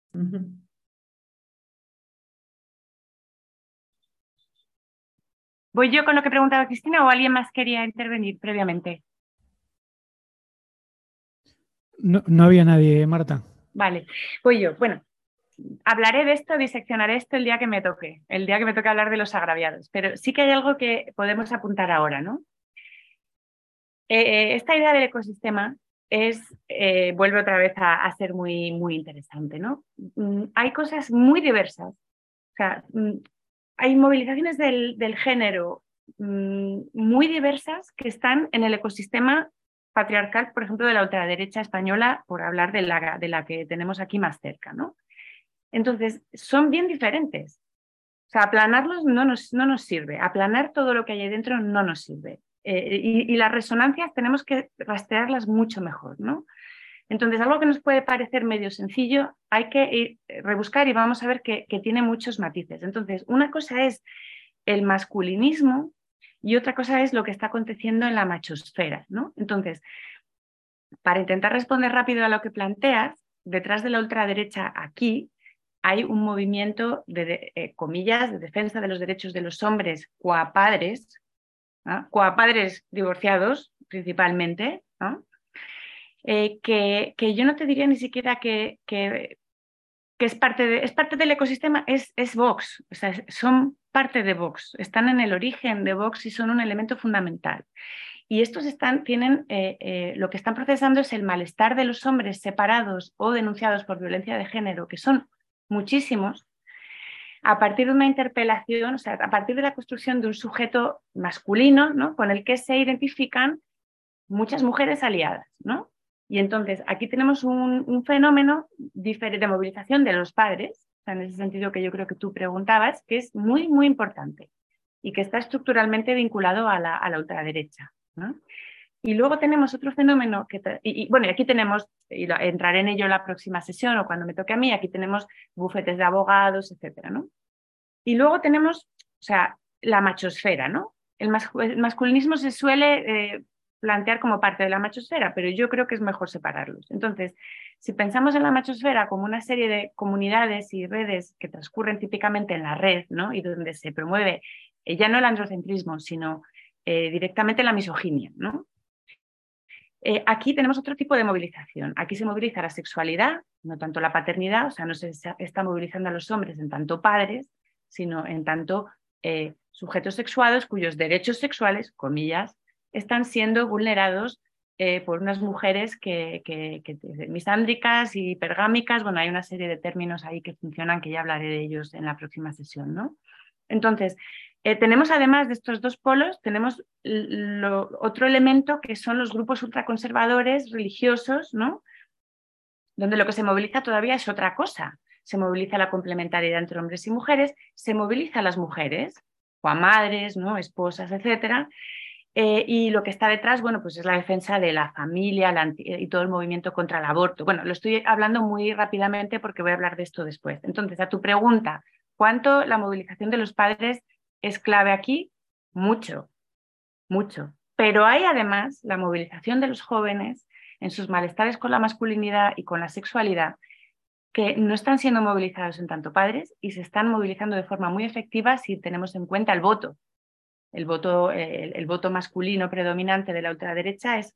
¿Voy yo con lo que preguntaba Cristina o alguien más quería intervenir previamente? No, no había nadie, Marta. Vale, voy yo. Bueno, hablaré de esto, diseccionaré esto el día que me toque, el día que me toque hablar de los agraviados, pero sí que hay algo que podemos apuntar ahora, ¿no? Eh, eh, esta idea del ecosistema es, eh, vuelve otra vez a, ser muy, muy interesante, ¿no? Mm, hay cosas muy diversas, o sea, mm, hay movilizaciones del, género mm, muy diversas que están en el ecosistema patriarcal, por ejemplo, de la ultraderecha española, por hablar de la, de la que tenemos aquí más cerca, ¿no? Entonces, son bien diferentes. O sea, aplanarlos no nos, no nos sirve, aplanar todo lo que hay dentro no nos sirve. Eh, y, las resonancias tenemos que rastrearlas mucho mejor, ¿no? Entonces, algo que nos puede parecer medio sencillo, hay que ir, eh, rebuscar y vamos a ver que, que tiene muchos matices. Entonces, una cosa es el masculinismo y otra cosa es lo que está aconteciendo en la machosfera, ¿no? Entonces, para intentar responder rápido a lo que planteas, detrás de la ultraderecha aquí hay un movimiento de, eh, comillas, de defensa de los derechos de los hombres coapadres, coapadres divorciados principalmente, eh, que, que, yo no te diría ni siquiera que, que, es, parte de, es parte del ecosistema, es, es Vox, o sea, son parte de Vox, están en el origen de Vox y son un elemento fundamental. Y estos están, tienen, eh, lo que están procesando es el malestar de los hombres separados o denunciados por violencia de género, que son muchísimos, a partir de una interpelación, o sea, a partir de la construcción de un sujeto masculino, ¿no? Con el que se identifican muchas mujeres aliadas, ¿no? Y entonces aquí tenemos un, fenómeno de movilización de los padres, en ese sentido que yo creo que tú preguntabas, que es muy, muy importante y que está estructuralmente vinculado a la, a la ultraderecha. Y luego tenemos otro fenómeno que, y, bueno, aquí tenemos, y entraré en ello en la próxima sesión o cuando me toque a mí, aquí tenemos bufetes de abogados, etcétera, ¿no? Y luego tenemos, o sea, la machosfera, ¿no? El, masculinismo se suele eh, plantear como parte de la machosfera, pero yo creo que es mejor separarlos. Entonces, si pensamos en la machosfera como una serie de comunidades y redes que transcurren típicamente en la red, ¿no? Y donde se promueve eh, ya no el androcentrismo, sino eh, directamente la misoginia. Eh, aquí tenemos otro tipo de movilización. Aquí se moviliza la sexualidad, no tanto la paternidad, o sea, no se está movilizando a los hombres en tanto padres, sino en tanto sujetos sexuados cuyos derechos sexuales, comillas, están siendo vulnerados eh, por unas mujeres que, que, misándricas y pergámicas, bueno, hay una serie de términos ahí que funcionan que ya hablaré de ellos en la próxima sesión, ¿no? Entonces, eh, tenemos además de estos dos polos, tenemos otro elemento que son los grupos ultraconservadores religiosos, ¿no? Donde lo que se moviliza todavía es otra cosa. Se moviliza la complementariedad entre hombres y mujeres, se moviliza a las mujeres, o a madres, ¿no? esposas, etcétera, eh, y lo que está detrás, bueno, pues es la defensa de la familia y todo el movimiento contra el aborto. Bueno, lo estoy hablando muy rápidamente porque voy a hablar de esto después. Entonces, a tu pregunta, ¿cuánto la movilización de los padres es clave aquí? Mucho, mucho. Pero hay además la movilización de los jóvenes en sus malestares con la masculinidad y con la sexualidad, que no están siendo movilizados en tanto padres y se están movilizando de forma muy efectiva si tenemos en cuenta el voto, el voto, el, voto masculino predominante de la ultraderecha es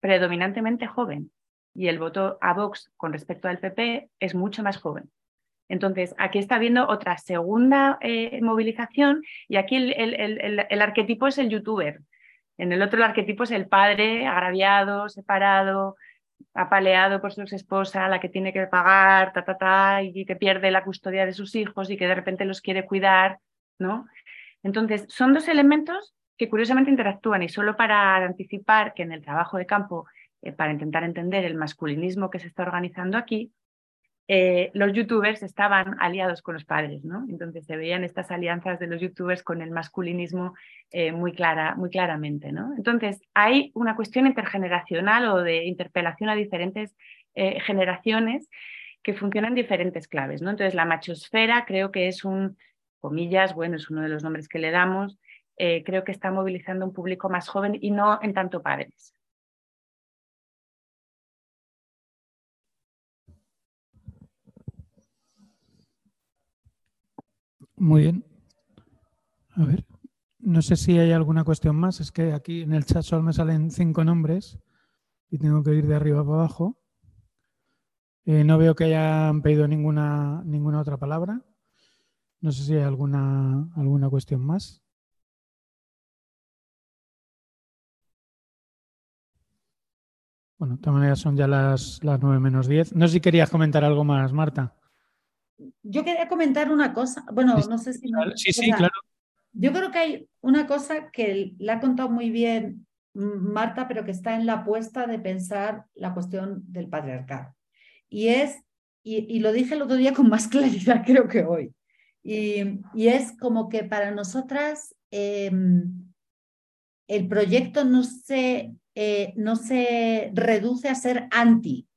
predominantemente joven y el voto a Vox con respecto al PP es mucho más joven. Entonces, aquí está habiendo otra segunda eh, movilización y aquí el, arquetipo es el youtuber. En el otro el arquetipo es el padre agraviado, separado, apaleado por su esposa, la que tiene que pagar, ta, ta, ta, y que pierde la custodia de sus hijos y que de repente los quiere cuidar, ¿no? Entonces, son dos elementos que curiosamente interactúan y solo para anticipar que en el trabajo de campo, eh, para intentar entender el masculinismo que se está organizando aquí, eh, los youtubers estaban aliados con los padres, ¿no? Entonces se veían estas alianzas de los youtubers con el masculinismo eh, muy, clara, muy claramente, ¿no? Entonces hay una cuestión intergeneracional o de interpelación a diferentes generaciones que funcionan diferentes claves, ¿no? Entonces la machosfera creo que es un comillas, bueno, es uno de los nombres que le damos, eh, creo que está movilizando un público más joven y no en tanto padres. Muy bien. A ver, no sé si hay alguna cuestión más. Es que aquí en el chat solo me salen cinco nombres y tengo que ir de arriba para abajo. Eh, no veo que hayan pedido ninguna, ninguna otra palabra. No sé si hay alguna, alguna cuestión más. Bueno, de todas maneras son ya las, las 9 menos 10. No sé si querías comentar algo más, Marta. Yo quería comentar una cosa. Bueno, no sé si... sí, sí, claro. Yo creo que hay una cosa que la ha contado muy bien Marta, pero que está en la apuesta de pensar la cuestión del patriarcado. Y es, y, y lo dije el otro día con más claridad creo que hoy, y, es como que para nosotras em, el proyecto no se, eh, no se reduce a ser anti,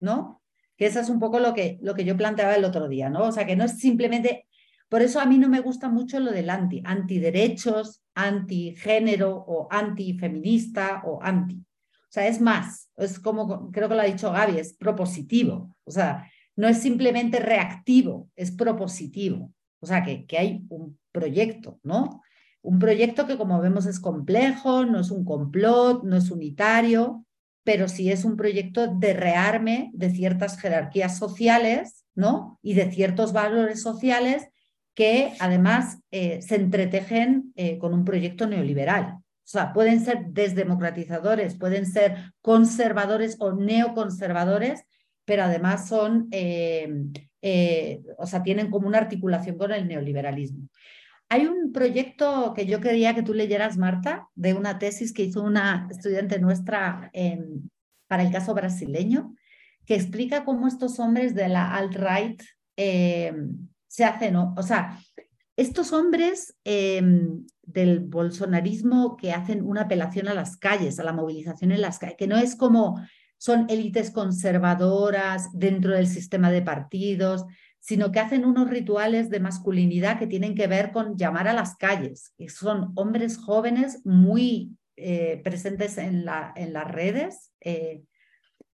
¿no? Que eso es un poco lo que, lo que yo planteaba el otro día, ¿no? O sea, que no es simplemente... Por eso a mí no me gusta mucho lo del anti, antiderechos, antigénero o antifeminista o anti. O sea, es más, es como creo que lo ha dicho Gaby, es propositivo. O sea, no es simplemente reactivo, es propositivo. O sea, que, que hay un proyecto, ¿no? Un proyecto que como vemos es complejo, no es un complot, no es unitario, pero sí es un proyecto de rearme de ciertas jerarquías sociales, ¿no? Y de ciertos valores sociales que además eh, se entretejen eh, con un proyecto neoliberal. O sea, pueden ser desdemocratizadores, pueden ser conservadores o neoconservadores, pero además son eh, eh, o sea, tienen como una articulación con el neoliberalismo. Hay un proyecto que yo quería que tú leyeras, Marta, de una tesis que hizo una estudiante nuestra para el caso brasileño, que explica cómo estos hombres de la alt-right eh, se hacen, o sea, estos hombres em, del bolsonarismo que hacen una apelación a las calles, a la movilización en las calles, que no es como son élites conservadoras dentro del sistema de partidos, sino que hacen unos rituales de masculinidad que tienen que ver con llamar a las calles, que son hombres jóvenes muy eh, presentes en, la, en, las redes, eh,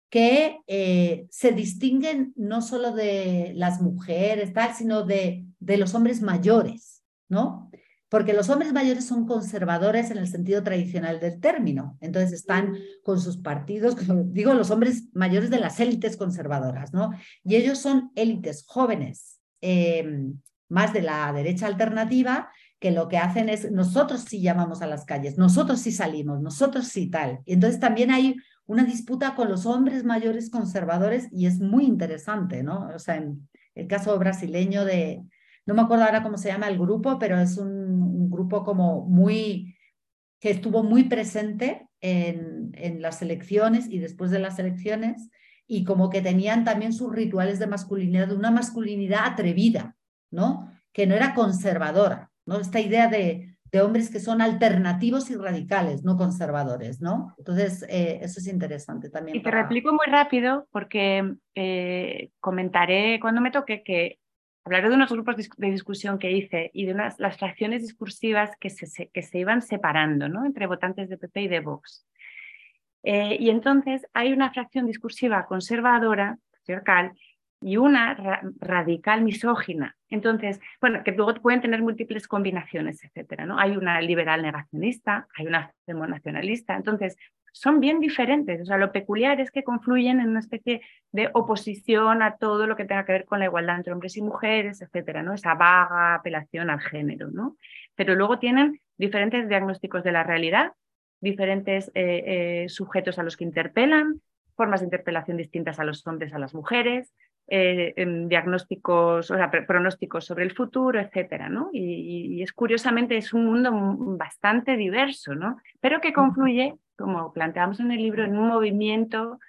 que eh, se distinguen no solo de las mujeres, tal, sino de, de los hombres mayores, ¿no? Porque los hombres mayores son conservadores en el sentido tradicional del término. Entonces están con sus partidos, digo, los hombres mayores de las élites conservadoras, ¿no? Y ellos son élites jóvenes, em, más de la derecha alternativa, que lo que hacen es, nosotros sí llamamos a las calles, nosotros sí salimos, nosotros sí tal. Y entonces también hay una disputa con los hombres mayores conservadores y es muy interesante, ¿no? O sea, en el caso brasileño de, no me acuerdo ahora cómo se llama el grupo, pero es un, grupo como muy, que estuvo muy presente en, en las elecciones y después de las elecciones, y como que tenían también sus rituales de masculinidad, de una masculinidad atrevida, ¿no? Que no era conservadora, ¿no? Esta idea de, de hombres que son alternativos y radicales, no conservadores, ¿no? Entonces, eh, eso es interesante también. Y te replico muy rápido porque eh, comentaré cuando me toque que hablaré de unos grupos de discusión que hice y de unas, las fracciones discursivas que se, que se iban separando ¿no? entre votantes de PP y de Vox. Eh, y entonces hay una fracción discursiva conservadora, patriarcal, y una radical misógina. Entonces, bueno, que luego pueden tener múltiples combinaciones, etcétera, ¿no? Hay una liberal negacionista, hay una nacionalista. Entonces, son bien diferentes. O sea, lo peculiar es que confluyen en una especie de oposición a todo lo que tenga que ver con la igualdad entre hombres y mujeres, etcétera, ¿no? Esa vaga apelación al género, ¿no? Pero luego tienen diferentes diagnósticos de la realidad, diferentes eh, eh, sujetos a los que interpelan, formas de interpelación distintas a los hombres, a las mujeres, eh, diagnósticos, o sea, pronósticos sobre el futuro, etcétera, ¿no? Y, y, es curiosamente es un mundo bastante diverso, ¿no? Pero que confluye como planteamos en el libro, en un movimiento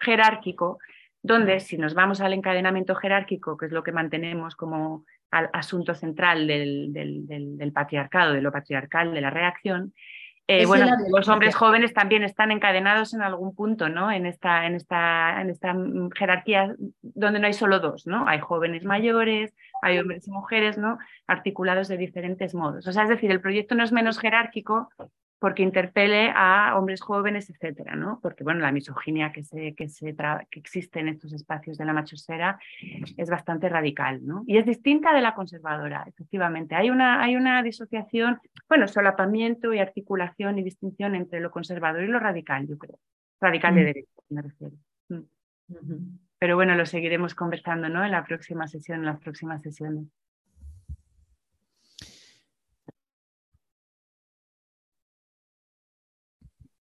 jerárquico, donde si nos vamos al encadenamiento jerárquico, que es lo que mantenemos como asunto central del, del, patriarcado, de lo patriarcal, de la reacción, eh, bueno, los hombres jóvenes también están encadenados en algún punto, ¿no? En esta, en esta, en esta jerarquía donde no hay solo dos, ¿no? Hay jóvenes mayores, hay hombres y mujeres, ¿no? Articulados de diferentes modos. O sea, es decir, el proyecto no es menos jerárquico, porque interpele a hombres jóvenes, etcétera, ¿no? Porque, bueno, la misoginia que, se, que, se que existe en estos espacios de la machosfera es bastante radical, ¿no? Y es distinta de la conservadora, efectivamente. Hay una, hay una disociación, bueno, solapamiento y articulación y distinción entre lo conservador y lo radical, yo creo. Radical de mm. derecha, me refiero. Mm. Pero bueno, lo seguiremos conversando, ¿no? En la próxima sesión, en las próximas sesiones.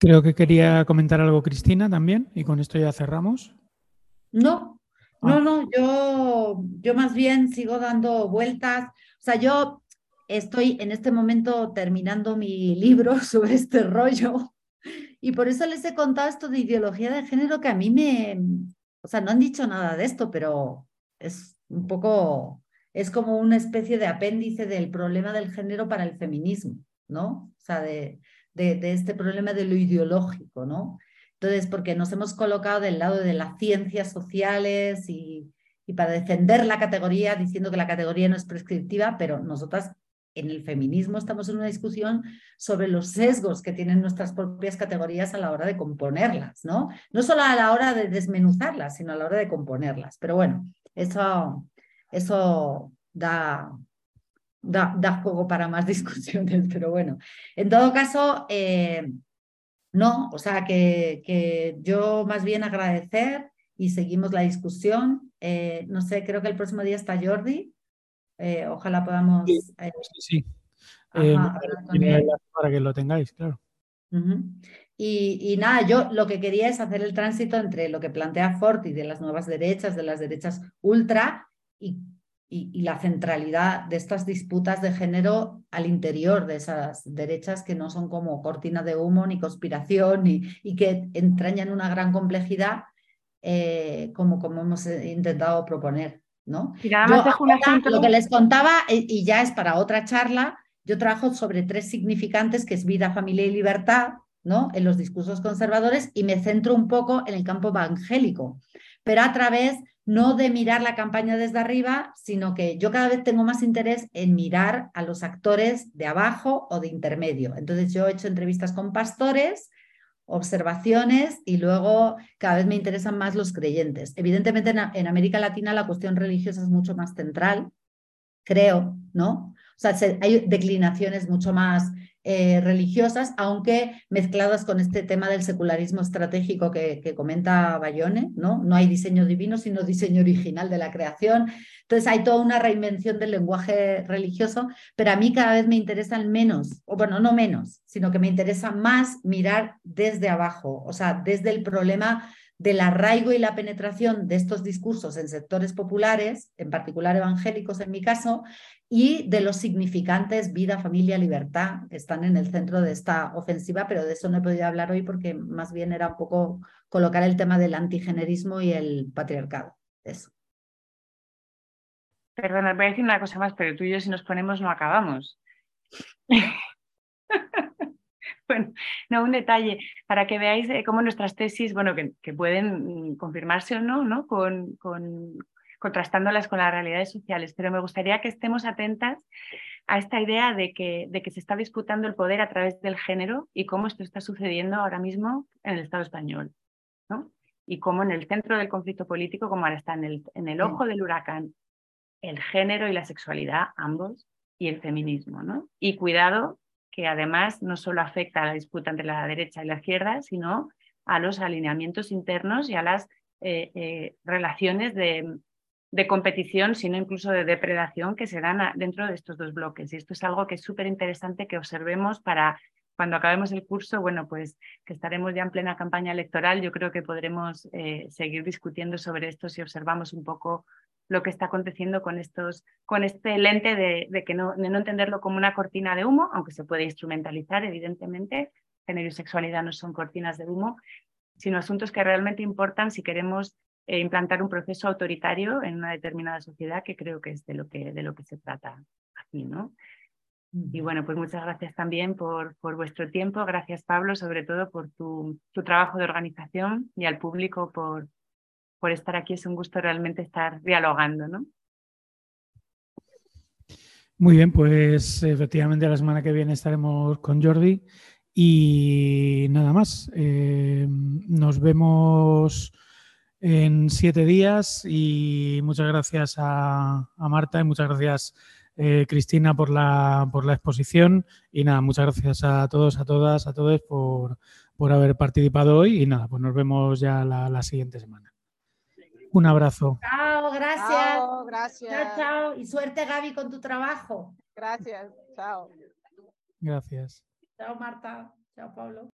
Creo que quería comentar algo Cristina también y con esto ya cerramos. No, no, ah. no, yo, yo más bien sigo dando vueltas. O sea, yo estoy en este momento terminando mi libro sobre este rollo y por eso les he contado esto de ideología de género que a mí me, o sea, no han dicho nada de esto, pero es un poco, es como una especie de apéndice del problema del género para el feminismo, ¿no? O sea, de, de, este problema de lo ideológico, ¿no? Entonces, porque nos hemos colocado del lado de las ciencias sociales y, para defender la categoría, diciendo que la categoría no es prescriptiva, pero nosotras en el feminismo estamos en una discusión sobre los sesgos que tienen nuestras propias categorías a la hora de componerlas, ¿no? No solo a la hora de desmenuzarlas, sino a la hora de componerlas. Pero bueno, eso, eso da, da, juego para más discusiones, pero bueno, en todo caso, eh, no, o sea que, que, yo más bien agradecer y seguimos la discusión. Eh, no sé, creo que el próximo día está Jordi. Eh, ojalá podamos. Sí, para que lo tengáis, claro. y, y, nada, yo lo que quería es hacer el tránsito entre lo que plantea Forti de las nuevas derechas, de las derechas ultra, y y, la centralidad de estas disputas de género al interior de esas derechas que no son como cortina de humo ni conspiración y que entrañan una gran complejidad eh, como, como hemos intentado proponer. ¿no? Y nada más dejo un ejemplo. Lo que les contaba, eh, y ya es para otra charla, yo trabajo sobre tres significantes, que es vida, familia y libertad, ¿no? En los discursos conservadores, y me centro un poco en el campo evangélico, pero a través no de mirar la campaña desde arriba, sino que yo cada vez tengo más interés en mirar a los actores de abajo o de intermedio. Entonces yo he hecho entrevistas con pastores, observaciones y luego cada vez me interesan más los creyentes. Evidentemente en, América Latina la cuestión religiosa es mucho más central, creo, ¿no? O sea, hay declinaciones mucho más eh, religiosas, aunque mezcladas con este tema del secularismo estratégico que, que, comenta Bayone, ¿no? No hay diseño divino, sino diseño original de la creación. Entonces hay toda una reinvención del lenguaje religioso, pero a mí cada vez me interesan menos, o bueno, no menos, sino que me interesa más mirar desde abajo, o sea, desde el problema del arraigo y la penetración de estos discursos en sectores populares, en particular evangélicos en mi caso, y de los significantes vida, familia, libertad, que están en el centro de esta ofensiva, pero de eso no he podido hablar hoy porque más bien era un poco colocar el tema del antigenerismo y el patriarcado. Eso. Perdona, voy a decir una cosa más, pero tú y yo si nos ponemos no acabamos. Bueno, no, un detalle para que veáis eh, cómo nuestras tesis, bueno, que, pueden mm, confirmarse o no, ¿no? Con, contrastándolas con las realidades sociales, pero me gustaría que estemos atentas a esta idea de que, de que se está disputando el poder a través del género y cómo esto está sucediendo ahora mismo en el Estado español, ¿no? Y cómo en el centro del conflicto político, como ahora está en el, en el ojo del huracán, el género y la sexualidad, ambos, y el feminismo, ¿no? Y cuidado que además no solo afecta a la disputa entre la derecha y la izquierda, sino a los alineamientos internos y a las eh, eh, relaciones de, competición, sino incluso de depredación que se dan dentro de estos dos bloques. Y esto es algo que es súper interesante que observemos para cuando acabemos el curso, bueno, pues que estaremos ya en plena campaña electoral, yo creo que podremos eh, seguir discutiendo sobre esto si observamos un poco lo que está aconteciendo con, estos, con este lente de, que no, no entenderlo como una cortina de humo, aunque se puede instrumentalizar, evidentemente. Género y sexualidad no son cortinas de humo, sino asuntos que realmente importan si queremos eh, implantar un proceso autoritario en una determinada sociedad, que creo que es de lo que, de lo que se trata aquí, ¿no? Y bueno, pues muchas gracias también por, por vuestro tiempo. Gracias, Pablo, sobre todo por tu, tu trabajo de organización y al público por, por estar aquí. Es un gusto realmente estar dialogando, ¿no? Muy bien, pues efectivamente la semana que viene estaremos con Jordi y nada más. Eh, nos vemos en siete días y muchas gracias a, Marta y muchas gracias eh, Cristina por la, por la exposición y nada, muchas gracias a todos, a todas, a todos por, por haber participado hoy y nada, pues nos vemos ya la siguiente semana. Un abrazo. Chao, gracias. Chao, gracias. Chao, chao. Y suerte, Gaby, con tu trabajo. Gracias. Chao. Gracias. Chao, Marta. Chao, Pablo.